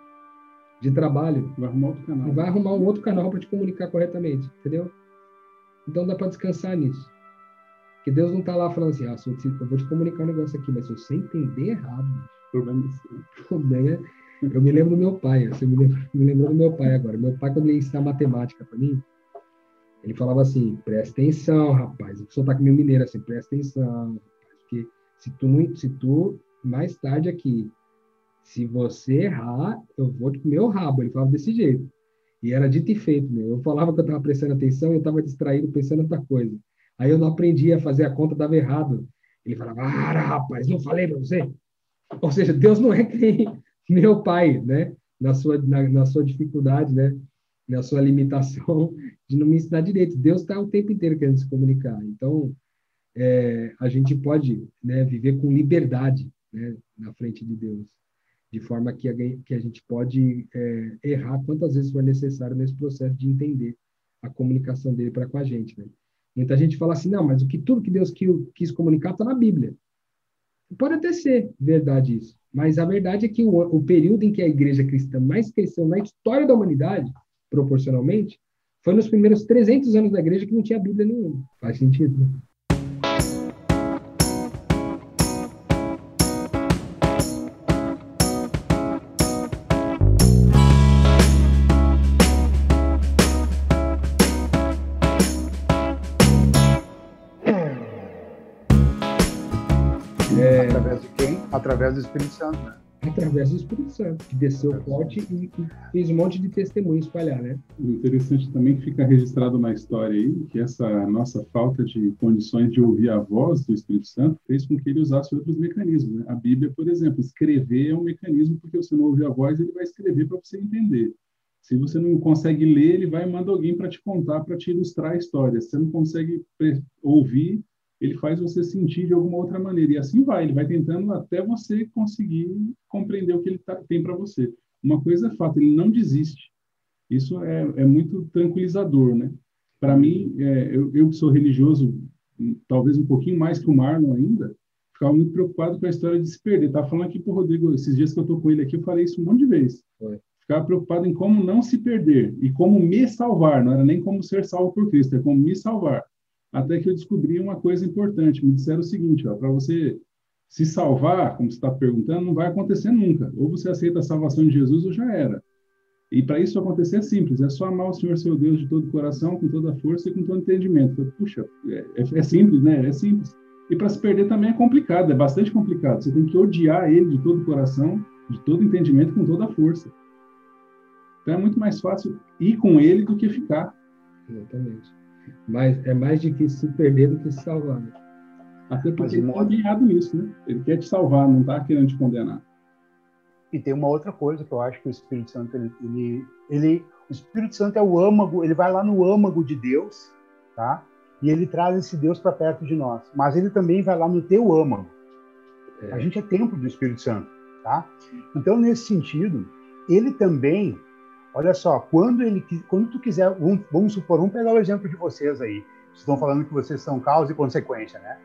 de trabalho. Vai arrumar outro canal. Vai arrumar um outro canal para te comunicar corretamente, entendeu? Então dá para descansar nisso. Que Deus não está lá falando assim, ah, eu vou te comunicar um negócio aqui, mas se você entender errado, problema é problema é... Eu me lembro do meu pai, você me, me lembrou do meu pai agora. Meu pai, quando ele ensinar matemática para mim, ele falava assim, presta atenção, rapaz. O pessoal tá meu mineiro assim, presta atenção, porque se tu, se tu mais tarde aqui, se você errar, eu vou te comer o rabo. Ele falava desse jeito. E era dito e feito, meu. Eu falava que eu estava prestando atenção e eu estava distraído pensando em outra coisa. Aí eu não aprendia a fazer a conta, dava errado. Ele falava, ah, rapaz, não falei para você. Ou seja, Deus não é que nem [laughs] meu pai, né? Na sua, na, na sua dificuldade, né? Na sua limitação [laughs] de não me ensinar direito. Deus está o tempo inteiro querendo se comunicar. Então, é, a gente pode né, viver com liberdade né, na frente de Deus, de forma que a, que a gente pode é, errar quantas vezes for necessário nesse processo de entender a comunicação dele para com a gente. Né? Muita gente fala assim, não, mas o que tudo que Deus quis, comunicar está na Bíblia. Pode até ser verdade isso, mas a verdade é que o, o período em que a igreja cristã mais cresceu na história da humanidade, proporcionalmente, foi nos primeiros 300 anos da igreja que não tinha Bíblia nenhuma. Faz sentido, né? Através do Espírito Santo, né? Através do Espírito Santo, que desceu forte e, e, fez um monte de testemunho espalhar, né? O interessante também que fica registrado na história aí, que essa nossa falta de condições de ouvir a voz do Espírito Santo fez com que ele usasse outros mecanismos. Né? A Bíblia, por exemplo, escrever é um mecanismo, porque você não ouve a voz, ele vai escrever para você entender. Se você não consegue ler, ele vai mandar alguém para te contar, para te ilustrar a história. Se você não consegue ouvir, ele faz você sentir de alguma outra maneira. E assim vai, ele vai tentando até você conseguir compreender o que ele tá, tem para você. Uma coisa é fato, ele não desiste. Isso é, é muito tranquilizador, né? Para mim, é, eu, eu que sou religioso, talvez um pouquinho mais que o Marlon ainda, ficava muito preocupado com a história de se perder. Estava falando aqui para o Rodrigo, esses dias que eu estou com ele aqui, eu falei isso um monte de vezes. Foi. Ficava preocupado em como não se perder e como me salvar. Não era nem como ser salvo por Cristo, é como me salvar até que eu descobri uma coisa importante. Me disseram o seguinte: para você se salvar, como você está perguntando, não vai acontecer nunca. Ou você aceita a salvação de Jesus ou já era. E para isso acontecer é simples: é só amar o Senhor seu Deus de todo o coração, com toda a força e com todo entendimento. Puxa, é, é, é simples, né? É simples. E para se perder também é complicado, é bastante complicado. Você tem que odiar ele de todo o coração, de todo entendimento, com toda a força. Então é muito mais fácil ir com ele do que ficar. Exatamente. Mas é mais difícil se perder do que se salvar. Né? Até porque ele está guiado isso, né? Ele quer te salvar, não está querendo te condenar. E tem uma outra coisa que eu acho que o Espírito Santo, ele, ele, ele, o Espírito Santo é o âmago, ele vai lá no âmago de Deus, tá? E ele traz esse Deus para perto de nós. Mas ele também vai lá no teu âmago. É. A gente é templo do Espírito Santo, tá? Então, nesse sentido, ele também Olha só, quando ele, quando tu quiser, vamos, supor, vamos pegar o exemplo de vocês aí. Vocês estão falando que vocês são causa e consequência, né?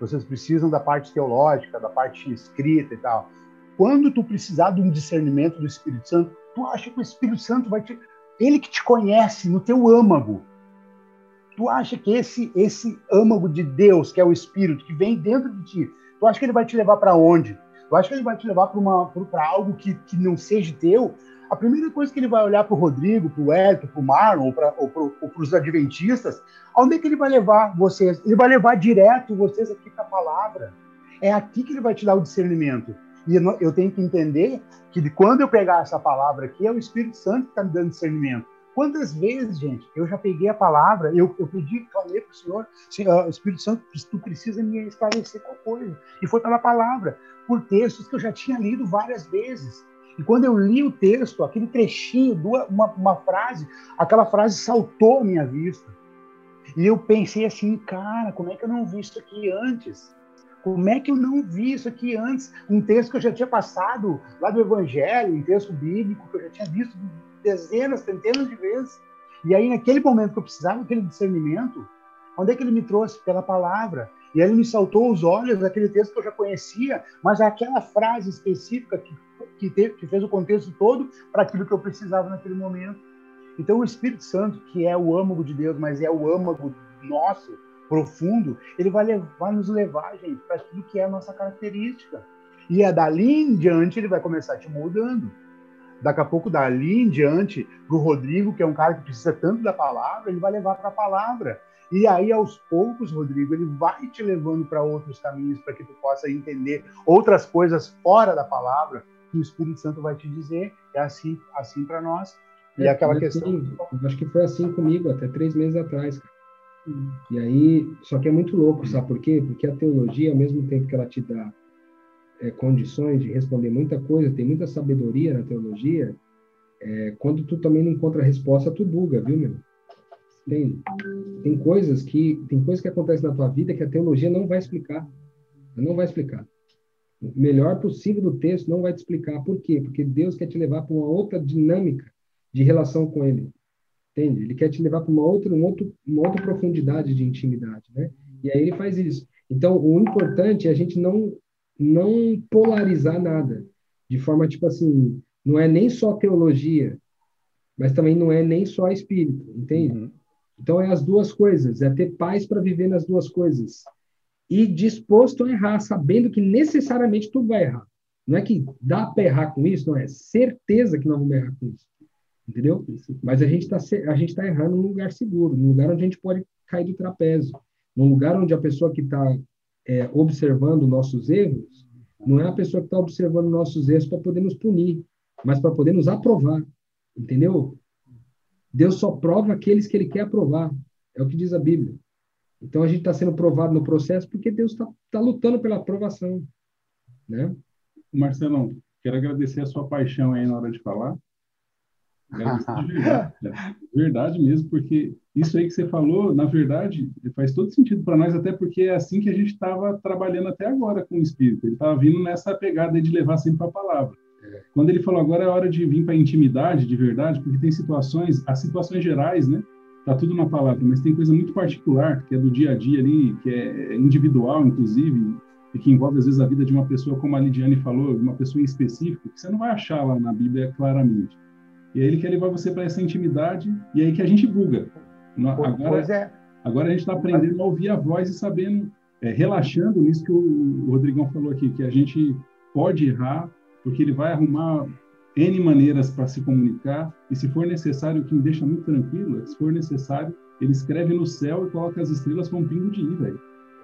Vocês precisam da parte teológica, da parte escrita e tal. Quando tu precisar de um discernimento do Espírito Santo, tu acha que o Espírito Santo vai te, ele que te conhece no teu âmago. Tu acha que esse esse âmago de Deus, que é o Espírito que vem dentro de ti, tu acha que ele vai te levar para onde? Tu acha que ele vai te levar para algo que, que não seja teu? A primeira coisa que ele vai olhar para o Rodrigo, para o Hélio, para o Marlon, ou para os adventistas, onde é que ele vai levar vocês? Ele vai levar direto vocês aqui para a palavra. É aqui que ele vai te dar o discernimento. E eu tenho que entender que quando eu pegar essa palavra aqui, é o Espírito Santo que está me dando discernimento. Quantas vezes, gente, eu já peguei a palavra, eu, eu pedi, falei para o Senhor, uh, Espírito Santo, tu precisa me esclarecer qual coisa. E foi pela palavra, por textos que eu já tinha lido várias vezes. E quando eu li o texto, aquele trechinho, uma, uma frase, aquela frase saltou à minha vista. E eu pensei assim, cara, como é que eu não vi isso aqui antes? Como é que eu não vi isso aqui antes? Um texto que eu já tinha passado lá do Evangelho, um texto bíblico que eu já tinha visto dezenas, centenas de vezes. E aí, naquele momento que eu precisava daquele discernimento, onde é que ele me trouxe? Pela palavra. E ele me saltou os olhos daquele texto que eu já conhecia, mas aquela frase específica que, que, que fez o contexto todo para aquilo que eu precisava naquele momento. Então o Espírito Santo, que é o âmago de Deus, mas é o âmago nosso, profundo, ele vai, levar, vai nos levar, gente, para aquilo que é a nossa característica. E é dali em diante ele vai começar te moldando. Daqui a pouco, dali em diante, para o Rodrigo, que é um cara que precisa tanto da palavra, ele vai levar para a palavra. E aí, aos poucos, Rodrigo, ele vai te levando para outros caminhos para que tu possa entender outras coisas fora da palavra que o Espírito Santo vai te dizer. É assim, assim para nós. E é, aquela questão. Acho que foi assim comigo até três meses atrás, cara. E aí, só que é muito louco, sabe por quê? Porque a teologia, ao mesmo tempo que ela te dá é, condições de responder muita coisa, tem muita sabedoria na teologia, é, quando tu também não encontra a resposta, tu buga, viu, meu? Tem, tem coisas que tem coisas que acontecem na tua vida que a teologia não vai explicar. Não vai explicar. O melhor possível do texto não vai te explicar. Por quê? Porque Deus quer te levar para uma outra dinâmica de relação com Ele. Entende? Ele quer te levar para uma outra, uma, outra, uma outra profundidade de intimidade, né? E aí ele faz isso. Então, o importante é a gente não não polarizar nada, de forma tipo assim, não é nem só teologia, mas também não é nem só espírito, entende? Uhum. Então é as duas coisas, é ter paz para viver nas duas coisas e disposto a errar, sabendo que necessariamente tu vai errar. Não é que dá para errar com isso, não é certeza que não vamos errar com isso entendeu? Mas a gente está tá errando num lugar seguro, num lugar onde a gente pode cair do trapézio, num lugar onde a pessoa que está é, observando nossos erros não é a pessoa que está observando nossos erros para poder nos punir, mas para poder nos aprovar, entendeu? Deus só prova aqueles que Ele quer aprovar, é o que diz a Bíblia. Então a gente está sendo provado no processo porque Deus está tá lutando pela aprovação, né? Marcelão, quero agradecer a sua paixão aí na hora de falar [laughs] de verdade, verdade mesmo, porque isso aí que você falou, na verdade, faz todo sentido para nós, até porque é assim que a gente estava trabalhando até agora com o Espírito. Ele estava vindo nessa pegada de levar sempre para a palavra. É. Quando ele falou agora é hora de vir para a intimidade, de verdade, porque tem situações, as situações gerais, né? Tá tudo na palavra, mas tem coisa muito particular, que é do dia a dia ali, que é individual, inclusive, e que envolve às vezes a vida de uma pessoa, como a Lidiane falou, uma pessoa em específico, que você não vai achar lá na Bíblia claramente. E aí ele quer levar você para essa intimidade, e aí que a gente buga. Agora, é. agora a gente está aprendendo a ouvir a voz e sabendo, é, relaxando nisso que o, Rodrigão falou aqui, que a gente pode errar, porque ele vai arrumar N maneiras para se comunicar, e se for necessário, o que me deixa muito tranquilo, é se for necessário, ele escreve no céu e coloca as estrelas com um pingo de i, velho.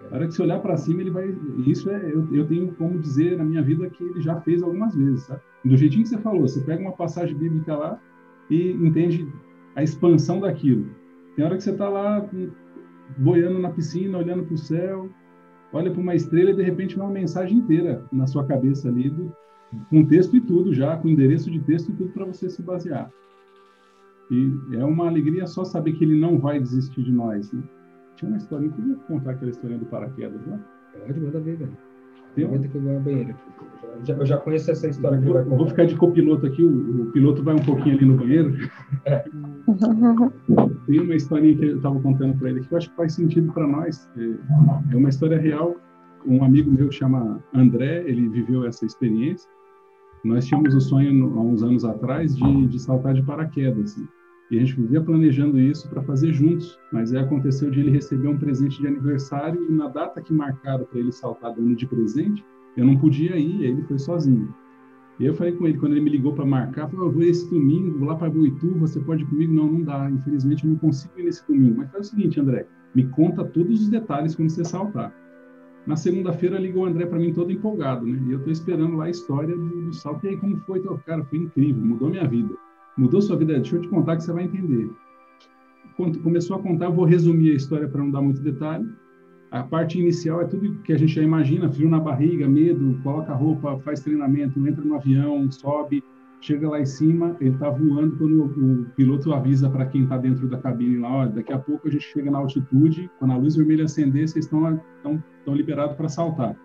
Na hora que você olhar para cima, ele vai. Isso é, eu, eu, tenho como dizer na minha vida que ele já fez algumas vezes, sabe? Do jeitinho que você falou, você pega uma passagem bíblica lá e entende a expansão daquilo. Tem hora que você está lá boiando na piscina, olhando para o céu, olha para uma estrela e de repente vem uma mensagem inteira na sua cabeça ali, do, com texto e tudo já, com endereço de texto e tudo para você se basear. E é uma alegria só saber que ele não vai desistir de nós. Né? Tinha uma história, eu podia contar aquela história do paraquedas, né? Pode, manda ver, velho. Tem Aguenta que eu vou ao banheiro. Eu já, eu já conheço essa história que vou. Vou ficar de copiloto aqui, o, o, piloto vai um pouquinho ali no banheiro. É. [laughs] Tem uma historinha que eu estava contando para ele que eu acho que faz sentido para nós. É, é uma história real. Um amigo meu chama André, ele viveu essa experiência. Nós tínhamos o sonho, há uns anos atrás, de, de saltar de paraquedas. Assim. E a gente vivia planejando isso para fazer juntos, mas aí aconteceu de ele receber um presente de aniversário e na data que marcaram para ele saltar dando de presente, eu não podia ir, ele foi sozinho. E eu falei com ele, quando ele me ligou para marcar, falou, eu vou esse domingo, vou lá para Boitu, você pode ir comigo? Não, não dá, infelizmente eu não consigo ir nesse domingo. Mas faz o seguinte, André, me conta todos os detalhes quando você saltar. Na segunda-feira ligou o André para mim todo empolgado, né? E eu estou esperando lá a história do, do salto. E aí, como foi? Então, cara, foi incrível, mudou minha vida mudou sua vida? Deixa eu te contar que você vai entender. Quando começou a contar, vou resumir a história para não dar muito detalhe. A parte inicial é tudo que a gente já imagina: frio na barriga, medo, coloca roupa, faz treinamento, entra no avião, sobe, chega lá em cima, ele está voando quando o, o, piloto avisa para quem está dentro da cabine lá, olha, daqui a pouco a gente chega na altitude, quando a luz vermelha acender, vocês estão liberados para saltar.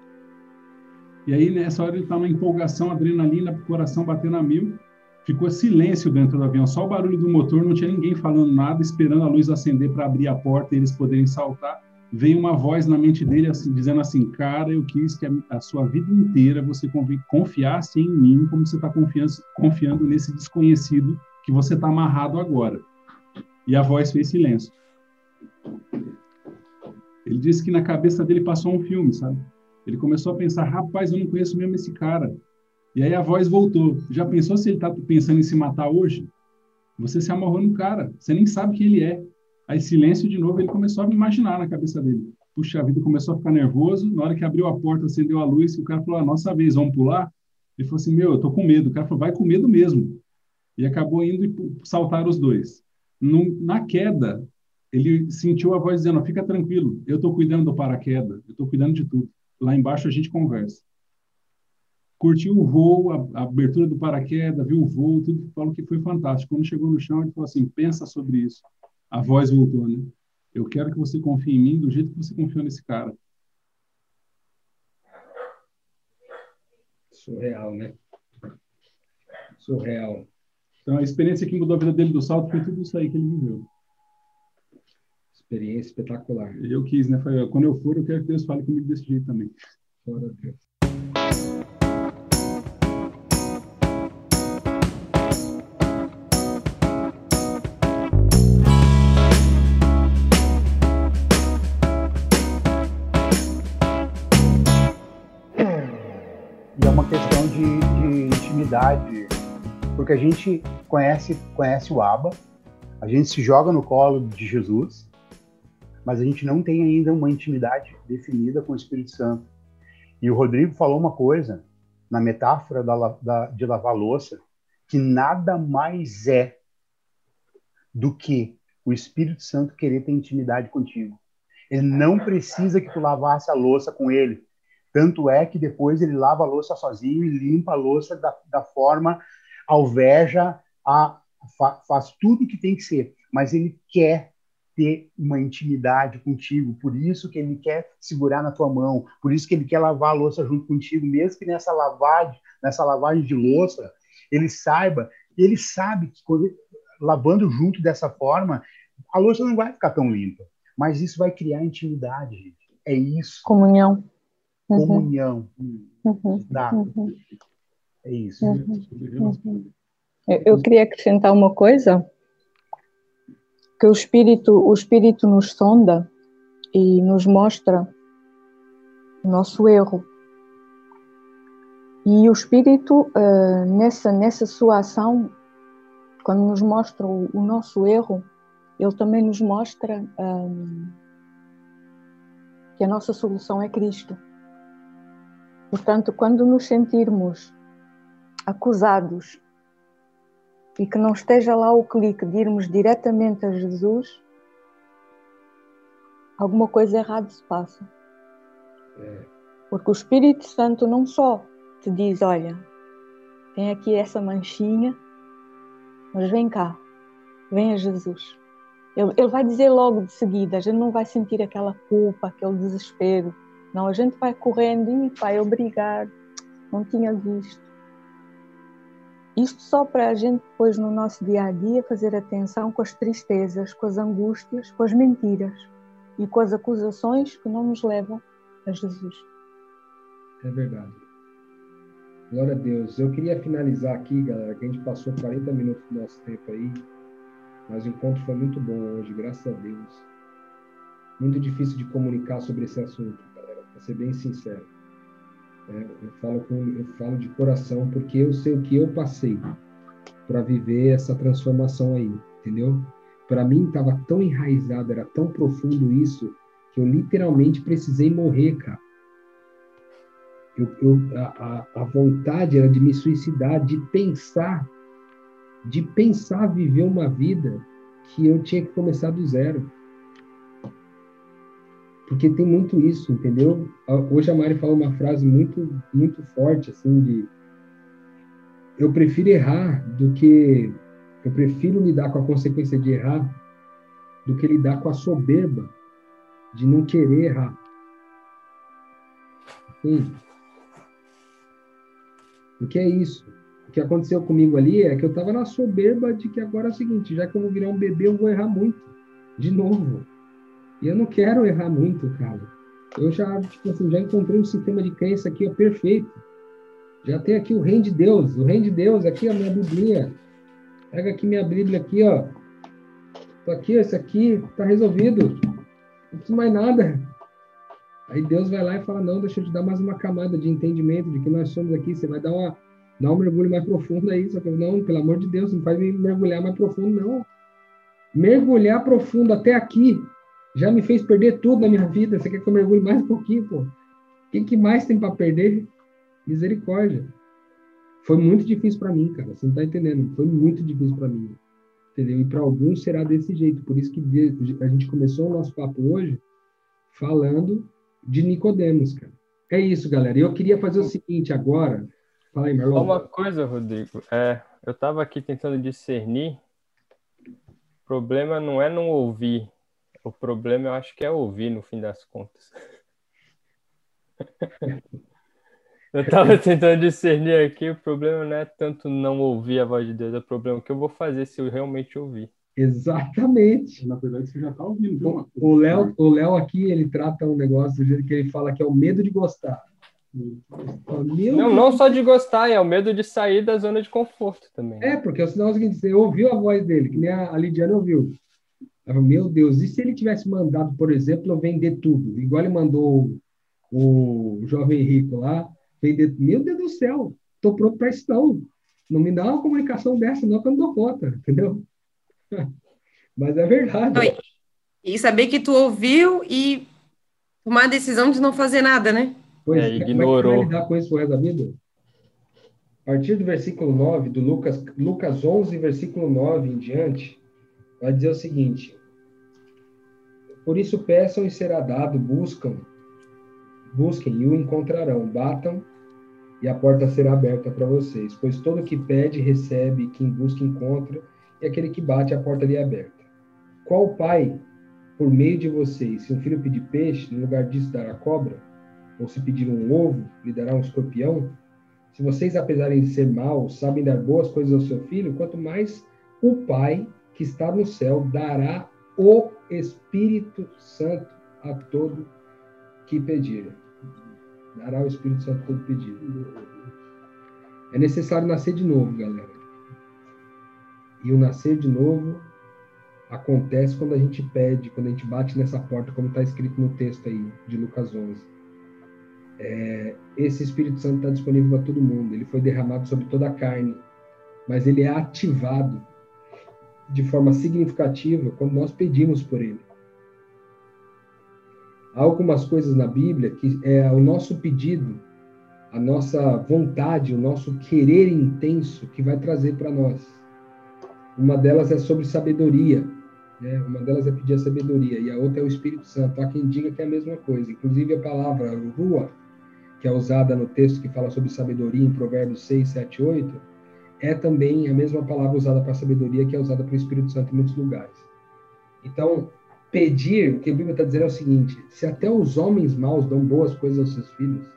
E aí nessa hora ele está numa empolgação, adrenalina, coração batendo a mil. Ficou silêncio dentro do avião, só o barulho do motor, não tinha ninguém falando nada, esperando a luz acender para abrir a porta e eles poderem saltar. Veio uma voz na mente dele assim, dizendo assim, cara, eu quis que a, a sua vida inteira você confiasse em mim como você está confiando, nesse desconhecido que você está amarrado agora. E a voz fez silêncio. Ele disse que na cabeça dele passou um filme, sabe? Ele começou a pensar, rapaz, eu não conheço mesmo esse cara. E aí a voz voltou. Já pensou se ele está pensando em se matar hoje? Você se amarrou no cara, você nem sabe quem ele é. Aí silêncio de novo, ele começou a imaginar na cabeça dele. Puxa, vida começou a ficar nervoso. Na hora que abriu a porta, acendeu a luz, o cara falou: a nossa vez, vamos pular? Ele falou assim: meu, eu tô com medo. O cara falou: vai com medo mesmo. E acabou indo e saltar os dois. No, na queda, ele sentiu a voz dizendo: fica tranquilo, eu tô cuidando do paraquedas, eu tô cuidando de tudo. Lá embaixo a gente conversa. Curtiu o voo, a, a abertura do paraquedas, viu o voo, tudo, falou que foi fantástico. Quando chegou no chão, ele falou assim: pensa sobre isso a voz voltou, né? Eu quero que você confie em mim do jeito que você confiou nesse cara. Surreal, né? Surreal. Então, a experiência que mudou a vida dele do salto foi tudo isso aí que ele viveu. Experiência espetacular. Eu quis, né? Foi, quando eu for, eu quero que Deus fale comigo desse jeito também. Glória a Deus. Intimidade, porque a gente conhece, conhece o Abba, a gente se joga no colo de Jesus, mas a gente não tem ainda uma intimidade definida com o Espírito Santo. E o Rodrigo falou uma coisa na metáfora da, da, de lavar louça, que nada mais é do que o Espírito Santo querer ter intimidade contigo. Ele não precisa que tu lavasse a louça com ele. Tanto é que depois ele lava a louça sozinho e limpa a louça da, da forma alveja, a, fa, faz tudo que tem que ser. Mas ele quer ter uma intimidade contigo, por isso que ele quer segurar na tua mão, por isso que ele quer lavar a louça junto contigo, mesmo que nessa lavagem, nessa lavagem de louça, ele saiba, ele sabe que quando, lavando junto dessa forma, a louça não vai ficar tão limpa, mas isso vai criar intimidade, gente. É isso. Comunhão. Uhum. comunhão. Uhum. Uhum. É isso. Uhum. Eu, eu queria acrescentar uma coisa que o espírito o espírito nos sonda e nos mostra o nosso erro e o espírito uh, nessa nessa sua ação quando nos mostra o, o nosso erro ele também nos mostra um, que a nossa solução é Cristo Portanto, quando nos sentirmos acusados e que não esteja lá o clique de irmos diretamente a Jesus, alguma coisa errada se passa. É. Porque o Espírito Santo não só te diz: olha, tem aqui essa manchinha, mas vem cá, vem a Jesus. Ele, ele vai dizer logo de seguida, a gente não vai sentir aquela culpa, aquele desespero não, a gente vai correndo e pai, obrigado, não tinha visto. Isto só para a gente depois no nosso dia a dia fazer atenção com as tristezas, com as angústias, com as mentiras e com as acusações que não nos levam a Jesus. É verdade. Glória a Deus. Eu queria finalizar aqui, galera, que a gente passou 40 minutos do nosso tempo aí, mas o encontro foi muito bom hoje, graças a Deus. Muito difícil de comunicar sobre esse assunto para ser bem sincero. É, eu, falo com, eu falo de coração porque eu sei o que eu passei para viver essa transformação aí, entendeu? Para mim estava tão enraizado, era tão profundo isso, que eu literalmente precisei morrer, cara. Eu, eu, a, a vontade era de me suicidar, de pensar, de pensar viver uma vida que eu tinha que começar do zero. Porque tem muito isso, entendeu? Hoje a Mari falou uma frase muito, muito forte, assim, de eu prefiro errar do que eu prefiro lidar com a consequência de errar do que lidar com a soberba de não querer errar. Porque é isso. O que aconteceu comigo ali é que eu estava na soberba de que agora é o seguinte, já que eu vou virar um bebê, eu vou errar muito. De novo. E eu não quero errar muito, cara. Eu já, tipo assim, já encontrei um sistema de crença aqui perfeito. Já tem aqui o reino de Deus, o reino de Deus, aqui a minha Bíblia. Pega aqui minha Bíblia aqui, ó. Tô aqui, esse aqui tá resolvido. Não preciso mais nada. Aí Deus vai lá e fala: Não, deixa eu te dar mais uma camada de entendimento de que nós somos aqui. Você vai dar, uma, dar um mergulho mais profundo aí. Só que não, pelo amor de Deus, não faz me mergulhar mais profundo, não. Mergulhar profundo até aqui já me fez perder tudo na minha vida. Você quer que eu mergulhe mais um pouquinho, pô? O que, que mais tem para perder? Misericórdia. Foi muito difícil para mim, cara. Você não tá entendendo? Foi muito difícil para mim. Entendeu? E para alguns será desse jeito. Por isso que a gente começou o nosso papo hoje falando de Nicodemos, cara. É isso, galera. Eu queria fazer o seguinte agora. Fala aí, Marlon. Uma coisa, Rodrigo. É, eu estava aqui tentando discernir. O problema não é não ouvir. O problema eu acho que é ouvir, no fim das contas. Eu estava [laughs] tentando discernir aqui, o problema não é tanto não ouvir a voz de Deus, é o problema que eu vou fazer se eu realmente ouvir. Exatamente. Na verdade, você já está ouvindo. Viu, o Léo, o Léo aqui, ele trata um negócio do jeito que ele fala que é o medo de gostar. Meu não, não só de gostar, é o medo de sair da zona de conforto também. É, porque o sinal é o seguinte, você ouviu a voz dele, que nem a Lidiana ouviu. Ela, Meu Deus, e se ele tivesse mandado, por exemplo, eu vender tudo? Igual ele mandou o, o jovem rico lá, vender. Meu Deus do céu, estou pronto para isso não. Não me dá uma comunicação dessa, não, que eu não dou conta, entendeu? [laughs] Mas é verdade. Oi. E saber que tu ouviu e tomar a decisão de não fazer nada, né? Pois, é, ignorou. Como é que lidar com isso pro resto da vida? A partir do versículo 9, do Lucas, Lucas 11, versículo 9 em diante, vai dizer o seguinte: Por isso peçam e será dado, buscam, busquem e o encontrarão, batam e a porta será aberta para vocês. Pois todo que pede, recebe, quem busca, encontra e aquele que bate, a porta lhe é aberta. Qual pai, por meio de vocês, se um filho pedir peixe, no lugar disso dará cobra? Ou se pedir um ovo, lhe dará um escorpião? Se vocês, apesar de ser maus, sabem dar boas coisas ao seu filho, quanto mais o Pai que está no céu dará o Espírito Santo a todo que pedir. Dará o Espírito Santo a todo pedido. É necessário nascer de novo, galera. E o nascer de novo acontece quando a gente pede, quando a gente bate nessa porta, como está escrito no texto aí de Lucas 11. É, esse Espírito Santo está disponível para todo mundo. Ele foi derramado sobre toda a carne, mas ele é ativado de forma significativa quando nós pedimos por ele. Há algumas coisas na Bíblia que é o nosso pedido, a nossa vontade, o nosso querer intenso que vai trazer para nós. Uma delas é sobre sabedoria, né? Uma delas é pedir a sabedoria e a outra é o Espírito Santo. Há quem diga que é a mesma coisa. Inclusive a palavra rua, que é usada no texto que fala sobre sabedoria em Provérbios 6, 7, 8, é também a mesma palavra usada para sabedoria que é usada para o Espírito Santo em muitos lugares. Então, pedir, o que a Bíblia está dizendo é o seguinte: se até os homens maus dão boas coisas aos seus filhos,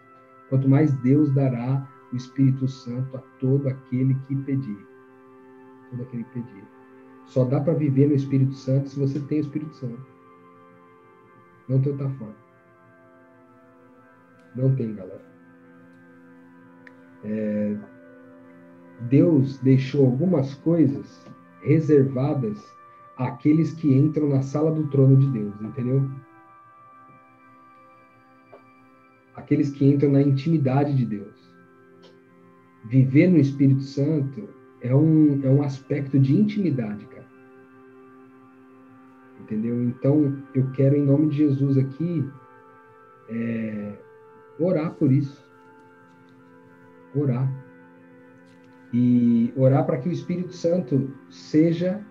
quanto mais Deus dará o Espírito Santo a todo aquele que pedir todo aquele que pedir. Só dá para viver no Espírito Santo se você tem o Espírito Santo. Não tem outra forma. Não tem, galera. É, Deus deixou algumas coisas reservadas àqueles que entram na sala do trono de Deus, entendeu? Aqueles que entram na intimidade de Deus. Viver no Espírito Santo é um, é um aspecto de intimidade, cara. Entendeu? Então, eu quero, em nome de Jesus aqui, é, orar por isso. Orar. E orar para que o Espírito Santo seja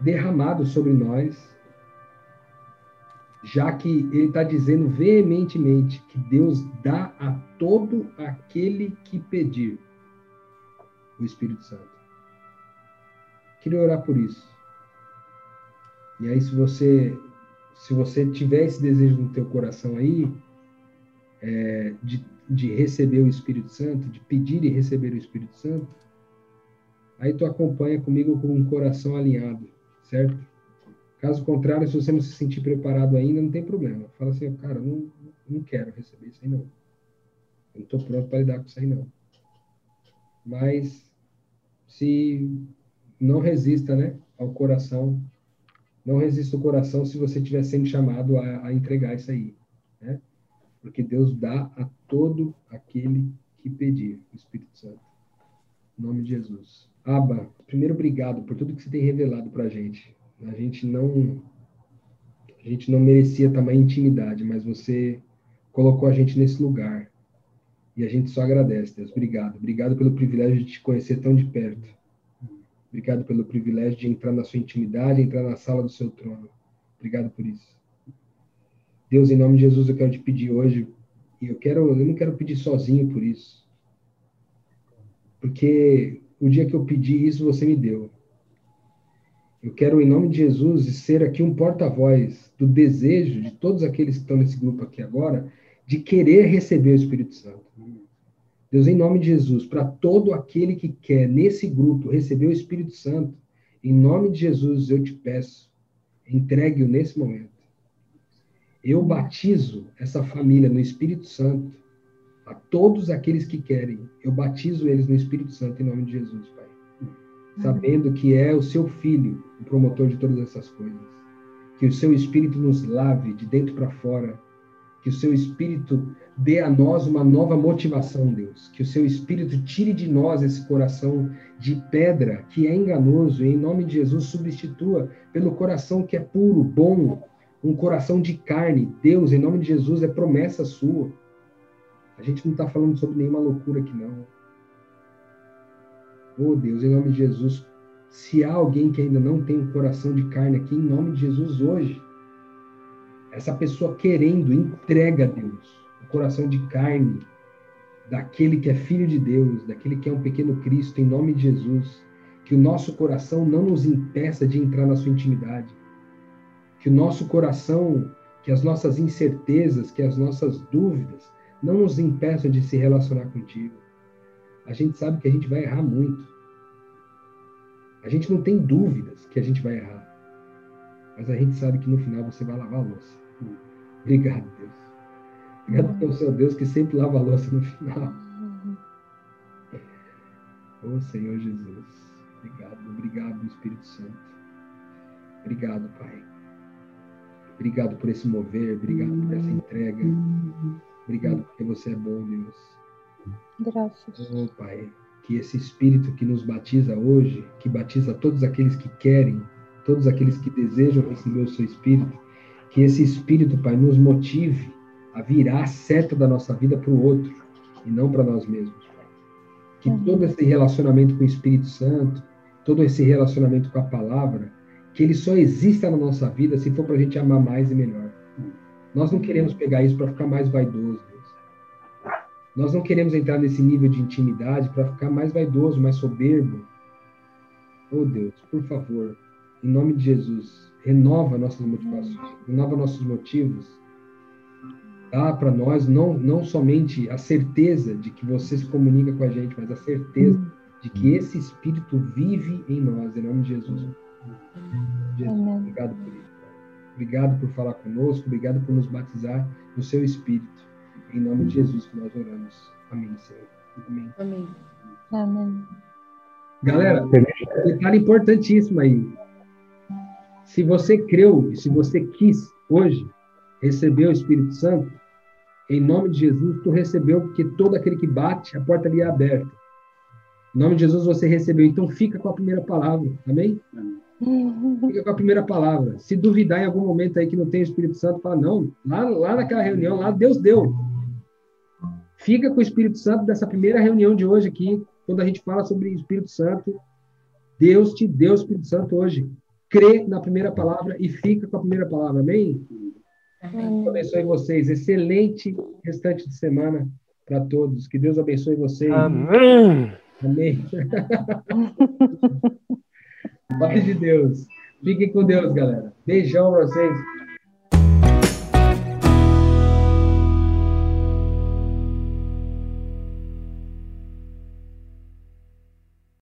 derramado sobre nós, já que ele está dizendo veementemente que Deus dá a todo aquele que pedir o Espírito Santo. Queria orar por isso. E aí, se você, se você tiver esse desejo no teu coração aí, é, de, de receber o Espírito Santo, de pedir e receber o Espírito Santo, aí tu acompanha comigo com um coração alinhado, certo? Caso contrário, se você não se sentir preparado ainda, não tem problema. Fala assim, cara, não, não quero receber isso aí não. Eu não estou pronto para lidar com isso aí não. Mas se não resista, né, ao coração, não resista ao coração se você estiver sendo chamado a, a entregar isso aí, né? Porque Deus dá a todo aquele que pedir, o Espírito Santo. Em nome de Jesus. Aba, primeiro obrigado por tudo que você tem revelado para a gente. A gente não a gente não merecia tamanha intimidade, mas você colocou a gente nesse lugar. E a gente só agradece, Deus. Obrigado. Obrigado pelo privilégio de te conhecer tão de perto. Obrigado pelo privilégio de entrar na sua intimidade, entrar na sala do seu trono. Obrigado por isso. Deus, em nome de Jesus, eu quero te pedir hoje, e eu quero, eu não quero pedir sozinho por isso. Porque o dia que eu pedi isso, você me deu. Eu quero, em nome de Jesus, ser aqui um porta-voz do desejo de todos aqueles que estão nesse grupo aqui agora, de querer receber o Espírito Santo. Deus, em nome de Jesus, para todo aquele que quer, nesse grupo, receber o Espírito Santo, em nome de Jesus, eu te peço, entregue-o nesse momento. Eu batizo essa família no Espírito Santo, a todos aqueles que querem, eu batizo eles no Espírito Santo, em nome de Jesus, Pai sabendo que é o seu filho o promotor de todas essas coisas. Que o seu espírito nos lave de dentro para fora. Que o seu espírito dê a nós uma nova motivação, Deus. Que o seu espírito tire de nós esse coração de pedra que é enganoso e, em nome de Jesus, substitua pelo coração que é puro, bom, um coração de carne. Deus, em nome de Jesus, é promessa sua. A gente não está falando sobre nenhuma loucura aqui, não. Oh Deus, em nome de Jesus, se há alguém que ainda não tem um coração de carne aqui, em nome de Jesus, hoje, essa pessoa querendo, entrega a Deus o coração de carne daquele que é filho de Deus, daquele que é um pequeno Cristo, em nome de Jesus. Que o nosso coração não nos impeça de entrar na sua intimidade. Que o nosso coração, que as nossas incertezas, que as nossas dúvidas, não nos impeçam de se relacionar contigo a gente sabe que a gente vai errar muito. A gente não tem dúvidas que a gente vai errar. Mas a gente sabe que no final você vai lavar a louça. Obrigado, Deus. Obrigado pelo seu Deus que sempre lava a louça no final. [laughs] Oh, Senhor Jesus. Obrigado, obrigado, Espírito Santo. Obrigado, Pai. Obrigado por esse mover, obrigado por essa entrega. Obrigado porque você é bom, Deus. Graças. Oh, Pai, que esse Espírito que nos batiza hoje, que batiza todos aqueles que querem, todos aqueles que desejam receber o seu Espírito, que esse Espírito, Pai, nos motive a virar a seta da nossa vida para o outro e não para nós mesmos, Pai. Que todo esse relacionamento com o Espírito Santo, todo esse relacionamento com a palavra, que ele só exista na nossa vida se for para a gente amar mais e melhor. Nós não queremos pegar isso para ficar mais vaidoso. Nós não queremos entrar nesse nível de intimidade para ficar mais vaidoso, mais soberbo. Oh Deus, por favor, em nome de Jesus, renova nossas motivações, renova nossos motivos. Dá para nós não, não somente a certeza de que você se comunica com a gente, mas a certeza de que esse Espírito vive em nós, em nome de Jesus. Jesus, obrigado por isso. Obrigado por falar conosco, obrigado por nos batizar no seu Espírito. Em nome de Jesus que nós oramos. Amém, Senhor. Amém. Amém. Amém. Galera, detalhe importantíssimo aí. Se você creu e se você quis hoje receber o Espírito Santo, em nome de Jesus, tu recebeu, porque todo aquele que bate, a porta ali é aberta. Em nome de Jesus, você recebeu. Então, fica com a primeira palavra. Amém? Fica com a primeira palavra. Se duvidar em algum momento aí que não tem o Espírito Santo, fala, não, lá, lá naquela reunião, lá Deus deu. Fica com o Espírito Santo dessa primeira reunião de hoje aqui, quando a gente fala sobre o Espírito Santo. Deus te deu o Espírito Santo hoje. Crê na primeira palavra e fica com a primeira palavra. Amém? Amém. Abençoe vocês. Excelente restante de semana para todos. Que Deus abençoe vocês. Amém. Amém. [laughs] Paz de Deus. Fiquem com Deus, galera. Beijão pra vocês.